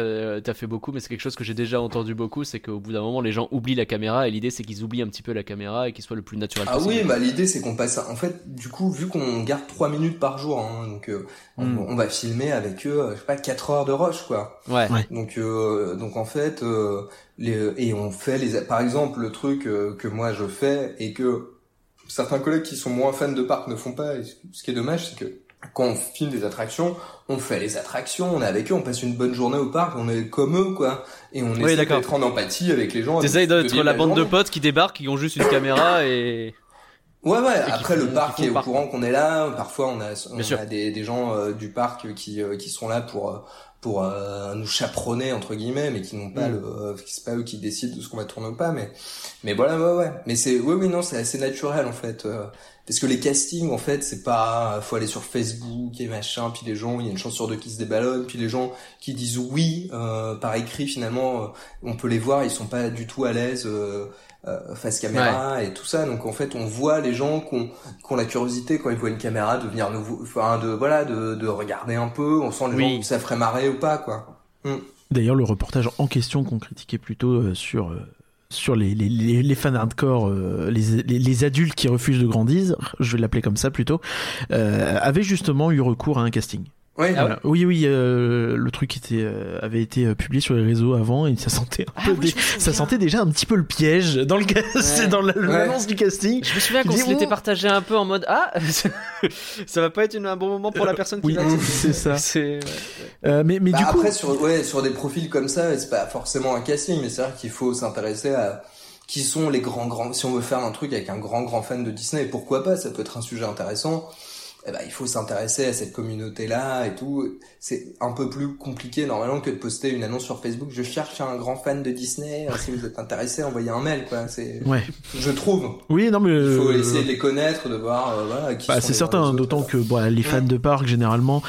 t'as- fait beaucoup, mais c'est quelque chose que j'ai déjà entendu beaucoup, c'est qu'au bout d'un moment, les gens oublient la caméra, et l'idée c'est qu'ils oublient un petit peu la caméra et qu'ils soient le plus naturel Ah possible. oui, bah l'idée c'est qu'on passe. En fait, du coup, vu qu'on garde trois minutes par jour, hein, donc euh, on, Mm. on va filmer avec eux, euh, je sais pas, quatre heures de rush, quoi. Ouais. Ouais. Donc, euh, donc en fait, euh, les, et on fait les, par exemple, le truc euh, que moi je fais et que certains collègues qui sont moins fans de parc ne font pas. et ce qui est dommage, c'est que quand on filme des attractions, on fait les attractions, on est avec eux, on passe une bonne journée au parc, on est comme eux, quoi. Et on Oui, essaie d'être en empathie avec les gens. T'essayes d'être vivre la bande de potes qui débarquent, qui ont juste une caméra et. Ouais, ouais. Après, font- le parc est au parc. courant qu'on est là. Parfois, on a, on a des, des gens euh, du parc qui, euh, qui sont là pour, euh, pour euh, nous chaperonner entre guillemets, mais qui n'ont pas Mm. le, euh, c'est pas eux qui décident de ce qu'on va tourner ou pas. Mais, mais voilà, ouais, ouais. Mais c'est, oui, oui, non, c'est assez naturel en fait. euh, parce que les castings, en fait, c'est pas, faut aller sur Facebook et machin, puis les gens, il y a une chance sur deux qui se déballonnent, puis les gens qui disent oui euh, par écrit, finalement, on peut les voir, ils sont pas du tout à l'aise. Euh, face caméra et tout ça. Donc en fait on voit les gens qui ont, qui ont la curiosité quand ils voient une caméra de venir nous enfin de voilà de, de regarder un peu. On sent les Oui. gens que ça ferait marrer ou pas quoi. D'ailleurs, le reportage en question qu'on critiquait plutôt euh, sur euh, sur les, les, les, les fans hardcore, euh, les, les, les adultes qui refusent de grandir, je vais l'appeler comme ça plutôt, euh, avait justement eu recours à un casting. Ouais Ah. Oui, oui, euh, le truc était, euh, avait été euh, publié sur les réseaux avant et ça sentait un Ah peu oui, dé- je me souviens. ça sentait déjà un petit peu le piège dans le cas- [laughs] c'est dans la- l'annonce du casting. Je me souviens qu'on se l'était partagé un peu en mode Ah [laughs] ça va pas être une- un bon moment pour la personne qui Oui, va. [laughs] c'est ça. C'est. Euh, mais mais Bah, du coup, après sur ouais sur des profils comme ça c'est pas forcément un casting mais c'est vrai qu'il faut s'intéresser à qui sont les grands grands si on veut faire un truc avec un grand grand fan de Disney pourquoi pas ça peut être un sujet intéressant eh ben, il faut s'intéresser à cette communauté là et tout. C'est un peu plus compliqué normalement que de poster une annonce sur Facebook. Je cherche un grand fan de Disney. Si vous êtes intéressé envoyez un mail quoi. C'est ouais. je trouve. Oui, non mais il faut euh, essayer de les connaître de voir euh, voilà qui Bah, c'est certain, d'autant que bon, les fans de parc généralement,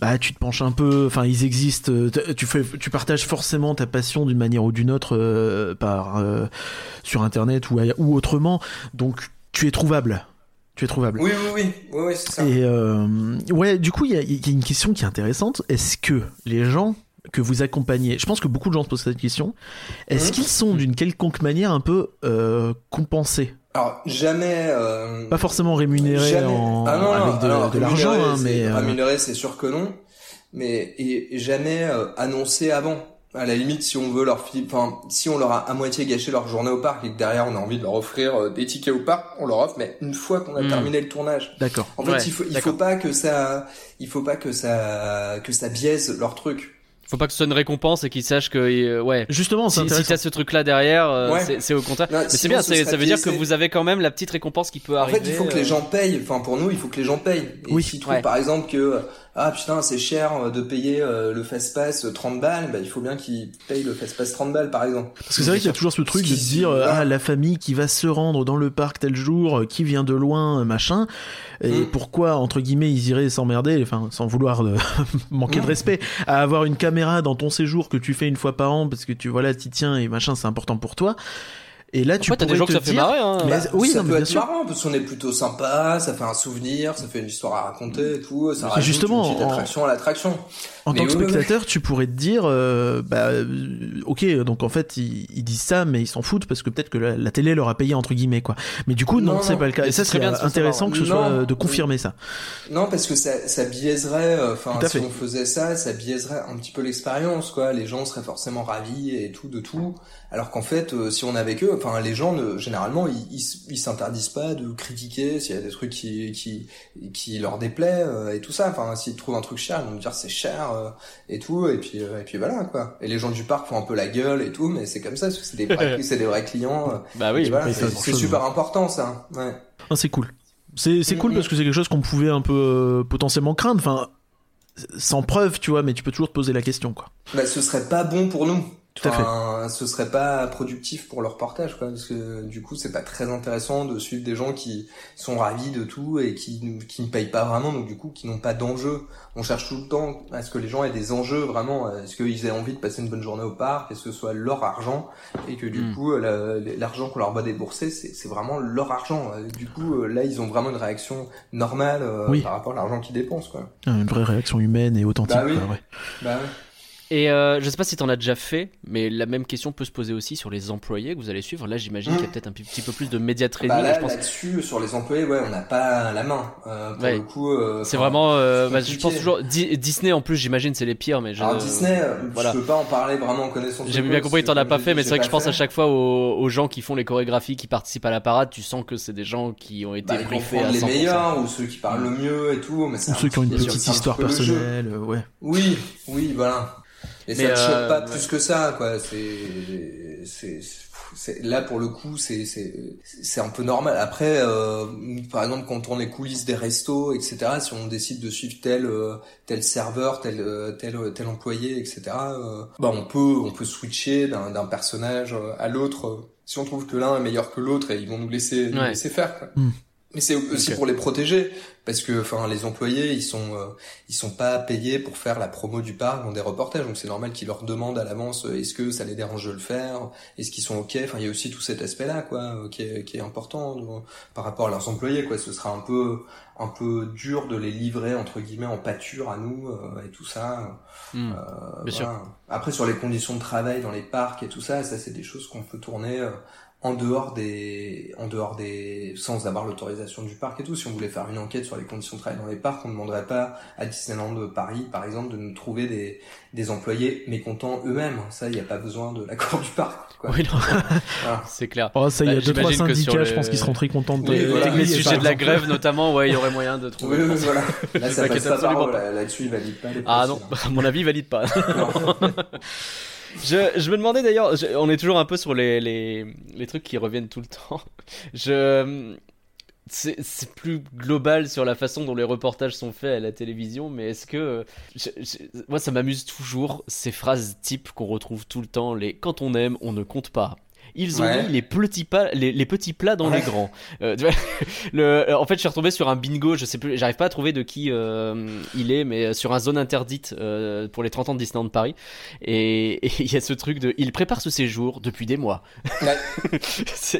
bah tu te penches un peu, enfin ils existent, euh, tu fais, tu partages forcément ta passion d'une manière ou d'une autre euh, par euh, sur internet ou autrement, donc tu es trouvable, tu es trouvable. oui oui oui oui, oui c'est ça Et euh, ouais, du coup il y a, il y a une question qui est intéressante. Est-ce que les gens que vous accompagnez, je pense que beaucoup de gens se posent cette question, est-ce Mhm. qu'ils sont d'une quelconque manière un peu euh, compensés, alors jamais euh, pas forcément rémunérés Jamais. en, Ah non, avec de, alors, de l'argent, rémunéré, hein, c'est- mais rémunéré, c'est sûr que non. Mais et, jamais annoncé avant. À la limite, si on veut leur fi- enfin, si on leur a à moitié gâché leur journée au parc et que derrière on a envie de leur offrir euh, des tickets au parc, on leur offre, mais une fois qu'on a Mm. terminé le tournage. d'accord. En fait, Ouais, il faut, il faut pas que ça, il faut pas que ça, que ça biaise leur truc. Faut pas que ce soit une récompense et qu'ils sachent que, euh, ouais. Justement, Si, si t'as ce truc-là derrière, euh, Ouais. c'est- au contraire. Non, Mais c'est bien, ce ça veut dire que vous avez quand même la petite récompense qui peut En arriver. fait, il faut que les gens payent. Enfin, pour nous, il faut que les gens payent. Et Oui. trouvent, Ouais. par exemple, que ah putain, c'est cher euh, de payer euh, le fast pass 30 balles, bah, il faut bien qu'ils payent le fast pass 30 balles, par exemple. Parce que c'est vrai qu'il y a toujours ce truc de dire euh, ah la famille qui va se rendre dans le parc tel jour, euh, qui vient de loin, euh, machin. Et Mm. pourquoi entre guillemets ils iraient s'emmerder, enfin sans vouloir euh, [laughs] manquer de Mm. respect, à avoir une caméra dans ton séjour que tu fais une fois par an parce que tu voilà t'y tiens et machin c'est important pour toi. Et là tu t'as des gens que ça fait marrer, hein. Mais- Bah, oui, ça non, mais peut bien être sûr. marrant parce qu'on est plutôt sympa, ça fait un souvenir, ça fait une histoire à raconter et tout, ça Et rajoute justement, une petite en- attraction à l'attraction. En Mais tant que spectateur, tu pourrais te dire, euh, bah, euh, ok, donc en fait, ils, ils disent ça, mais ils s'en foutent parce que peut-être que la, la télé leur a payé entre guillemets, quoi. Mais du coup, non, Non, c'est pas le cas. Mais Et ça, ce serait c'est intéressant savoir. que ce soit Non. euh, de confirmer ça. Non, parce que ça, ça biaiserait, enfin, si fait. on faisait ça, ça biaiserait un petit peu l'expérience, quoi. Les gens seraient forcément ravis et tout, de tout. Alors qu'en fait, euh, si on est avec eux, enfin, les gens, ne, généralement, ils, ils, s'interdisent pas de critiquer s'il y a des trucs qui, qui, qui leur déplaît euh, et tout ça. Enfin, s'ils trouvent un truc cher, ils vont me dire c'est cher euh, et tout, et puis, euh, et puis voilà, quoi. Et les gens du parc font un peu la gueule et tout, mais c'est comme ça, parce que c'est des [laughs] vrais, c'est des vrais clients. euh, Bah oui. voilà, c'est super important, ça. Ouais. Ah, c'est cool. C'est c'est cool Mhm. parce que c'est quelque chose qu'on pouvait un peu euh, potentiellement craindre. Enfin, sans preuve, tu vois, mais tu peux toujours te poser la question, quoi. Bah, ce serait pas bon pour nous. Tout à fait. Ce serait pas productif pour le reportage, quoi, parce que du coup, c'est pas très intéressant de suivre des gens qui sont ravis de tout et qui, ne payent pas vraiment, donc du coup, qui n'ont pas d'enjeu. On cherche tout le temps à ce que les gens aient des enjeux vraiment, à ce qu'ils aient envie de passer une bonne journée au parc, et ce soit leur argent, et que du Mm. coup, la- l'argent qu'on leur va débourser, c'est vraiment leur argent. Euh, Du coup, euh, là, ils ont vraiment une réaction normale euh, Oui. par rapport à l'argent qu'ils dépensent, quoi. Ah, Une vraie réaction humaine et authentique. Bah oui. quoi, ouais. Bah ouais. Et euh, je sais pas si t'en as déjà fait, mais la même question peut se poser aussi sur les employés que vous allez suivre. Là, j'imagine qu'il y a peut-être un petit peu plus de média training. Bah là, je pense. là-dessus, sur les employés, ouais, on n'a pas la main. Euh, pour Ouais. le coup, euh, C'est vraiment, euh, c'est bah, je pense toujours Di- Disney en plus, j'imagine c'est les pires, mais je, Alors Disney, voilà. je peux pas en parler vraiment en connaissance. de J'ai bien compris que t'en as pas fait, mais c'est vrai que je pense à chaque fois aux, aux gens qui font les chorégraphies, qui participent à la parade, tu sens que c'est des gens qui ont été Bah, briefés à les 100%. meilleurs ou ceux qui parlent le mieux et tout, mais Ou ceux qui ont une petit- petite histoire personnelle, ouais. Oui, oui, voilà. Et Mais, ça ne choque euh, pas ouais. plus que ça, quoi. C'est, c'est, c'est, là pour le coup, c'est, c'est, c'est un peu normal. Après, euh, par exemple, quand on les coulisses des restos, etc. Si on décide de suivre tel, euh, tel serveur, tel, euh, tel, tel employé, etc. euh, bah on peut, on peut switcher d'un, d'un personnage à l'autre. Si on trouve que l'un est meilleur que l'autre, et ils vont nous laisser, nous Ouais. laisser faire. Quoi. Hmm. Mais c'est aussi pour les protéger, parce que, enfin, les employés, ils sont, euh, ils sont pas payés pour faire la promo du parc dans des reportages, donc c'est normal qu'ils leur demandent à l'avance euh, est-ce que ça les dérange de le faire, est-ce qu'ils sont ok. Enfin, il y a aussi tout cet aspect-là, quoi, euh, qui est, qui est important par rapport à leurs employés, quoi. Ce sera un peu, un peu dur de les livrer entre guillemets en pâture à nous et tout ça. Euh, Bien sûr. Après, sur les conditions de travail dans les parcs et tout ça, ça c'est des choses qu'on peut tourner. En dehors des, en dehors des, sans avoir l'autorisation du parc et tout. Si on voulait faire une enquête sur les conditions de travail dans les parcs, on ne demanderait pas à Disneyland de Paris, par exemple, de nous trouver des, des employés mécontents eux-mêmes. Ça, il n'y a pas besoin de l'accord du parc. Quoi. Oui, non, Voilà. [laughs] c'est clair. Oh, ça, il y a Bah, deux, trois syndicats, les- je pense qu'ils seront très contents de Oui, voilà. Avec les oui, sujets de la grève notamment, ouais, il y aurait moyen de Oui, trouver. oui, voilà. Là, ça passe pas Là-dessus, il valide pas les Ah non, [laughs] à mon avis, il valide pas. [laughs] Je, me demandais d'ailleurs, on est toujours un peu sur les, les, les trucs qui reviennent tout le temps. [laughs] Je, c'est, c'est plus global sur la façon dont les reportages sont faits à la télévision, mais est-ce que, moi ça m'amuse toujours ces phrases types qu'on retrouve tout le temps, les quand on aime, on ne compte pas. Ils ont Ouais. mis les petits, pas, les, les petits plats dans Ouais. les grands. Euh, tu vois, [laughs] le, en fait, je suis retombé sur un bingo. Je sais plus, j'arrive pas à trouver de qui euh, il est, mais sur un zone interdite euh, pour les 30 ans de Disneyland Paris. [laughs] Et il y a ce truc de, il prépare ce séjour depuis des mois. Ouais. [laughs]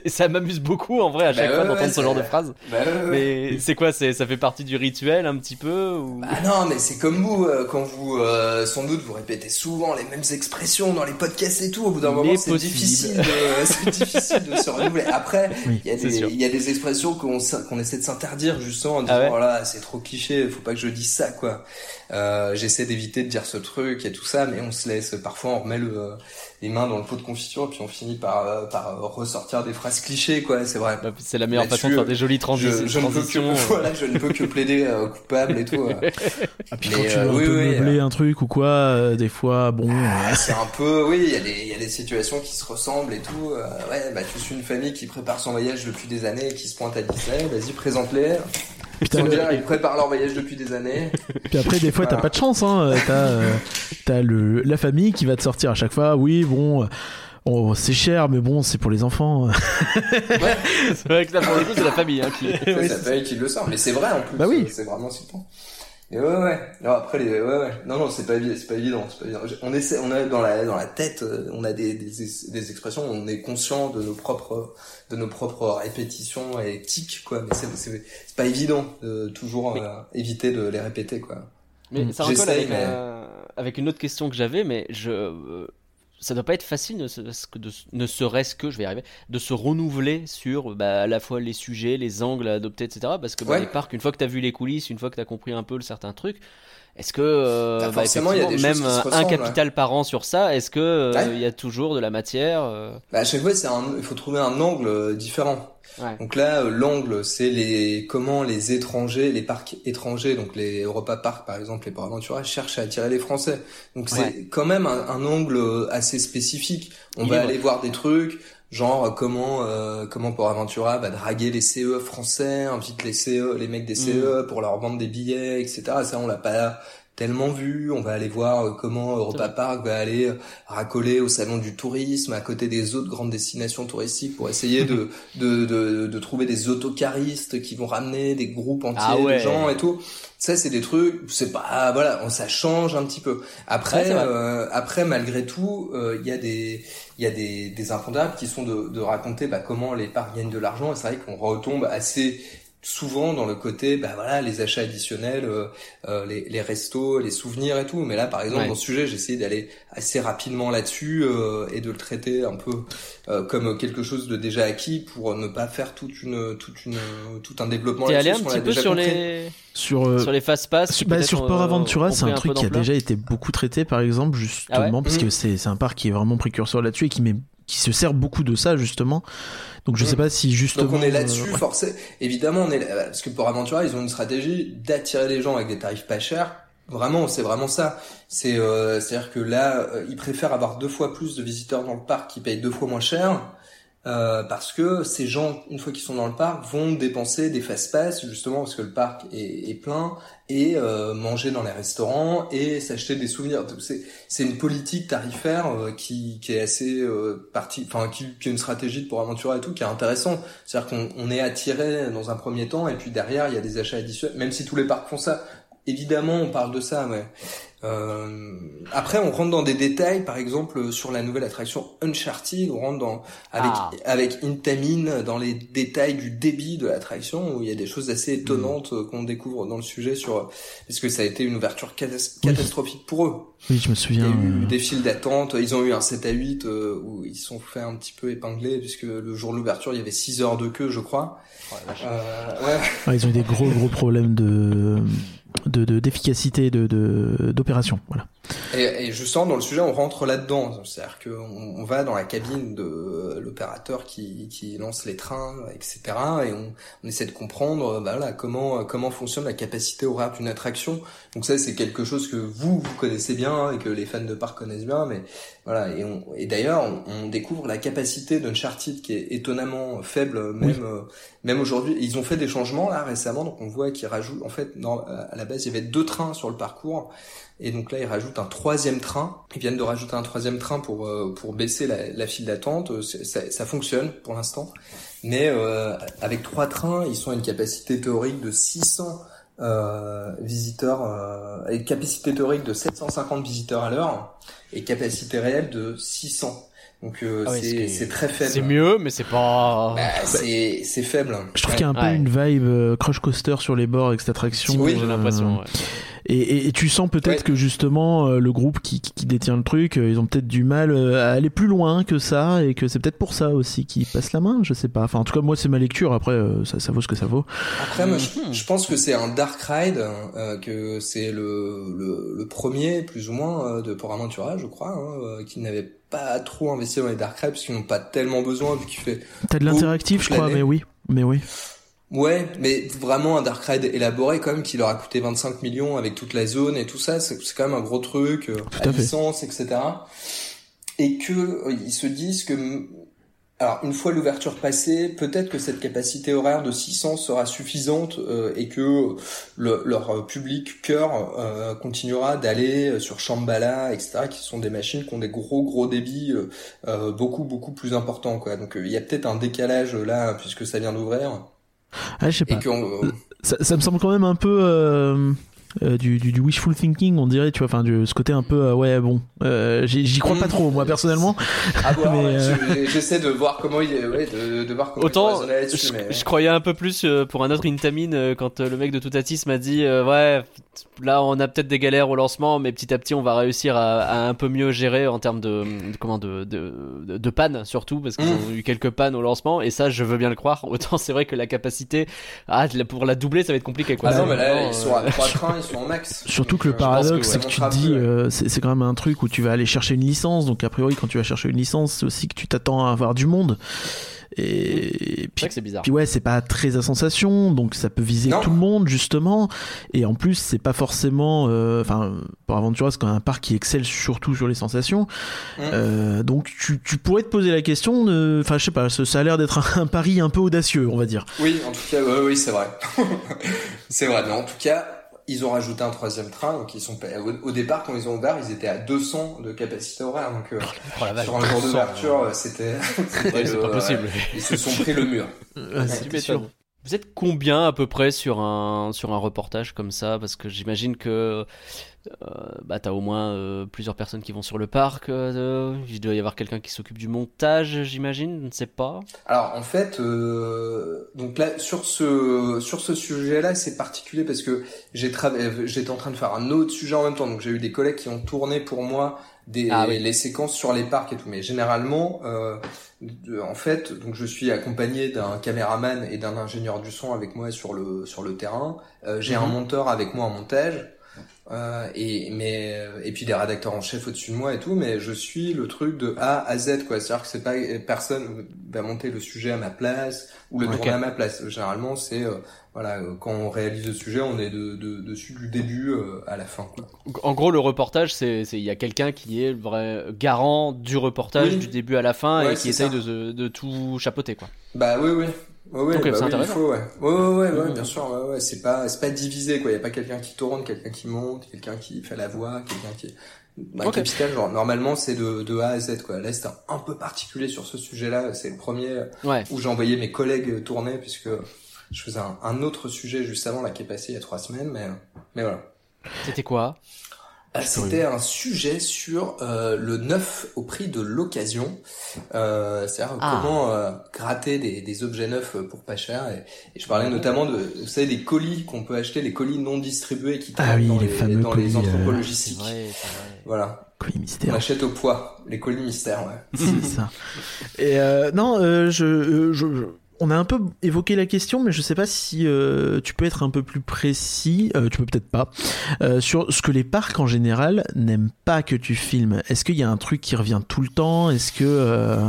Ça m'amuse beaucoup en vrai à Bah chaque ouais, fois d'entendre ce genre de phrase. Bah. Mais c'est quoi C'est ça fait partie du rituel un petit peu ou... Ah non, mais c'est comme vous, euh, quand vous, euh, sans doute, vous répétez souvent les mêmes expressions dans les podcasts et tout. Au bout d'un moment, est c'est difficile, de, c'est difficile de se renouveler. Après, Oui, il y a des, sûr. il y a des expressions qu'on, essaie de s'interdire justement en disant, Ah ouais voilà, c'est trop cliché, faut pas que je dise ça, quoi. Euh, j'essaie d'éviter de dire ce truc et tout ça, mais on se laisse, parfois on remet le, les mains dans le pot de confiture, et puis on finit par, euh, par euh, ressortir des phrases clichés, quoi. C'est vrai. C'est la meilleure façon de faire des jolies Je, transi- je ne peux que, [laughs] euh. voilà, je ne peux que plaider euh, coupable et tout. euh. Ah, puis Mais, quand tu euh, veux un oui, peu oui, meubler euh. un truc ou quoi, euh, des fois, bon. Ah, [laughs] c'est un peu, oui, il y a des, il y a des situations qui se ressemblent et tout. Euh, ouais, bah tu suis une famille qui prépare son voyage depuis des années et qui se pointe à Disney. Vas-y, présente-les. Putain, le- ils préparent leur voyage depuis des années. Puis après, des fois, [laughs] t'as Voilà. pas de chance. Hein. T'as euh, t'as le la famille qui va te sortir à chaque fois. Oui, bon, euh, oh, c'est cher, mais bon, c'est pour les enfants. [laughs] C'est vrai que là, pour le coup, c'est la famille hein, qui. [laughs] C'est sa famille qui le sort, mais c'est vrai en plus. Bah oui. C'est vraiment si bon. Et ouais, ouais. Non, après les, ouais, ouais. Non, non, c'est pas évident, c'est pas évident, c'est pas évident. On essaie, on a dans la, dans la tête, euh, on a des, des, des expressions, on est conscient de nos propres, de nos propres répétitions et tics, quoi. Mais c'est, c'est, c'est pas évident de toujours euh, éviter de les répéter, quoi. Mais ça recolle J'essaye, avec, mais- un- avec une autre question que j'avais, mais je. euh, Ça doit pas être facile, ne serait-ce que, de, ne serait-ce que, je vais y arriver, de se renouveler sur bah, à la fois les sujets, les angles à adopter, etc. Parce que bah, Ouais. les parcs, une fois que tu as vu les coulisses, une fois que tu as compris un peu le certain truc, est-ce que euh, Bah, bah, forcément, il y a des choses même euh, un capital par an sur ça, est-ce que euh, Ouais. il y a toujours de la matière euh, Bah, à chaque fois, un, il faut trouver un angle euh, différent. Ouais. Donc là, euh, l'angle, c'est les comment les étrangers, les parcs étrangers, donc les Europa Park par exemple, les Port Aventura, cherchent à attirer les Français. Donc c'est Ouais. quand même un, un angle euh, assez spécifique. On Il va aller voir des trucs, genre euh, comment euh, comment Port Aventura va draguer les CE français, invite les CE, les mecs des CE pour leur vendre des billets, etc. Ça, on l'a pas tellement vu. On va aller voir euh, comment Europa vrai. Park va aller euh, racoler au salon du tourisme à côté des autres grandes destinations touristiques pour essayer de de, de, de trouver des autocaristes qui vont ramener des groupes entiers Ah ouais. de gens et tout. Ça, c'est des trucs, c'est pas, voilà, ça change un petit peu. Après, euh, après, malgré tout, euh, il y a des, il y a des, des impondables qui sont de, de raconter bah, comment les parcs gagnent de l'argent. Et c'est vrai qu'on retombe assez souvent dans le côté, bah voilà, les achats additionnels, euh, euh, les, les restos, les souvenirs et tout. Mais là, par exemple, Ouais. dans ce sujet, j'ai essayé d'aller assez rapidement là-dessus euh, et de le traiter un peu euh, comme quelque chose de déjà acquis pour ne pas faire toute une, toute une, tout un développement. T'es allé un petit peu sur compris. les Sur, euh, sur les fast pass. sur, bah, sur ont- Port Aventura, c'est un truc qui a déjà été beaucoup traité, par exemple, justement, Ah ouais parce Mhm. que c'est c'est un parc qui est vraiment précurseur là-dessus et qui, met, qui se sert beaucoup de ça, justement. Donc je Mhm. sais pas si justement. Donc on est là-dessus, euh, ouais. forcément. Évidemment, on est là- parce que pour Aventura, ils ont une stratégie d'attirer les gens avec des tarifs pas chers. Vraiment, c'est vraiment ça. C'est euh, c'est-à-dire que là, euh, ils préfèrent avoir deux fois plus de visiteurs dans le parc qui payent deux fois moins cher. Euh, parce que ces gens, une fois qu'ils sont dans le parc, vont dépenser des fast-pass justement parce que le parc est, est plein et euh, manger dans les restaurants et s'acheter des souvenirs. C'est une politique tarifaire euh, qui, qui est assez euh, partie, enfin qui, qui est une stratégie pour Aventura et tout qui est intéressant. C'est-à-dire qu'on on est attiré dans un premier temps et puis derrière il y a des achats additionnels. Même si tous les parcs font ça, évidemment on parle de ça, mais euh, après on rentre dans des détails. Par exemple sur la nouvelle attraction Uncharted, on rentre dans avec Ah. avec Intamin dans les détails du débit de l'attraction où il y a des choses assez étonnantes euh, qu'on découvre dans le sujet sur parce que ça a été une ouverture catas- Oui. catastrophique pour eux. Oui, je me Il y souviens. a eu des files d'attente. Ils ont eu un 7 à 8 euh, où ils se sont fait un petit peu épingler puisque le jour de l'ouverture, il y avait 6 heures de queue, je crois. Euh, ouais. ouais, ils ont eu des gros gros problèmes de de de- d'efficacité de de d'opération. Voilà. Et, et justement, dans le sujet, on rentre là-dedans. C'est-à-dire qu'on on va dans la cabine de l'opérateur qui, qui lance les trains, etc. Et on, on essaie de comprendre euh, bah voilà, comment, comment fonctionne la capacité horaire d'une attraction. Donc ça, c'est quelque chose que vous, vous connaissez bien et que les fans de parc connaissent bien. Mais voilà. Et, on- et d'ailleurs, on, on découvre la capacité d'Uncharted qui est étonnamment faible, même, euh, même aujourd'hui. Ils ont fait des changements là récemment. Donc on voit qu'ils rajoutent, en fait, dans, à la base, il y avait deux trains sur le parcours. Et donc là, ils rajoutent un troisième train. Ils viennent de rajouter un troisième train pour euh, pour baisser la, la file d'attente. Euh, Ça, ça fonctionne pour l'instant. Mais euh, avec trois trains, ils sont à une capacité théorique de 600 euh, visiteurs, euh, et capacité théorique de 750 visiteurs à l'heure et capacité réelle de 600. Donc euh, Ah c'est très faible. C'est mieux, mais c'est pas. Bah, c'est c'est faible. Je trouve Ouais. qu'il y a un peu Ouais. une vibe euh, crush coaster sur les bords avec cette attraction. Oui, J'ai euh, l'impression. ouais. Et, et, et tu sens peut-être Ouais. que justement euh, le groupe qui, qui, qui détient le truc, euh, ils ont peut-être du mal euh, à aller plus loin que ça et que c'est peut-être pour ça aussi qu'ils passent la main. Je sais pas. Enfin, en tout cas, moi, c'est ma lecture. Après, euh, ça, ça vaut ce que ça vaut. Après, moi, je, je pense que c'est un Dark Ride, euh, que c'est le, le, le premier, plus ou moins, euh, de Paramantura, je crois, hein, euh, qui n'avait pas trop investi dans les Dark Rides, parce qu'ils n'ont pas tellement besoin, vu qu'il fait... T'as de l'interactif, je crois, mais oui, mais oui. Ouais, mais vraiment un Dark Ride élaboré, quand même, qui leur a coûté 25 millions avec toute la zone et tout ça, c'est quand même un gros truc, euh, à licence, etc. Et que euh, ils se disent que... Alors, une fois l'ouverture passée, peut-être que cette capacité horaire de 600 sera suffisante euh, et que le- leur euh, public cœur euh, continuera d'aller euh, sur Shambhala, etc., qui sont des machines qui ont des gros gros débits euh, beaucoup beaucoup plus importants. Quoi. Donc il y a peut-être un décalage là, puisque ça vient d'ouvrir. Ah, je sais pas. Ça, ça me semble quand même un peu euh, euh, du, du, du wishful thinking, on dirait, tu vois. Enfin, ce côté un peu, euh, ouais, bon. Euh, j'y crois pas trop, moi, personnellement. [laughs] Ouais, euh, je- j'essaie de voir comment il est, ouais, de, de voir comment il Autant, je, mais- je croyais un peu plus pour un autre Intamin euh, quand le mec de Toutatis m'a dit euh, ouais là on a peut-être des galères au lancement mais petit à petit on va réussir à, à un peu mieux gérer en termes de, de- comment de de, de, de panne surtout parce qu'ils Mm. ont eu quelques pannes au lancement et ça je veux bien le croire [laughs] autant c'est vrai que la capacité ah pour la doubler ça va être compliqué quoi Ah non, mais là, ils sont à euh, 3 [laughs] trains, ils sont en max. Surtout que le euh, paradoxe, que, c'est ouais, que tu te dis, peu, euh, c'est quand même un truc où tu vas aller chercher une licence, donc a priori, quand tu vas chercher une licence, c'est aussi que tu t'attends à avoir du monde. Et, puis, c'est bizarre puis ouais, c'est pas très à sensation, donc ça peut viser Non. tout le monde justement. Et en plus, c'est pas forcément, euh, enfin, pour Aventura, c'est quand même un parc qui excelle surtout sur les sensations. Mm. Euh, donc tu, tu pourrais te poser la question, enfin, je sais pas, ça, a l'air d'être un, un pari un peu audacieux, on va dire. Oui, en tout cas, oui, c'est vrai. [laughs] c'est vrai, mais en tout cas, ils ont rajouté un troisième train, donc ils sont au, au départ quand ils ont ouvert, ils étaient à 200 de capacité horaire, donc euh, Oh sur un jour 200, d'ouverture, euh, c'était, ouais, [laughs] c'est pas possible. ils se sont pris le mur. [laughs] C'est sûr. Vous êtes combien à peu près sur un sur un reportage comme ça? Parce que j'imagine que euh, bah t'as au moins euh, plusieurs personnes qui vont sur le parc. euh, il doit y avoir quelqu'un qui s'occupe du montage, j'imagine. Je ne sais pas. Alors en fait, euh, donc là sur ce sur ce sujet-là, c'est particulier parce que j'ai j'étais en train de faire un autre sujet en même temps, donc j'ai eu des collègues qui ont tourné pour moi des Ah oui. les séquences sur les parcs et tout. Mais généralement, euh, de- en fait, donc je suis accompagné d'un caméraman et d'un ingénieur du son avec moi sur le sur le terrain. Euh, j'ai un Mhm. monteur avec moi en montage. Euh, et mais euh, et puis des rédacteurs en chef au-dessus de moi et tout mais je suis le truc de A à Z quoi c'est-à-dire que c'est pas personne va monter le sujet à ma place ou le Ok. tourner à ma place généralement c'est euh, voilà euh, quand on réalise le sujet on est de, de- dessus du début euh, à la fin quoi. En gros, le reportage, c'est il y a quelqu'un qui est le vrai garant du reportage Oui. du début à la fin Ouais, et qui essaye ça. de, de tout chapeauter quoi. bah oui oui Ouais, ouais, bah c'est oui, il faut, ouais. Ouais, ouais, ouais, ouais, Mhm. bien sûr, ouais, ouais, c'est pas, c'est pas divisé, quoi. Y a pas quelqu'un qui tourne, quelqu'un qui monte, quelqu'un qui fait la voix, quelqu'un qui, bah. Capital, genre, normalement, c'est de, de A à Z, quoi. Là, c'était un peu particulier sur ce sujet-là. C'est le premier Ouais. où j'ai envoyé mes collègues tourner, puisque je faisais un, un autre sujet juste avant, là, qui est passé il y a trois semaines, mais, mais voilà. C'était quoi? C'était un sujet sur euh, le neuf au prix de l'occasion, euh, c'est-à-dire Ah. comment euh, gratter des, des objets neufs pour pas cher. Et, et je parlais notamment de, vous savez, des colis qu'on peut acheter, les colis non distribués qui Ah oui, dans les les, fameux dans les colis, entrepôts euh, C'est logistiques. vrai. Voilà, Colis on mystère. achète au poids, les colis mystères, ouais. [laughs] C'est ça. Et euh, non, euh, je, euh, je, je- on a un peu évoqué la question, mais je sais pas si euh, tu peux être un peu plus précis. euh, tu peux peut-être pas euh, sur ce que les parcs en général n'aiment pas que tu filmes. Est-ce qu'il y a un truc qui revient tout le temps? Est-ce que euh,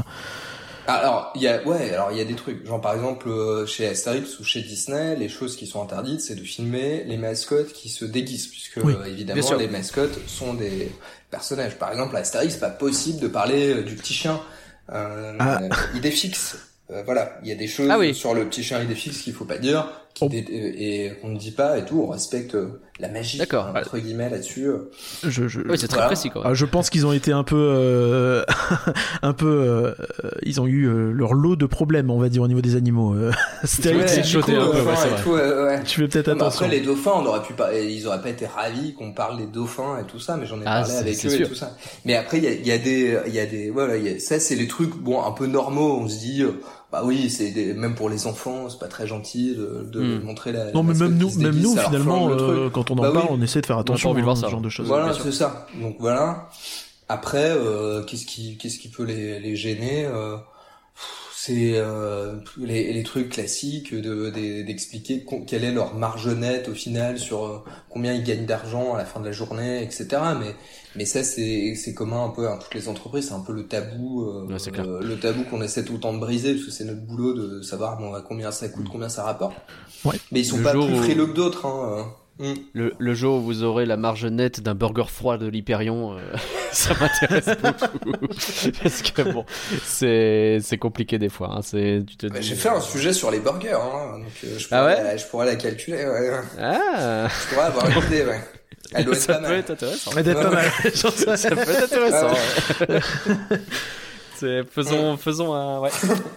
Alors, il y a, ouais, alors il y a des trucs. Genre, par exemple, chez Astérix ou chez Disney, les choses qui sont interdites, c'est de filmer les mascottes qui se déguisent, puisque, Oui, évidemment, les mascottes sont des personnages. Par exemple, à Astérix, c'est pas possible de parler du petit chien, Ah. idée fixe. Euh, voilà, il y a des choses Ah oui. sur le petit chien idée fixe qu'il faut pas dire, qui Oh. euh, et qu'on ne dit pas et tout. On respecte euh, la magie, D'accord. hein, entre guillemets, là-dessus. je, je, Oui, c'est très précis quoi. ah, je pense qu'ils ont été un peu, euh, [laughs] un peu, euh, ils ont eu euh, leur lot de problèmes, on va dire, au niveau des animaux. [laughs] Astérix, Ouais, c'est coup, un peu, ouais, c'est et vrai. tout, euh, ouais. tu fais peut-être Non, attention. après les dauphins, on aurait pu pas, ils auraient pas été ravis qu'on parle des dauphins et tout ça, mais j'en ai Ah, parlé avec eux sûr. et tout ça. Mais après il y a, il y a des, il y a des, voilà, il y a- ça c'est les trucs bon un peu normaux. On se dit, euh, bah oui, c'est des- même pour les enfants, c'est pas très gentil de, de Hmm. montrer la. Non, mais même nous, même nous finalement, euh, quand on en Bah parle, oui. on essaie de faire attention envie de à voir ce genre de choses. Voilà, c'est ça. Donc voilà. Après, euh, qu'est-ce qui, qu'est-ce qui peut les, les gêner euh, C'est euh, les, les trucs classiques de d'expliquer con- quelle est leur marge nette au final sur euh, combien ils gagnent d'argent à la fin de la journée, etc. Mais mais ça c'est c'est commun un peu à toutes les entreprises, c'est un peu le tabou, euh, Ouais, c'est clair. euh, le tabou qu'on essaie tout le temps de briser parce que c'est notre boulot de savoir bon, combien ça coûte, combien ça rapporte. Ouais. Mais ils sont Le pas plus où- frileux que d'autres. Hein. Euh. Mm. Le, le jour où vous aurez la marge nette d'un burger froid de l'Hyperion, euh, [laughs] ça m'intéresse beaucoup. [laughs] Parce que bon, c'est c'est compliqué des fois. hein. C'est tu te Bah, dis- J'ai fait un sujet sur les burgers, hein, donc euh, je, pourrais, Ah ouais la- je pourrais la calculer, ouais. Ah, Je pourrais avoir une idée, ouais. Elle doit [laughs] être ça pas peut mal. être intéressant. Mais d'être pas mal. J'en sais Ça peut être intéressant. C'est faisons faisons un ouais.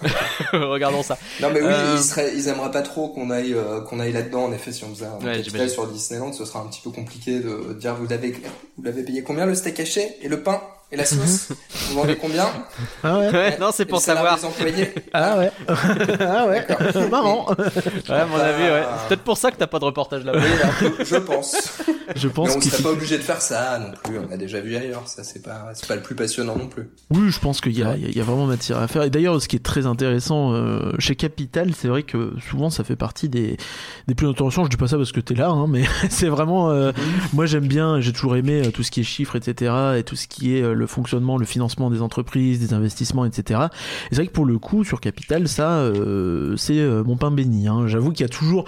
[laughs] Regardons ça. Non mais oui, Euh, ils, seraient, ils aimeraient pas trop qu'on aille euh, qu'on aille là-dedans. En effet, si on faisait un Ouais, capital sur Disneyland, ce serait un petit peu compliqué de dire vous l'avez vous l'avez payé combien le steak haché et le pain? Et la sauce Vous vendez combien Ah ouais. Ouais, non, c'est pour savoir. des employés Ah ouais. ah ouais. Marrant. Ouais, à mon avis, ouais. C'est peut-être pour ça que t'as pas de reportage là-bas. Peu, je pense. Je Mais pense on qu'il serait pas obligé de faire ça non plus. On a déjà vu ailleurs. Ça c'est pas c'est pas le plus passionnant non plus. Oui, je pense qu'il y a, il y a- il y a vraiment matière à faire. Et d'ailleurs, ce qui est très intéressant euh, chez Capital, c'est vrai que souvent ça fait partie des, des plus intéressants. Je dis pas ça parce que t'es là, hein, mais [laughs] c'est vraiment. euh, moi, j'aime bien, j'ai toujours aimé euh, tout ce qui est chiffres, etc. Et tout ce qui est euh, le fonctionnement, le financement des entreprises, des investissements, etc. Et c'est vrai que pour le coup, sur Capital, ça, euh, c'est euh, mon pain béni. Hein. J'avoue qu'il y a toujours.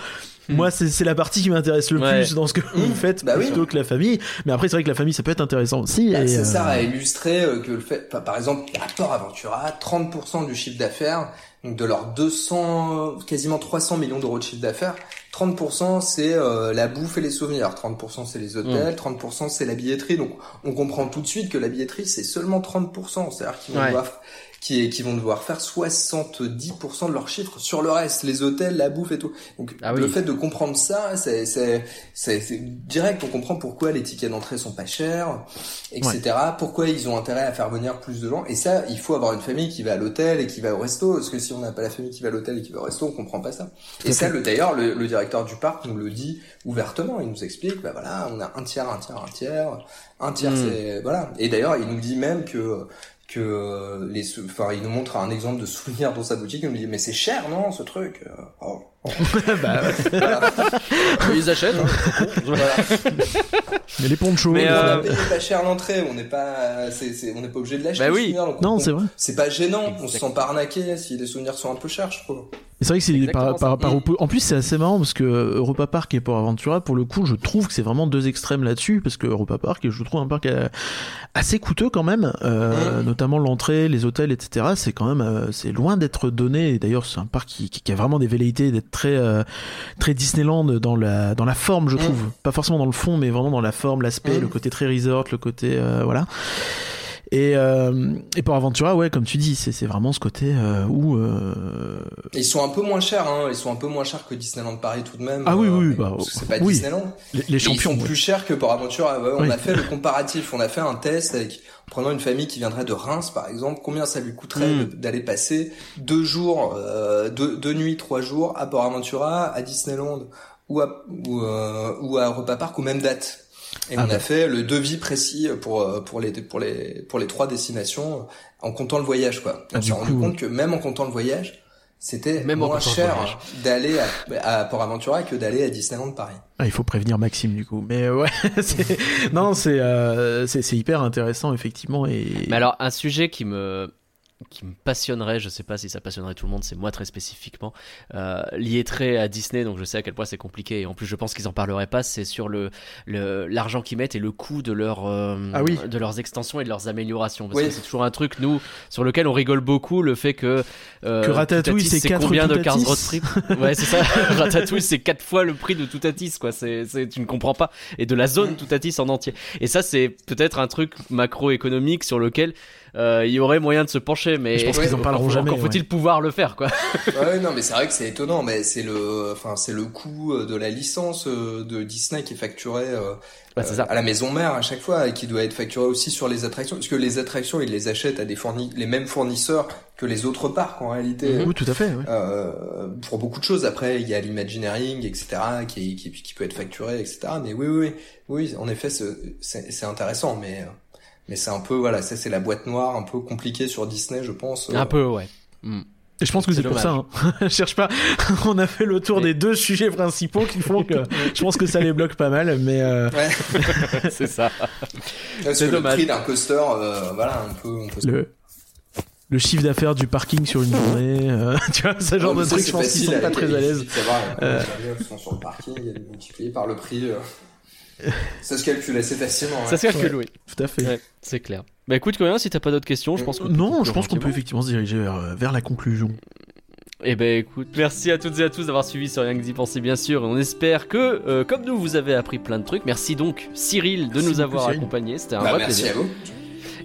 Moi, c'est c'est la partie qui m'intéresse le Ouais. plus dans ce que vous faites Bah oui. plutôt que la famille. Mais après, c'est vrai que la famille, ça peut être intéressant aussi. Bah, et, ça euh, sert à illustrer euh, que le fait, enfin, par exemple, Port Aventura, 30% du chiffre d'affaires, donc de leurs 200, quasiment 300 millions d'euros de chiffre d'affaires, 30% c'est euh, la bouffe et les souvenirs, 30% c'est les hôtels, 30% c'est la billetterie. Donc on comprend tout de suite que la billetterie c'est seulement 30%, c'est-à-dire qu'ils vont Ouais. devoir qui, qui vont devoir faire 70% de leur chiffre sur le reste, les hôtels, la bouffe et tout. Donc Ah oui. le fait de comprendre ça, c'est c'est c'est c'est direct, on comprend pourquoi les tickets d'entrée sont pas chers, etc. Pourquoi ils ont intérêt à faire venir plus de gens. Et ça, il faut avoir une famille qui va à l'hôtel et qui va au resto, parce que si on n'a pas la famille qui va à l'hôtel et qui va au resto, on comprend pas ça. Et ça, le d'ailleurs, le, le directeur du parc nous le dit ouvertement. Il nous explique, bah voilà, on a un tiers, un tiers, un tiers, un tiers, Mm. c'est voilà. Et d'ailleurs, il nous dit même que que euh, les enfin il nous montre un exemple de souvenir dans sa boutique il nous dit mais c'est cher non ce truc Euh, oh. [laughs] bah, Voilà. Ils achètent. hein. Voilà. mais les ponchos. Mais, on euh, a payé pas cher l'entrée on n'est pas c'est, c'est- on n'est pas obligé de l'acheter Bah le oui. souvenir, donc Non, on- c'est vrai. c'est pas gênant on se sent pas arnaqué si les souvenirs sont un peu chers je trouve C'est vrai que c'est Exactement par, par, ça. par Mm. oppo- En plus, c'est assez marrant parce que Europa Park et Port Aventura, pour le coup, je trouve que c'est vraiment deux extrêmes là-dessus parce que Europa Park, je trouve un parc euh, assez coûteux quand même, euh, Mm. notamment l'entrée, les hôtels, etc. C'est quand même, euh, c'est loin d'être donné. Et d'ailleurs, c'est un parc qui, qui, qui a vraiment des velléités d'être très, euh, très Disneyland dans la, dans la forme, je Mm. trouve. Pas forcément dans le fond, mais vraiment dans la forme, l'aspect, Mm. le côté très resort, le côté, euh, voilà. Et, euh, et Port Aventura, ouais, comme tu dis, c'est vraiment ce côté euh, où euh, ils sont un peu moins chers hein ils sont un peu moins chers que Disneyland Paris tout de même Ah oui, euh, oui, mais- bah, parce que c'est pas oui. Disneyland les, les Et champions. Ils sont ouais. plus chers que Port Aventura. Ouais, on Oui. a fait le comparatif. On a fait un test avec, en prenant une famille qui viendrait de Reims, par exemple. Combien ça lui coûterait Mm. d'aller passer deux jours, euh, deux, deux nuits, trois jours à Port Aventura, à Disneyland ou à, ou, euh, ou à Europa Park aux mêmes dates. Et Ah on a fait le devis précis pour euh, pour les pour les pour les trois destinations euh, en comptant le voyage quoi. Ah, on s'est rendu coup- compte que même en comptant le voyage, c'était Même moins cher d'aller à, à Port Aventura que d'aller à Disneyland Paris. Ah, il faut prévenir Maxime du coup. Mais ouais, [laughs] c'est non, c'est euh, c'est c'est hyper intéressant effectivement et Mais alors, un sujet qui me qui me passionnerait, je sais pas si ça passionnerait tout le monde, c'est moi très spécifiquement, euh, lié très à Disney, donc je sais à quel point c'est compliqué, et en plus je pense qu'ils en parleraient pas, c'est sur le le- l'argent qu'ils mettent et le coût de, leur, euh, Ah oui. de leurs extensions et de leurs améliorations. Parce Oui. que c'est toujours un truc, nous, sur lequel on rigole beaucoup, le fait que... euh, Que Ratatouille, c'est combien de Toutatis 15 road Ouais, c'est ça. [laughs] Ratatouille, c'est quatre fois le prix de Toutatis, quoi. C'est, c'est, tu ne comprends pas. Et de la zone Toutatis en entier. Et ça, c'est peut-être un truc macroéconomique sur lequel il y aurait moyen de se pencher, mais Je pense qu'ils en encore- parleront jamais, Encore faut-il pouvoir le faire, quoi. [laughs] Ouais, non, mais c'est vrai que c'est étonnant, mais c'est le, enfin, c'est le coût euh, de la licence euh, de Disney qui est facturé euh, Bah, c'est euh, ça. à la maison mère à chaque fois et qui doit être facturé aussi sur les attractions, parce que les attractions ils les achètent à des fourni les mêmes fournisseurs que les autres parcs en réalité. Mhm. Oui, tout à fait. ouais. Euh, pour beaucoup de choses. Après, il y a l'Imagineering, etc., qui, qui, qui peut être facturé, etc. Mais oui, oui, oui, oui en effet, c'est- c'est c'est intéressant, mais euh, mais c'est un peu, voilà, ça c'est la boîte noire, un peu compliquée sur Disney, je pense. Un peu, ouais. Et je pense que C'est c'est pour ça. Hein. Je [laughs] cherche pas. [laughs] On a fait le tour Mais- des deux sujets principaux qui font que [laughs] je pense que ça les bloque pas mal. Mais euh, Ouais, c'est ça. parce C'est que le prix d'un coaster, euh, voilà, un peu, on peut se le le chiffre d'affaires du parking sur une journée, euh, tu vois, ce genre mais de trucs, c'est je pense qu'ils sont pas très à l'aise. Euh. euh, les sont sur le parking, il y a des multipliés par le prix. Ça se calcule assez facilement. Ça se calcule, oui. Tout à fait. Ouais, c'est clair. Bah écout, Corinne, si t'as pas d'autres questions, je pense que. Non, je pense qu'on peut effectivement se diriger vers, euh, vers la conclusion. Eh ben écoute, merci à toutes et à tous d'avoir suivi sur Rien que d'y penser bien sûr. On espère que, euh, comme nous, vous avez appris plein de trucs. Merci donc Cyril de Merci nous avoir accompagnés. C'était un Bah, vrai merci plaisir. à vous.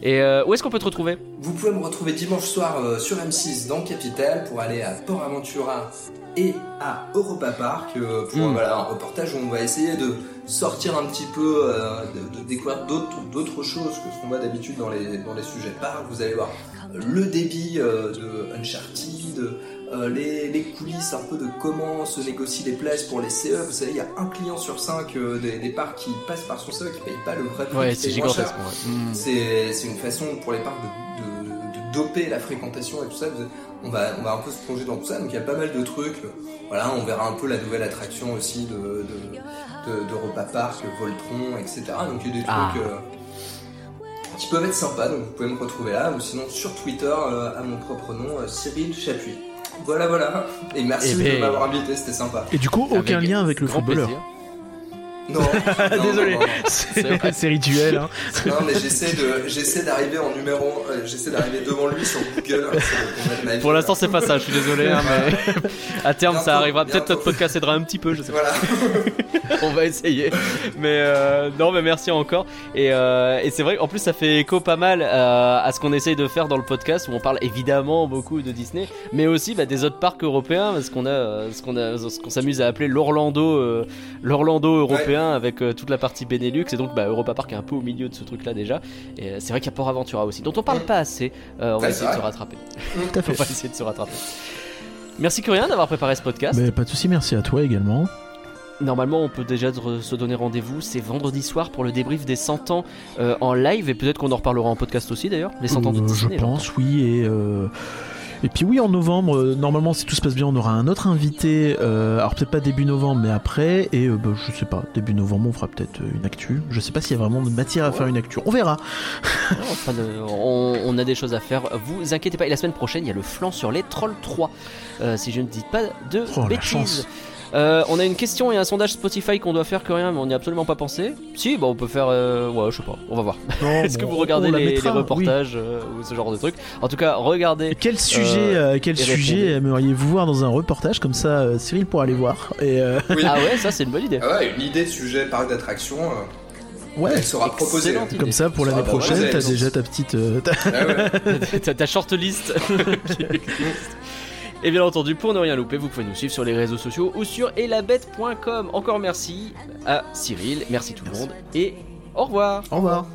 Et euh, où est-ce qu'on peut te retrouver? Vous pouvez me retrouver dimanche soir euh, sur M6 dans Capital pour aller à Port Aventura et à Europa Park euh, pour Mm. voilà, un reportage où on va essayer de sortir un petit peu, euh, de, de découvrir d'autres choses que ce qu'on voit d'habitude dans les, dans les sujets parcs. Vous allez voir le débit euh, de Uncharted, euh, les, les coulisses un peu de comment se négocient les places pour les CE. Vous savez, il y a un client sur cinq des, des parcs qui passe par son CE qui paye pas le vrai prix. Ouais, c'est gigantesque. ouais. Mm. C'est c'est une façon pour les parcs de doper la fréquentation et tout ça. On va, on va un peu se plonger dans tout ça. Donc il y a pas mal de trucs. Voilà, on verra un peu la nouvelle attraction aussi de, de, de, Park, Voltron, etc. Donc il y a des Ah. trucs euh, qui peuvent être sympas. Donc vous pouvez me retrouver là. Ou sinon sur Twitter euh, à mon propre nom, euh, Cyril Chapuis. Voilà, voilà. Et merci Eh ben- de m'avoir invité, c'était sympa. Et du coup, aucun Avec lien avec le Grand footballeur. plaisir. Non, non, [laughs] Désolé. C'est rituel. Hein. Non, mais j'essaie de, j'essaie d'arriver en numéro, euh, j'essaie d'arriver devant lui sur Google. hein, pour l'instant, c'est pas ça. Je suis désolé, hein, mais [laughs] à terme, ça arrivera. Peut-être notre podcast aidera un petit peu. Je sais pas. Voilà. [laughs] on va essayer. Mais euh, non, mais merci encore. Et, euh, et c'est vrai qu'en plus, ça fait écho pas mal euh, à ce qu'on essaye de faire dans le podcast où on parle évidemment beaucoup de Disney, mais aussi bah, des autres parcs européens, parce qu'on a ce qu'on a, ce qu'on s'amuse à appeler l'Orlando, euh, l'Orlando européen avec euh, toute la partie Benelux. Et donc, bah, Europa Park est un peu au milieu de ce truc-là déjà. Et euh, c'est vrai qu'il y a Port Aventura aussi, dont on parle pas assez. Euh, on va essayer de se rattraper. Tout à [laughs] On va essayer de se rattraper. Merci Curien d'avoir préparé ce podcast. Mais pas de souci, merci à toi également. Normalement, on peut déjà se donner rendez-vous. C'est vendredi soir pour le débrief des 100 ans euh, en live. Et peut-être qu'on en reparlera en podcast aussi d'ailleurs. Les 100 ans de Euh, Disney. je pense, oui. Et, euh, et puis oui, en novembre, euh, normalement, si tout se passe bien, on aura un autre invité. euh, alors peut-être pas début novembre, mais après. Et euh, bah, je sais pas, début novembre, on fera peut-être une actu. Je sais pas s'il y a vraiment de matière à faire une actu. On verra. [laughs] De- on, on a des choses à faire. Vous inquiétez pas. Et la semaine prochaine, il y a le flanc sur les Trolls 3. euh, si je ne dis pas de Oh, bêtises. Euh, on a une question et un sondage Spotify qu'on doit faire que rien, mais on n'y a absolument pas pensé. Si, bon, on peut faire. euh, ouais, je sais pas, on va voir. [laughs] Est-ce que vous regardez les, mettra, oui. reportages euh, ou ce genre de trucs? En tout cas, regardez. Et Quel sujet, euh, quel et sujet aimeriez-vous voir dans un reportage comme ça euh, Cyril pourra aller voir. Et euh, Oui. Ah ouais, ça c'est une bonne idée. Ah ouais, une idée de sujet parc d'attraction, euh, ouais, elle sera proposée. Idée. comme ça pour l'année bah, prochaine, t'as déjà ta petite. euh, ta- Ah ouais. [laughs] ta, ta shortlist. [laughs] Et bien entendu, pour ne rien louper, vous pouvez nous suivre sur les réseaux sociaux ou sur elabette.com. Encore merci à Cyril, merci tout le monde et au revoir. Au revoir.